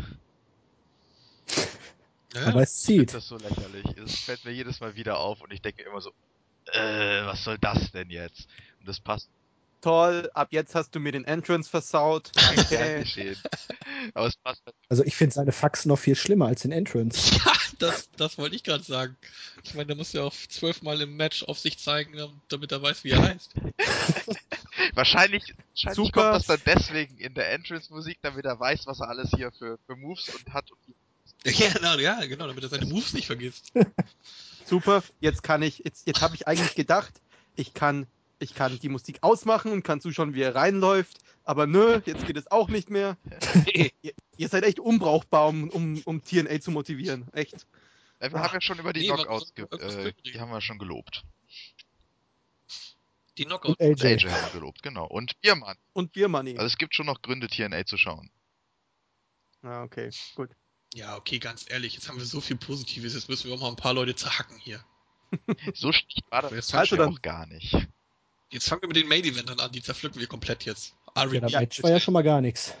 Ja, aber es zieht. das so lächerlich. Es fällt mir jedes Mal wieder auf und ich denke immer so, äh, was soll das denn jetzt? Und das passt Toll, ab jetzt hast du mir den Entrance versaut. passt halt Also ich finde seine Faxen noch viel schlimmer als den Entrance. Ja, das, das wollte ich gerade sagen. Ich meine, der muss ja auch zwölfmal im Match auf sich zeigen, damit er weiß, wie er heißt. Wahrscheinlich, wahrscheinlich Super. kommt das dann deswegen in der Entrance-Musik, damit er weiß, was er alles hier für, für Moves und hat. Und Ja, genau, ja, genau, damit er seine Moves nicht vergisst. Super, jetzt kann ich, jetzt, jetzt habe ich eigentlich gedacht, ich kann, ich kann die Musik ausmachen und kann zuschauen, wie er reinläuft. Aber nö, jetzt geht es auch nicht mehr. ihr, ihr seid echt unbrauchbar, um, um, um TNA zu motivieren. Echt. Wir haben ja schon über die Nee, Knockouts, ge äh, die haben wir schon gelobt. Die Knockout. Und AJ. AJ haben wir gelobt, genau. Und Biermann. Und Beer Money. Also es gibt schon noch Gründe, TNA zu schauen. Ah, okay, gut. Ja, okay, ganz ehrlich, jetzt haben wir so viel Positives, jetzt müssen wir auch mal ein paar Leute zerhacken hier. So schlecht war das Jetzt Match also ja dann- auch gar nicht. Jetzt fangen wir mit den Main Eventern an, die zerpflücken wir komplett jetzt. Ja, RVD. der Match war ja schon mal gar nichts.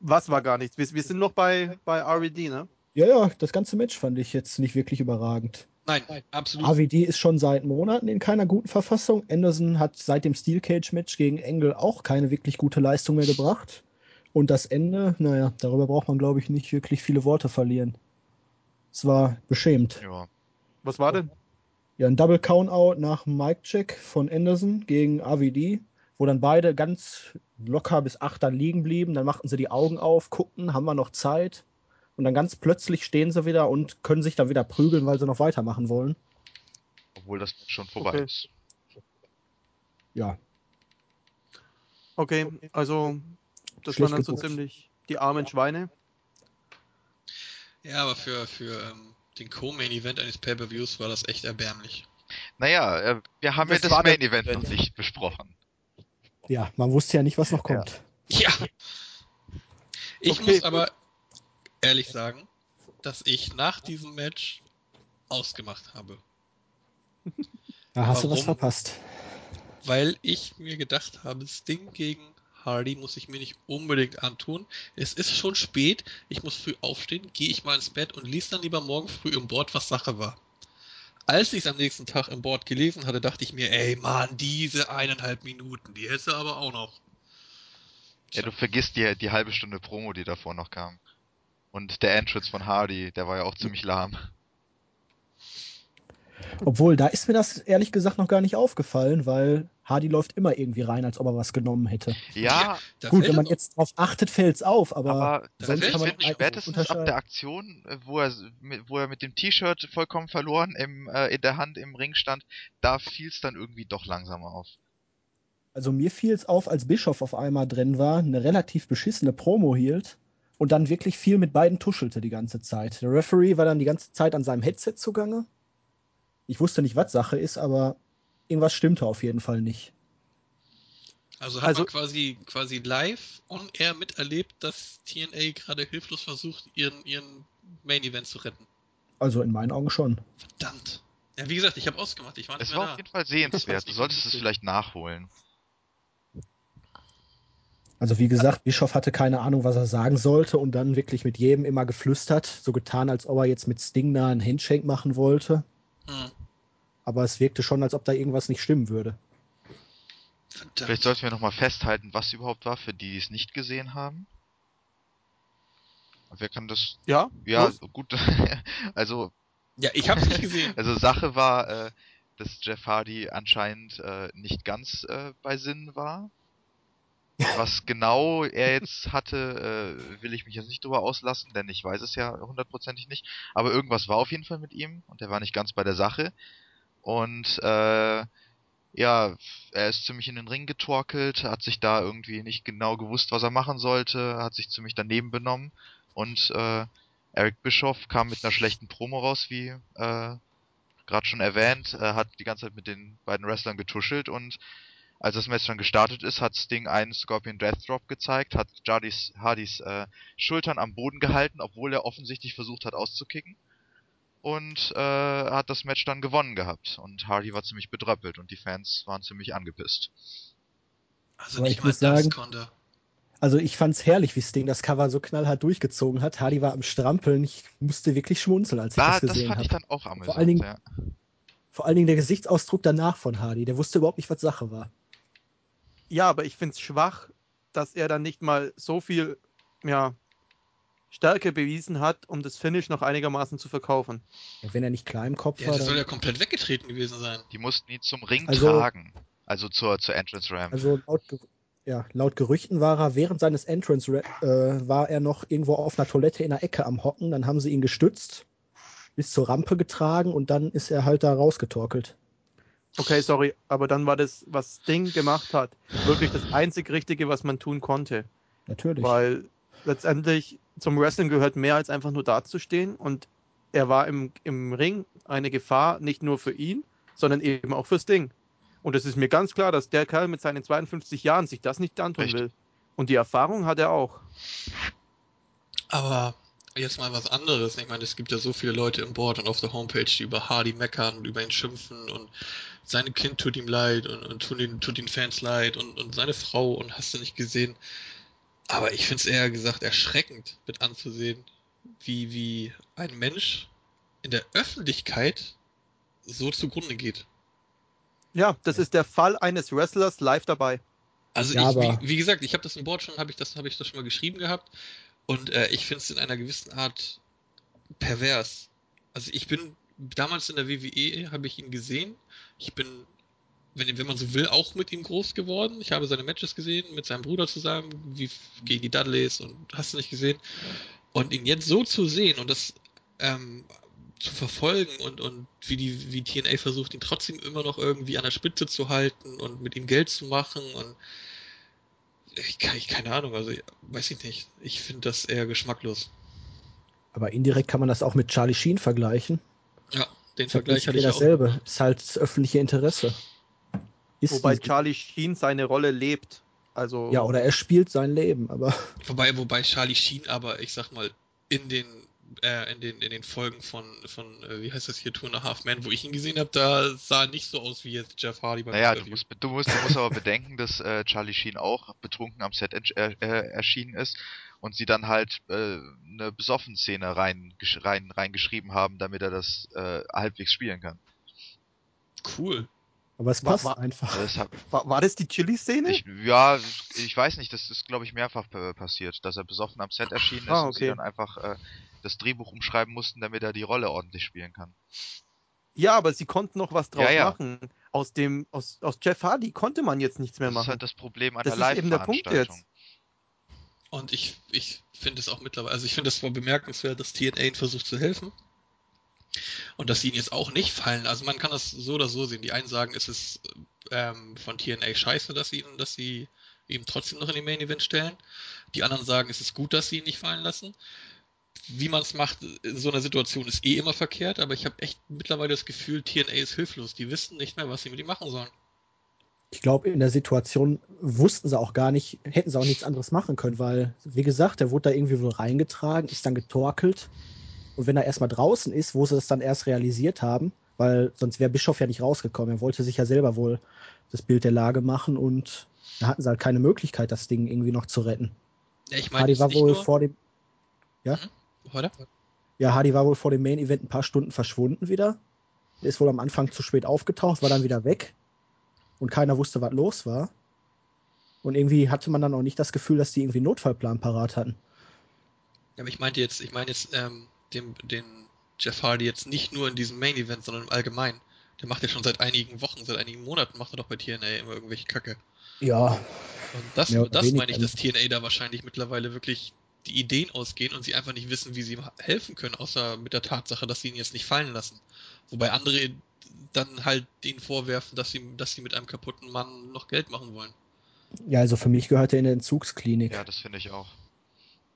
Was war gar nichts? Wir, wir sind noch bei, bei RED, ne? Ja, ja, das ganze Match fand ich jetzt nicht wirklich überragend. Nein, absolut. AVD ist schon seit Monaten in keiner guten Verfassung. Anderson hat seit dem Steel Cage Match gegen Engel auch keine wirklich gute Leistung mehr gebracht. Und das Ende, naja, darüber braucht man, glaube ich, nicht wirklich viele Worte verlieren. Es war beschämt. Ja. Was war denn? Ja, ein Double Countout nach Mic Check von Anderson gegen AVD, wo dann beide ganz locker bis acht dann liegen blieben. Dann machten sie die Augen auf, guckten, haben wir noch Zeit. Und dann ganz plötzlich stehen sie wieder und können sich dann wieder prügeln, weil sie noch weitermachen wollen. Obwohl das schon vorbei Okay. ist. Ja, Okay, also das Schlecht waren dann so ziemlich die armen Schweine. Ja, aber für, für ähm, den Co-Main-Event eines Pay-Per-Views war das echt erbärmlich. Naja, äh, wir haben ja Das das war der Main Event noch nicht besprochen. ja, man wusste ja nicht, was noch kommt. Ja. Ich Okay, muss aber ehrlich sagen, dass ich nach diesem Match ausgemacht habe. Da hast du was Warum? verpasst. Weil ich mir gedacht habe, Sting gegen Hardy muss ich mir nicht unbedingt antun. Es ist schon spät, ich muss früh aufstehen, gehe ich mal ins Bett und lies dann lieber morgen früh im Board, was Sache war. Als ich es am nächsten Tag im Board gelesen hatte, dachte ich mir, ey Mann, diese eineinhalb Minuten, die hätte aber auch noch. Ja, du vergisst die, die halbe Stunde Promo, die davor noch kam. Und der Entrance von Hardy, der war ja auch ziemlich lahm. Obwohl, da ist mir das ehrlich gesagt noch gar nicht aufgefallen, weil Hardy läuft immer irgendwie rein, als ob er was genommen hätte. Ja, Gut, fällt wenn man es jetzt drauf achtet, fällt's auf, aber, aber sonst fällt kann man es nicht spätestens ab der Aktion, wo er, mit- wo er mit dem T-Shirt vollkommen verloren im, äh, in der Hand im Ring stand, da fiel es dann irgendwie doch langsamer auf. Also mir fiel es auf, als Bischof auf einmal drin war, eine relativ beschissene Promo hielt und dann wirklich viel mit beiden tuschelte die ganze Zeit. Der Referee war dann die ganze Zeit an seinem Headset zugange. Ich wusste nicht, was Sache ist, aber irgendwas stimmte auf jeden Fall nicht. Also hat Also- man quasi, quasi live on air miterlebt, dass TNA gerade hilflos versucht, ihren, ihren Main Event zu retten. Also in meinen Augen schon. Verdammt. Ja, wie gesagt, ich habe ausgemacht, ich war nicht Es mehr war da. auf jeden Fall sehenswert. Du solltest es vielleicht nachholen. Also wie gesagt, Bischof hatte keine Ahnung, was er sagen sollte und dann wirklich mit jedem immer geflüstert, so getan, als ob er jetzt mit Sting da einen Handshake machen wollte. Hm. Aber es wirkte schon, als ob da irgendwas nicht stimmen würde. Vielleicht Verdammt. sollten wir nochmal festhalten, was überhaupt war, für die, die es nicht gesehen haben. Wer kann das? Ja? Ja, los? gut. also, Ja, ich hab's nicht gesehen. also Sache war, äh, dass Jeff Hardy anscheinend äh, nicht ganz äh, bei Sinn war. Was genau er jetzt hatte, äh, will ich mich jetzt nicht drüber auslassen, denn ich weiß es ja hundertprozentig nicht. Aber irgendwas war auf jeden Fall mit ihm und er war nicht ganz bei der Sache. Und äh, ja, er ist ziemlich in den Ring getorkelt, hat sich da irgendwie nicht genau gewusst, was er machen sollte, hat sich ziemlich daneben benommen und äh, Eric Bischoff kam mit einer schlechten Promo raus, wie äh, gerade schon erwähnt, äh, hat die ganze Zeit mit den beiden Wrestlern getuschelt und als das Match dann gestartet ist, hat Sting einen Scorpion Death Drop gezeigt, hat Hardys, Hardys äh, Schultern am Boden gehalten, obwohl er offensichtlich versucht hat auszukicken und äh, hat das Match dann gewonnen gehabt und Hardy war ziemlich bedröppelt und die Fans waren ziemlich angepisst. Also Aber nicht ich mal muss das sagen- konnte. Also ich fand's herrlich, wie Sting das Cover so knallhart durchgezogen hat. Hardy war am Strampeln. Ich musste wirklich schmunzeln, als ich Da, das das gesehen fand ich habe. dann auch amüsant. allen Dingen- ja. Vor allen Dingen der Gesichtsausdruck danach von Hardy. Der wusste überhaupt nicht, was Sache war. Ja, aber ich finde es schwach, dass er dann nicht mal so viel ja, Stärke bewiesen hat, um das Finish noch einigermaßen zu verkaufen. Ja, wenn er nicht klar im Kopf Ja, war, der soll ja komplett weggetreten gewesen sein. Die mussten ihn zum Ring Also- tragen. Also zur, zur Entrance Ramp. also laut, ja, laut Gerüchten war er während seines Entrance äh, war er noch irgendwo auf einer Toilette in der Ecke am Hocken. Dann haben sie ihn gestützt, bis zur Rampe getragen und dann ist er halt da rausgetorkelt. Okay, sorry, aber dann war das, was Sting gemacht hat, wirklich das einzig Richtige, was man tun konnte. Natürlich. Weil letztendlich zum Wrestling gehört mehr als einfach nur dazustehen und er war im, im Ring eine Gefahr, nicht nur für ihn, sondern eben auch für Sting. Und es ist mir ganz klar, dass der Kerl mit seinen 52 Jahren sich das nicht antun Richtig. will. Und die Erfahrung hat er auch. Aber jetzt mal was anderes. Ich meine, es gibt ja so viele Leute im Board und auf der Homepage, die über Hardy meckern und über ihn schimpfen und sein Kind tut ihm leid und, und tut, ihn, tut den Fans leid und, und seine Frau und hast du nicht gesehen. Aber ich finde es eher gesagt erschreckend mit anzusehen, wie, wie ein Mensch in der Öffentlichkeit so zugrunde geht. Ja, das ist der Fall eines Wrestlers live dabei. Also Ja, ich, wie, wie gesagt, ich habe das im Board schon, habe ich das, habe ich das schon mal geschrieben gehabt und äh, ich finde es in einer gewissen Art pervers. Also ich bin damals in der WWE habe ich ihn gesehen. Ich bin, wenn, wenn man so will, auch mit ihm groß geworden. Ich habe seine Matches gesehen mit seinem Bruder zusammen, wie gegen die Dudleys und hast du nicht gesehen. Und ihn jetzt so zu sehen und das ähm, zu verfolgen und, und wie die, wie TNA versucht, ihn trotzdem immer noch irgendwie an der Spitze zu halten und mit ihm Geld zu machen und ich, ich keine Ahnung, also weiß ich nicht. Ich finde das eher geschmacklos. Aber indirekt kann man das auch mit Charlie Sheen vergleichen. Ja, den Vergleich hatte ich auch. dasselbe. Ist halt das öffentliche Interesse. Ist Wobei nicht- Charlie Sheen seine Rolle lebt. Also ja, oder er spielt sein Leben, aber Wobei, wobei Charlie Sheen aber, ich sag mal, in den äh, in den in den Folgen von von äh, wie heißt das hier Two and a Half Men, wo ich ihn gesehen habe, da sah er nicht so aus wie jetzt Jeff Hardy beim Naja, du musst, du, musst, du musst aber bedenken, dass äh, Charlie Sheen auch betrunken am Set äh, äh, erschienen ist und sie dann halt äh, eine Besoffen-Szene rein, gesch- rein, reingeschrieben haben, damit er das äh, halbwegs spielen kann. Cool. aber es War- passt war- einfach. Das hab, war, war das die Chili-Szene? ich, ja, ich weiß nicht, das ist glaube ich mehrfach passiert, dass er besoffen am Set erschienen ist Ah, und sie okay. dann einfach äh, das Drehbuch umschreiben mussten, damit er die Rolle ordentlich spielen kann. Ja, aber sie konnten noch was draus Ja, ja. machen. Aus dem, aus, aus Jeff Hardy konnte man jetzt nichts mehr Das ist machen. halt das Problem an Das der ist eben der Punkt Live-Veranstaltung. jetzt. Und ich, ich finde es auch mittlerweile, also ich finde es zwar bemerkenswert, dass TNA versucht zu helfen. Und dass sie ihn jetzt auch nicht fallen. Also man kann das so oder so sehen. Die einen sagen, es ist ähm, von TNA scheiße, dass sie dass sie ihn trotzdem noch in den Main Event stellen. Die anderen sagen, es ist gut, dass sie ihn nicht fallen lassen. Wie man es macht in so einer Situation ist eh immer verkehrt, aber ich habe echt mittlerweile das Gefühl, TNA ist hilflos. Die wissen nicht mehr, was sie mit ihm machen sollen. Ich glaube, in der Situation wussten sie auch gar nicht, hätten sie auch nichts anderes machen können, weil, wie gesagt, der wurde da irgendwie wohl reingetragen, ist dann getorkelt. Und wenn er erstmal draußen ist, wo sie das dann erst realisiert haben, weil sonst wäre Bischof ja nicht rausgekommen. Er wollte sich ja selber wohl das Bild der Lage machen und da hatten sie halt keine Möglichkeit, das Ding irgendwie noch zu retten. Ja, ich meine, Hardy war wohl vor dem, Hm? Oder? ja, Hardy war wohl vor dem Main Event ein paar Stunden verschwunden wieder. Der ist wohl am Anfang zu spät aufgetaucht, war dann wieder weg und keiner wusste, was los war. Und irgendwie hatte man dann auch nicht das Gefühl, dass die irgendwie einen Notfallplan parat hatten. Ja, aber ich meinte jetzt, ich meine jetzt ähm, den, den Jeff Hardy jetzt nicht nur in diesem Main Event, sondern im Allgemeinen. Der macht ja schon seit einigen Wochen, seit einigen Monaten macht er doch bei TNA immer irgendwelche Kacke. Ja, Und das, das meine ich, dass TNA da wahrscheinlich mittlerweile wirklich die Ideen ausgehen und sie einfach nicht wissen, wie sie ihm helfen können, außer mit der Tatsache, dass sie ihn jetzt nicht fallen lassen. Wobei andere dann halt ihnen vorwerfen, dass sie, dass sie mit einem kaputten Mann noch Geld machen wollen. ja, also für mich gehört er in eine Entzugsklinik. Ja, das finde ich auch.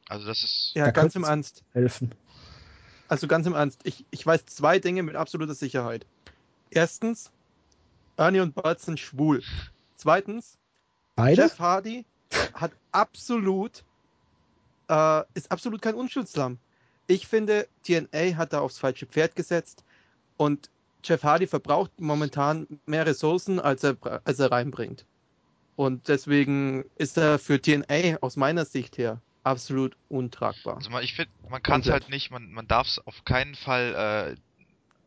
Also das ist. Ja, Da ganz im Ernst. Helfen. Also ganz im Ernst. Ich, ich weiß zwei Dinge mit absoluter Sicherheit. Erstens, Ernie und Bud sind schwul. Zweitens, Beide? Jeff Hardy hat absolut, äh, ist absolut kein Unschuldslamm. Ich finde, TNA hat da aufs falsche Pferd gesetzt und Jeff Hardy verbraucht momentan mehr Ressourcen, als er, als er reinbringt. Und deswegen ist er für TNA aus meiner Sicht her absolut untragbar. Also man, ich finde, man kann es halt nicht, man, man darf es auf keinen Fall äh,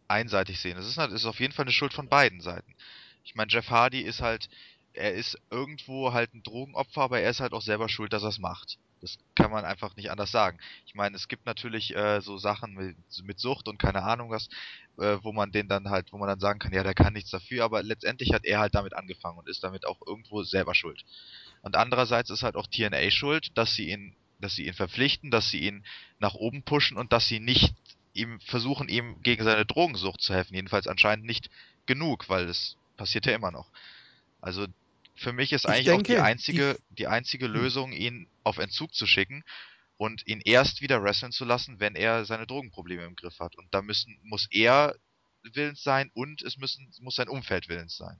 einseitig sehen. Es ist, halt- ist auf jeden Fall eine Schuld von beiden Seiten. Ich meine, Jeff Hardy ist halt, er ist irgendwo halt ein Drogenopfer, aber er ist halt auch selber schuld, dass er es macht. Das kann man einfach nicht anders sagen. Ich meine, es gibt natürlich äh, so Sachen mit, mit Sucht und keine Ahnung was, äh, wo man den dann halt, wo man dann sagen kann, ja, der kann nichts dafür, aber letztendlich hat er halt damit angefangen und ist damit auch irgendwo selber schuld. Und andererseits ist halt auch TNA schuld, dass sie ihn, dass sie ihn verpflichten, dass sie ihn nach oben pushen und dass sie nicht ihm versuchen, ihm gegen seine Drogensucht zu helfen. Jedenfalls anscheinend nicht genug, weil es passiert ja immer noch. Also für mich ist Ich eigentlich auch die denke, einzige, die einzige Lösung, ihn auf Entzug zu schicken und ihn erst wieder wresteln zu lassen, wenn er seine Drogenprobleme im Griff hat. Und da müssen, muss er willens sein und es müssen, muss sein Umfeld willens sein.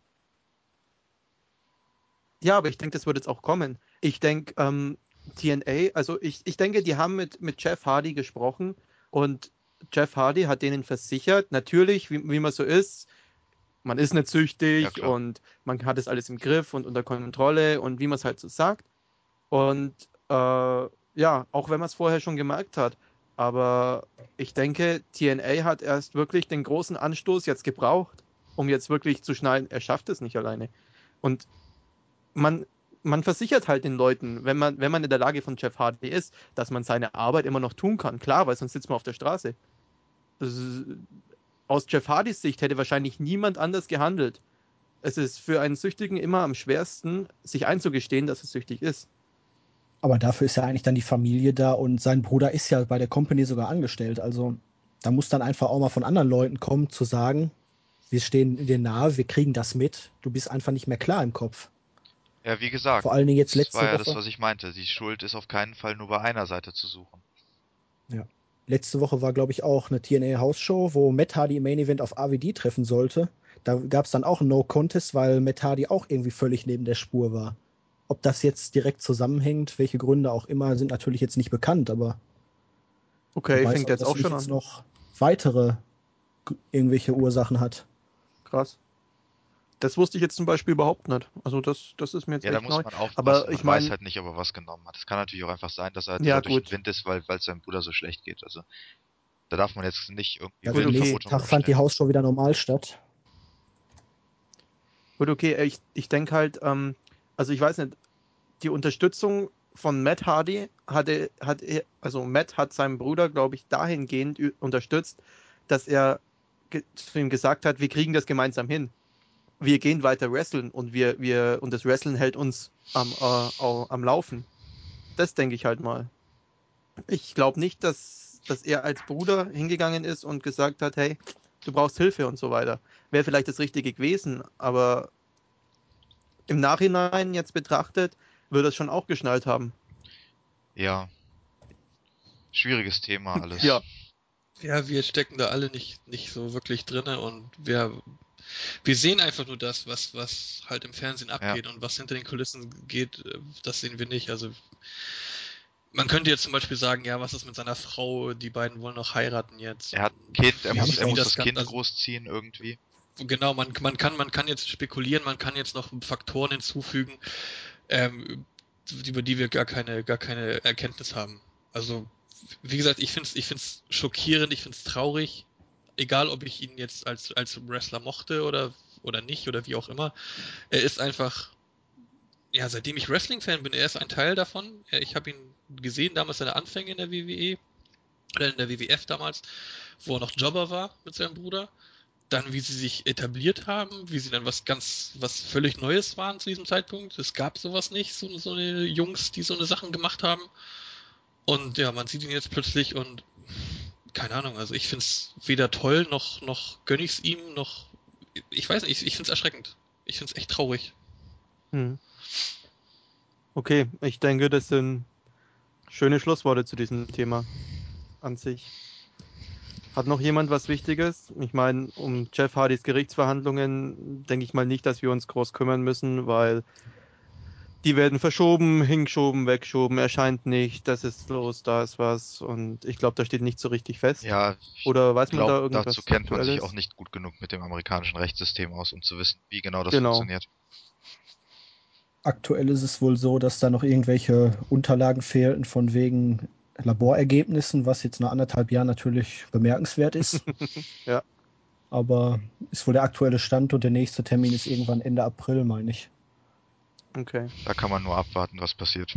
Ja, aber ich denke, das wird jetzt auch kommen. Ich denke, ähm, TNA, also ich, ich denke, die haben mit, mit Jeff Hardy gesprochen und Jeff Hardy hat denen versichert, natürlich, wie, wie man so ist, man ist nicht Ja, süchtig klar. und man hat es alles im Griff und unter Kontrolle und wie man es halt so sagt. Und äh, ja, auch wenn man es vorher schon gemerkt hat. Aber ich denke, TNA hat erst wirklich den großen Anstoß jetzt gebraucht, um jetzt wirklich zu schneiden, er schafft es nicht alleine. Und man, man versichert halt den Leuten, wenn man, wenn man in der Lage von Jeff Hardy ist, dass man seine Arbeit immer noch tun kann. Klar, weil sonst sitzt man auf der Straße. Das aus Jeff Hardys Sicht hätte wahrscheinlich niemand anders gehandelt. Es ist für einen Süchtigen immer am schwersten, sich einzugestehen, dass er süchtig ist. Aber dafür ist ja eigentlich dann die Familie da und sein Bruder ist ja bei der Company sogar angestellt. Also da muss dann einfach auch mal von anderen Leuten kommen, zu sagen, wir stehen dir nahe, wir kriegen das mit. Du bist einfach nicht mehr klar im Kopf. Ja, wie gesagt, Vor allen Dingen jetzt das letzte war ja Woche. das, was ich meinte. Die Schuld ist auf keinen Fall nur bei einer Seite zu suchen. Letzte Woche war, glaube ich, auch eine TNA-Hausshow, wo Matt Hardy im Main Event auf AWD treffen sollte. Da gab es dann auch ein No-Contest, weil Matt Hardy auch irgendwie völlig neben der Spur war. Ob das jetzt direkt zusammenhängt, welche Gründe auch immer, sind natürlich jetzt nicht bekannt, aber Okay, weiß, fängt jetzt auch schon an. noch weitere irgendwelche Ursachen hat. Krass. Das wusste ich jetzt zum Beispiel überhaupt nicht. Also das, das ist mir jetzt Ja, da echt muss neu. man aufpassen. Aber man ich weiß mein- halt nicht, ob er was genommen hat. Es kann natürlich auch einfach sein, dass er, halt Ja, durch den Wind ist, weil es seinem Bruder so schlecht geht. Also da darf man jetzt nicht irgendwie Ja, wilde okay. nächsten Tag fand die. Hausshow wieder normal statt. Gut, okay, ich, ich denke halt, ähm, also ich weiß nicht, die Unterstützung von Matt Hardy hatte, hat er, also Matt hat seinen Bruder, glaube ich, dahingehend unterstützt, dass er zu ihm gesagt hat, wir kriegen das gemeinsam hin. Wir gehen weiter wresteln und wir, wir, und das Wrestlen hält uns am, äh, am Laufen. Das denke ich halt mal. Ich glaube nicht, dass, dass er als Bruder hingegangen ist und gesagt hat, hey, du brauchst Hilfe und so weiter. Wäre vielleicht das Richtige gewesen, aber im Nachhinein jetzt betrachtet, würde es schon auch geschnallt haben. Ja. Schwieriges Thema alles. Ja. Ja, wir stecken da alle nicht, nicht so wirklich drinne und wir, wir sehen einfach nur das, was, was halt im Fernsehen abgeht und was hinter den Kulissen geht, äh, das sehen wir nicht. Also Man könnte jetzt zum Beispiel sagen, ja, was ist mit seiner Frau? Die beiden wollen noch heiraten jetzt. Er hat ein Kind, er Wie muss, er muss das das Kind also- großziehen irgendwie. Genau, man, man, kann, man kann jetzt spekulieren, man kann jetzt noch Faktoren hinzufügen, ähm, über die wir gar keine, gar keine Erkenntnis haben. Also, wie gesagt, ich finde es ich find's schockierend, ich finde es traurig, egal ob ich ihn jetzt als, als Wrestler mochte oder, oder nicht oder wie auch immer. Er ist einfach, ja, seitdem ich Wrestling-Fan bin, er ist ein Teil davon. Äh, Ich habe ihn gesehen, damals seine Anfänge in der WWE, oder in der WWF damals, wo er noch Jobber war mit seinem Bruder dann wie sie sich etabliert haben, wie sie dann was ganz, was völlig Neues waren zu diesem Zeitpunkt. Es gab sowas nicht, so, so eine Jungs, die so eine Sachen gemacht haben. Und ja, man sieht ihn jetzt plötzlich und keine Ahnung, also ich find's weder toll, noch, noch gönn ich's ihm, noch, ich weiß nicht, ich, ich find's erschreckend. Ich find's echt traurig. Hm. Okay, ich denke, das sind schöne Schlussworte zu diesem Thema an sich. Hat noch jemand was Wichtiges? Ich meine, um Jeff Hardys Gerichtsverhandlungen denke ich mal nicht, dass wir uns groß kümmern müssen, weil die werden verschoben, hingeschoben, weggeschoben, erscheint nicht, das ist los, da ist was und ich glaube, da steht nicht so richtig fest. Ja, Oder weiß man da irgendwas? dazu kennt man sich auch nicht gut genug mit dem amerikanischen Rechtssystem aus, um zu wissen, wie genau das Genau. funktioniert. Aktuell ist es wohl so, dass da noch irgendwelche Unterlagen fehlten von wegen Laborergebnissen, was jetzt nach anderthalb Jahren natürlich bemerkenswert ist. Ja. Aber ist wohl der aktuelle Stand und der nächste Termin ist irgendwann Ende April, meine ich. Okay, Da kann man nur abwarten, was passiert.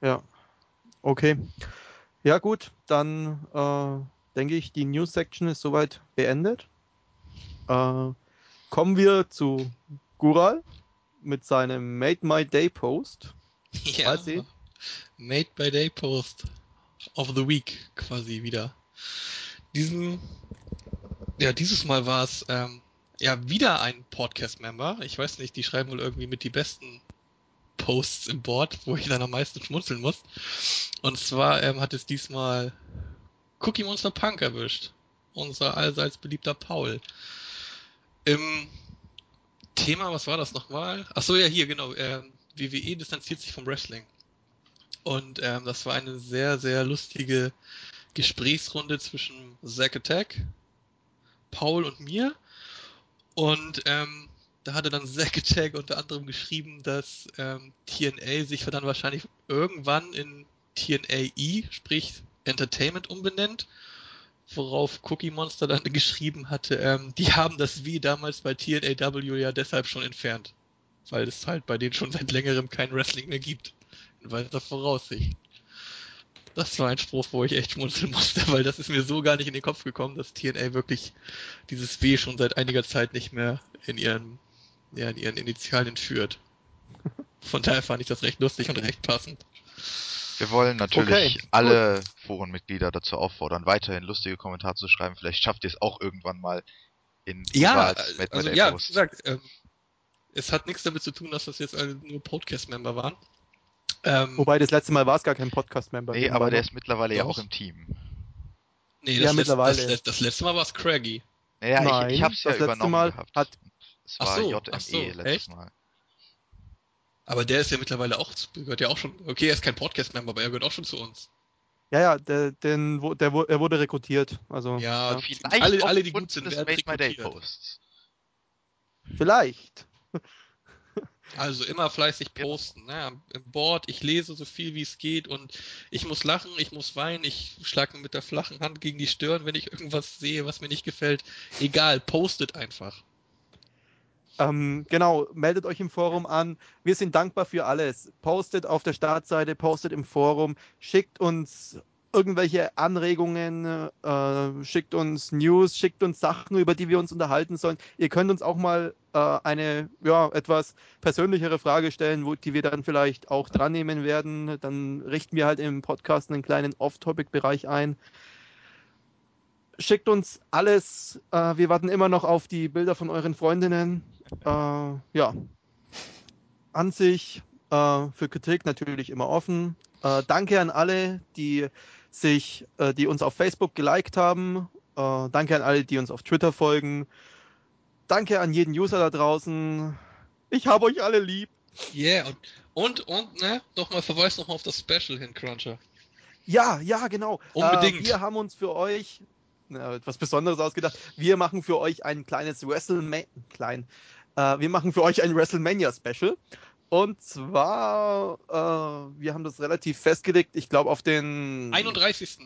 ja. Okay. Ja gut, dann äh, denke ich, die News-Section ist soweit beendet. Äh, kommen wir zu Gural mit seinem Made My Day Post. Ja. Made by Day Post of the Week quasi wieder. Diesen, ja, dieses Mal war es ähm, ja wieder ein Podcast-Member. Ich weiß nicht, die schreiben wohl irgendwie mit die besten Posts im Board, wo ich dann am meisten schmunzeln muss. Und zwar ähm, hat es diesmal Cookie Monster Punk erwischt. Unser allseits beliebter Paul. Im Thema, was war das nochmal? Ach so, ja, hier, genau. Ähm, WWE distanziert sich vom Wrestling. Und ähm, das war eine sehr, sehr lustige Gesprächsrunde zwischen Zack Attack, Paul und mir. Und ähm, da hatte dann Zack unter anderem geschrieben, dass ähm, TNA sich dann wahrscheinlich irgendwann in TNAE, sprich Entertainment, umbenennt. Worauf Cookie Monster dann geschrieben hatte, ähm, die haben das wie damals bei TNAW ja deshalb schon entfernt. Weil es halt bei denen schon seit längerem kein Wrestling mehr gibt in weiter Voraussicht. Das war ein Spruch, wo ich echt schmunzeln musste, weil das ist mir so gar nicht in den Kopf gekommen, dass TNA wirklich dieses W schon seit einiger Zeit nicht mehr in ihren, ja, in ihren Initialien führt. Von daher fand ich das recht lustig und recht passend. Wir wollen natürlich Okay, alle Forenmitglieder dazu auffordern, weiterhin lustige Kommentare zu schreiben. Vielleicht schafft ihr es auch irgendwann mal in Ja, Made by also ja, wie gesagt, ähm, es hat nichts damit zu tun, dass das jetzt alle nur Podcast-Member waren. Ähm, Wobei das letzte Mal war es gar kein Podcast-Member. Nee, aber der ist mittlerweile ja Doch. auch im Team. nee, ja, das, letzte, mittlerweile. das, letzte- das letzte Mal war es Craggy. Naja, Nein, ich, ich hab's ja das letzte übernommen Mal gehabt. hat- es Ach war so, JME ach so, letztes echt? Mal. Aber der ist ja mittlerweile auch, gehört ja auch schon, okay, er ist kein Podcast-Member, aber er gehört auch schon zu uns. Ja, ja, der, den, der, wo- er wurde rekrutiert. Also, Ja, ja. Vielleicht alle, alle, die gut sind, werden rekrutiert. Vielleicht. Also immer fleißig posten, ne? Im Board, ich lese so viel wie es geht und ich muss lachen, ich muss weinen, ich schlage mir mit der flachen Hand gegen die Stirn, wenn ich irgendwas sehe, was mir nicht gefällt. Egal, postet einfach. Ähm, genau, meldet euch im Forum an. Wir sind dankbar für alles. Postet auf der Startseite, postet im Forum, schickt uns irgendwelche Anregungen, äh, schickt uns News, schickt uns Sachen, über die wir uns unterhalten sollen. Ihr könnt uns auch mal äh, eine ja, etwas persönlichere Frage stellen, wo, die wir dann vielleicht auch dran nehmen werden. Dann richten wir halt im Podcast einen kleinen Off-Topic-Bereich ein. Schickt uns alles. Äh, wir warten immer noch auf die Bilder von euren Freundinnen. Äh, ja. An sich äh, für Kritik natürlich immer offen. Äh, danke an alle, die sich, äh, die uns auf Facebook geliked haben. Äh, danke an alle, die uns auf Twitter folgen. Danke an jeden User da draußen. Ich habe euch alle lieb. Yeah, und, und, und ne, nochmal Verweis nochmal auf das Special hin, Cruncher. Ja, ja, genau. Unbedingt. Äh, wir haben uns für euch na, etwas Besonderes ausgedacht. Wir machen für euch ein kleines WrestleMania, klein, äh, wir machen für euch ein WrestleMania Special. Und zwar, äh, wir haben das relativ festgelegt, ich glaube auf den 31.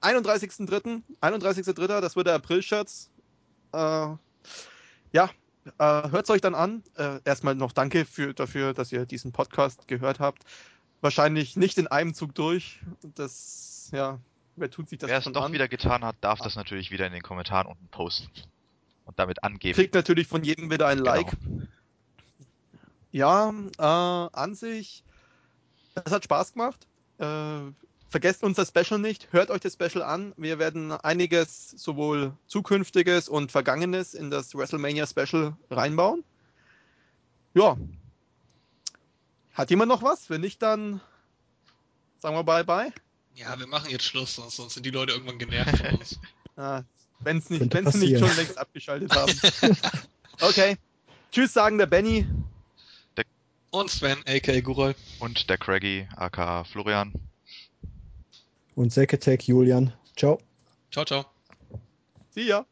31.3. 31.3., das wird der April-Scherz. Äh, ja, äh, hört es euch dann an. Äh, erstmal noch danke für, dafür, dass ihr diesen Podcast gehört habt. Wahrscheinlich nicht in einem Zug durch. Das, ja, wer tut sich das Wer es doch an? wieder getan hat, darf das natürlich wieder in den Kommentaren unten posten. Und damit angeben. Kriegt natürlich von jedem wieder ein Genau. Ja, äh, an sich, es hat Spaß gemacht. Äh, vergesst unser Special nicht, hört euch das Special an. Wir werden einiges, sowohl zukünftiges und vergangenes, in das WrestleMania Special reinbauen. Ja. Hat jemand noch was? Wenn nicht, dann sagen wir bye bye. Ja, wir machen jetzt Schluss, sonst, sonst sind die Leute irgendwann genervt von uns. Ah, wenn es nicht, nicht schon längst abgeschaltet haben. okay. Tschüss sagen der Benny. Und Sven, aka Gurol. Und der Craggy, aka Florian. Und Seketech Julian. Ciao. Ciao, ciao. See ya.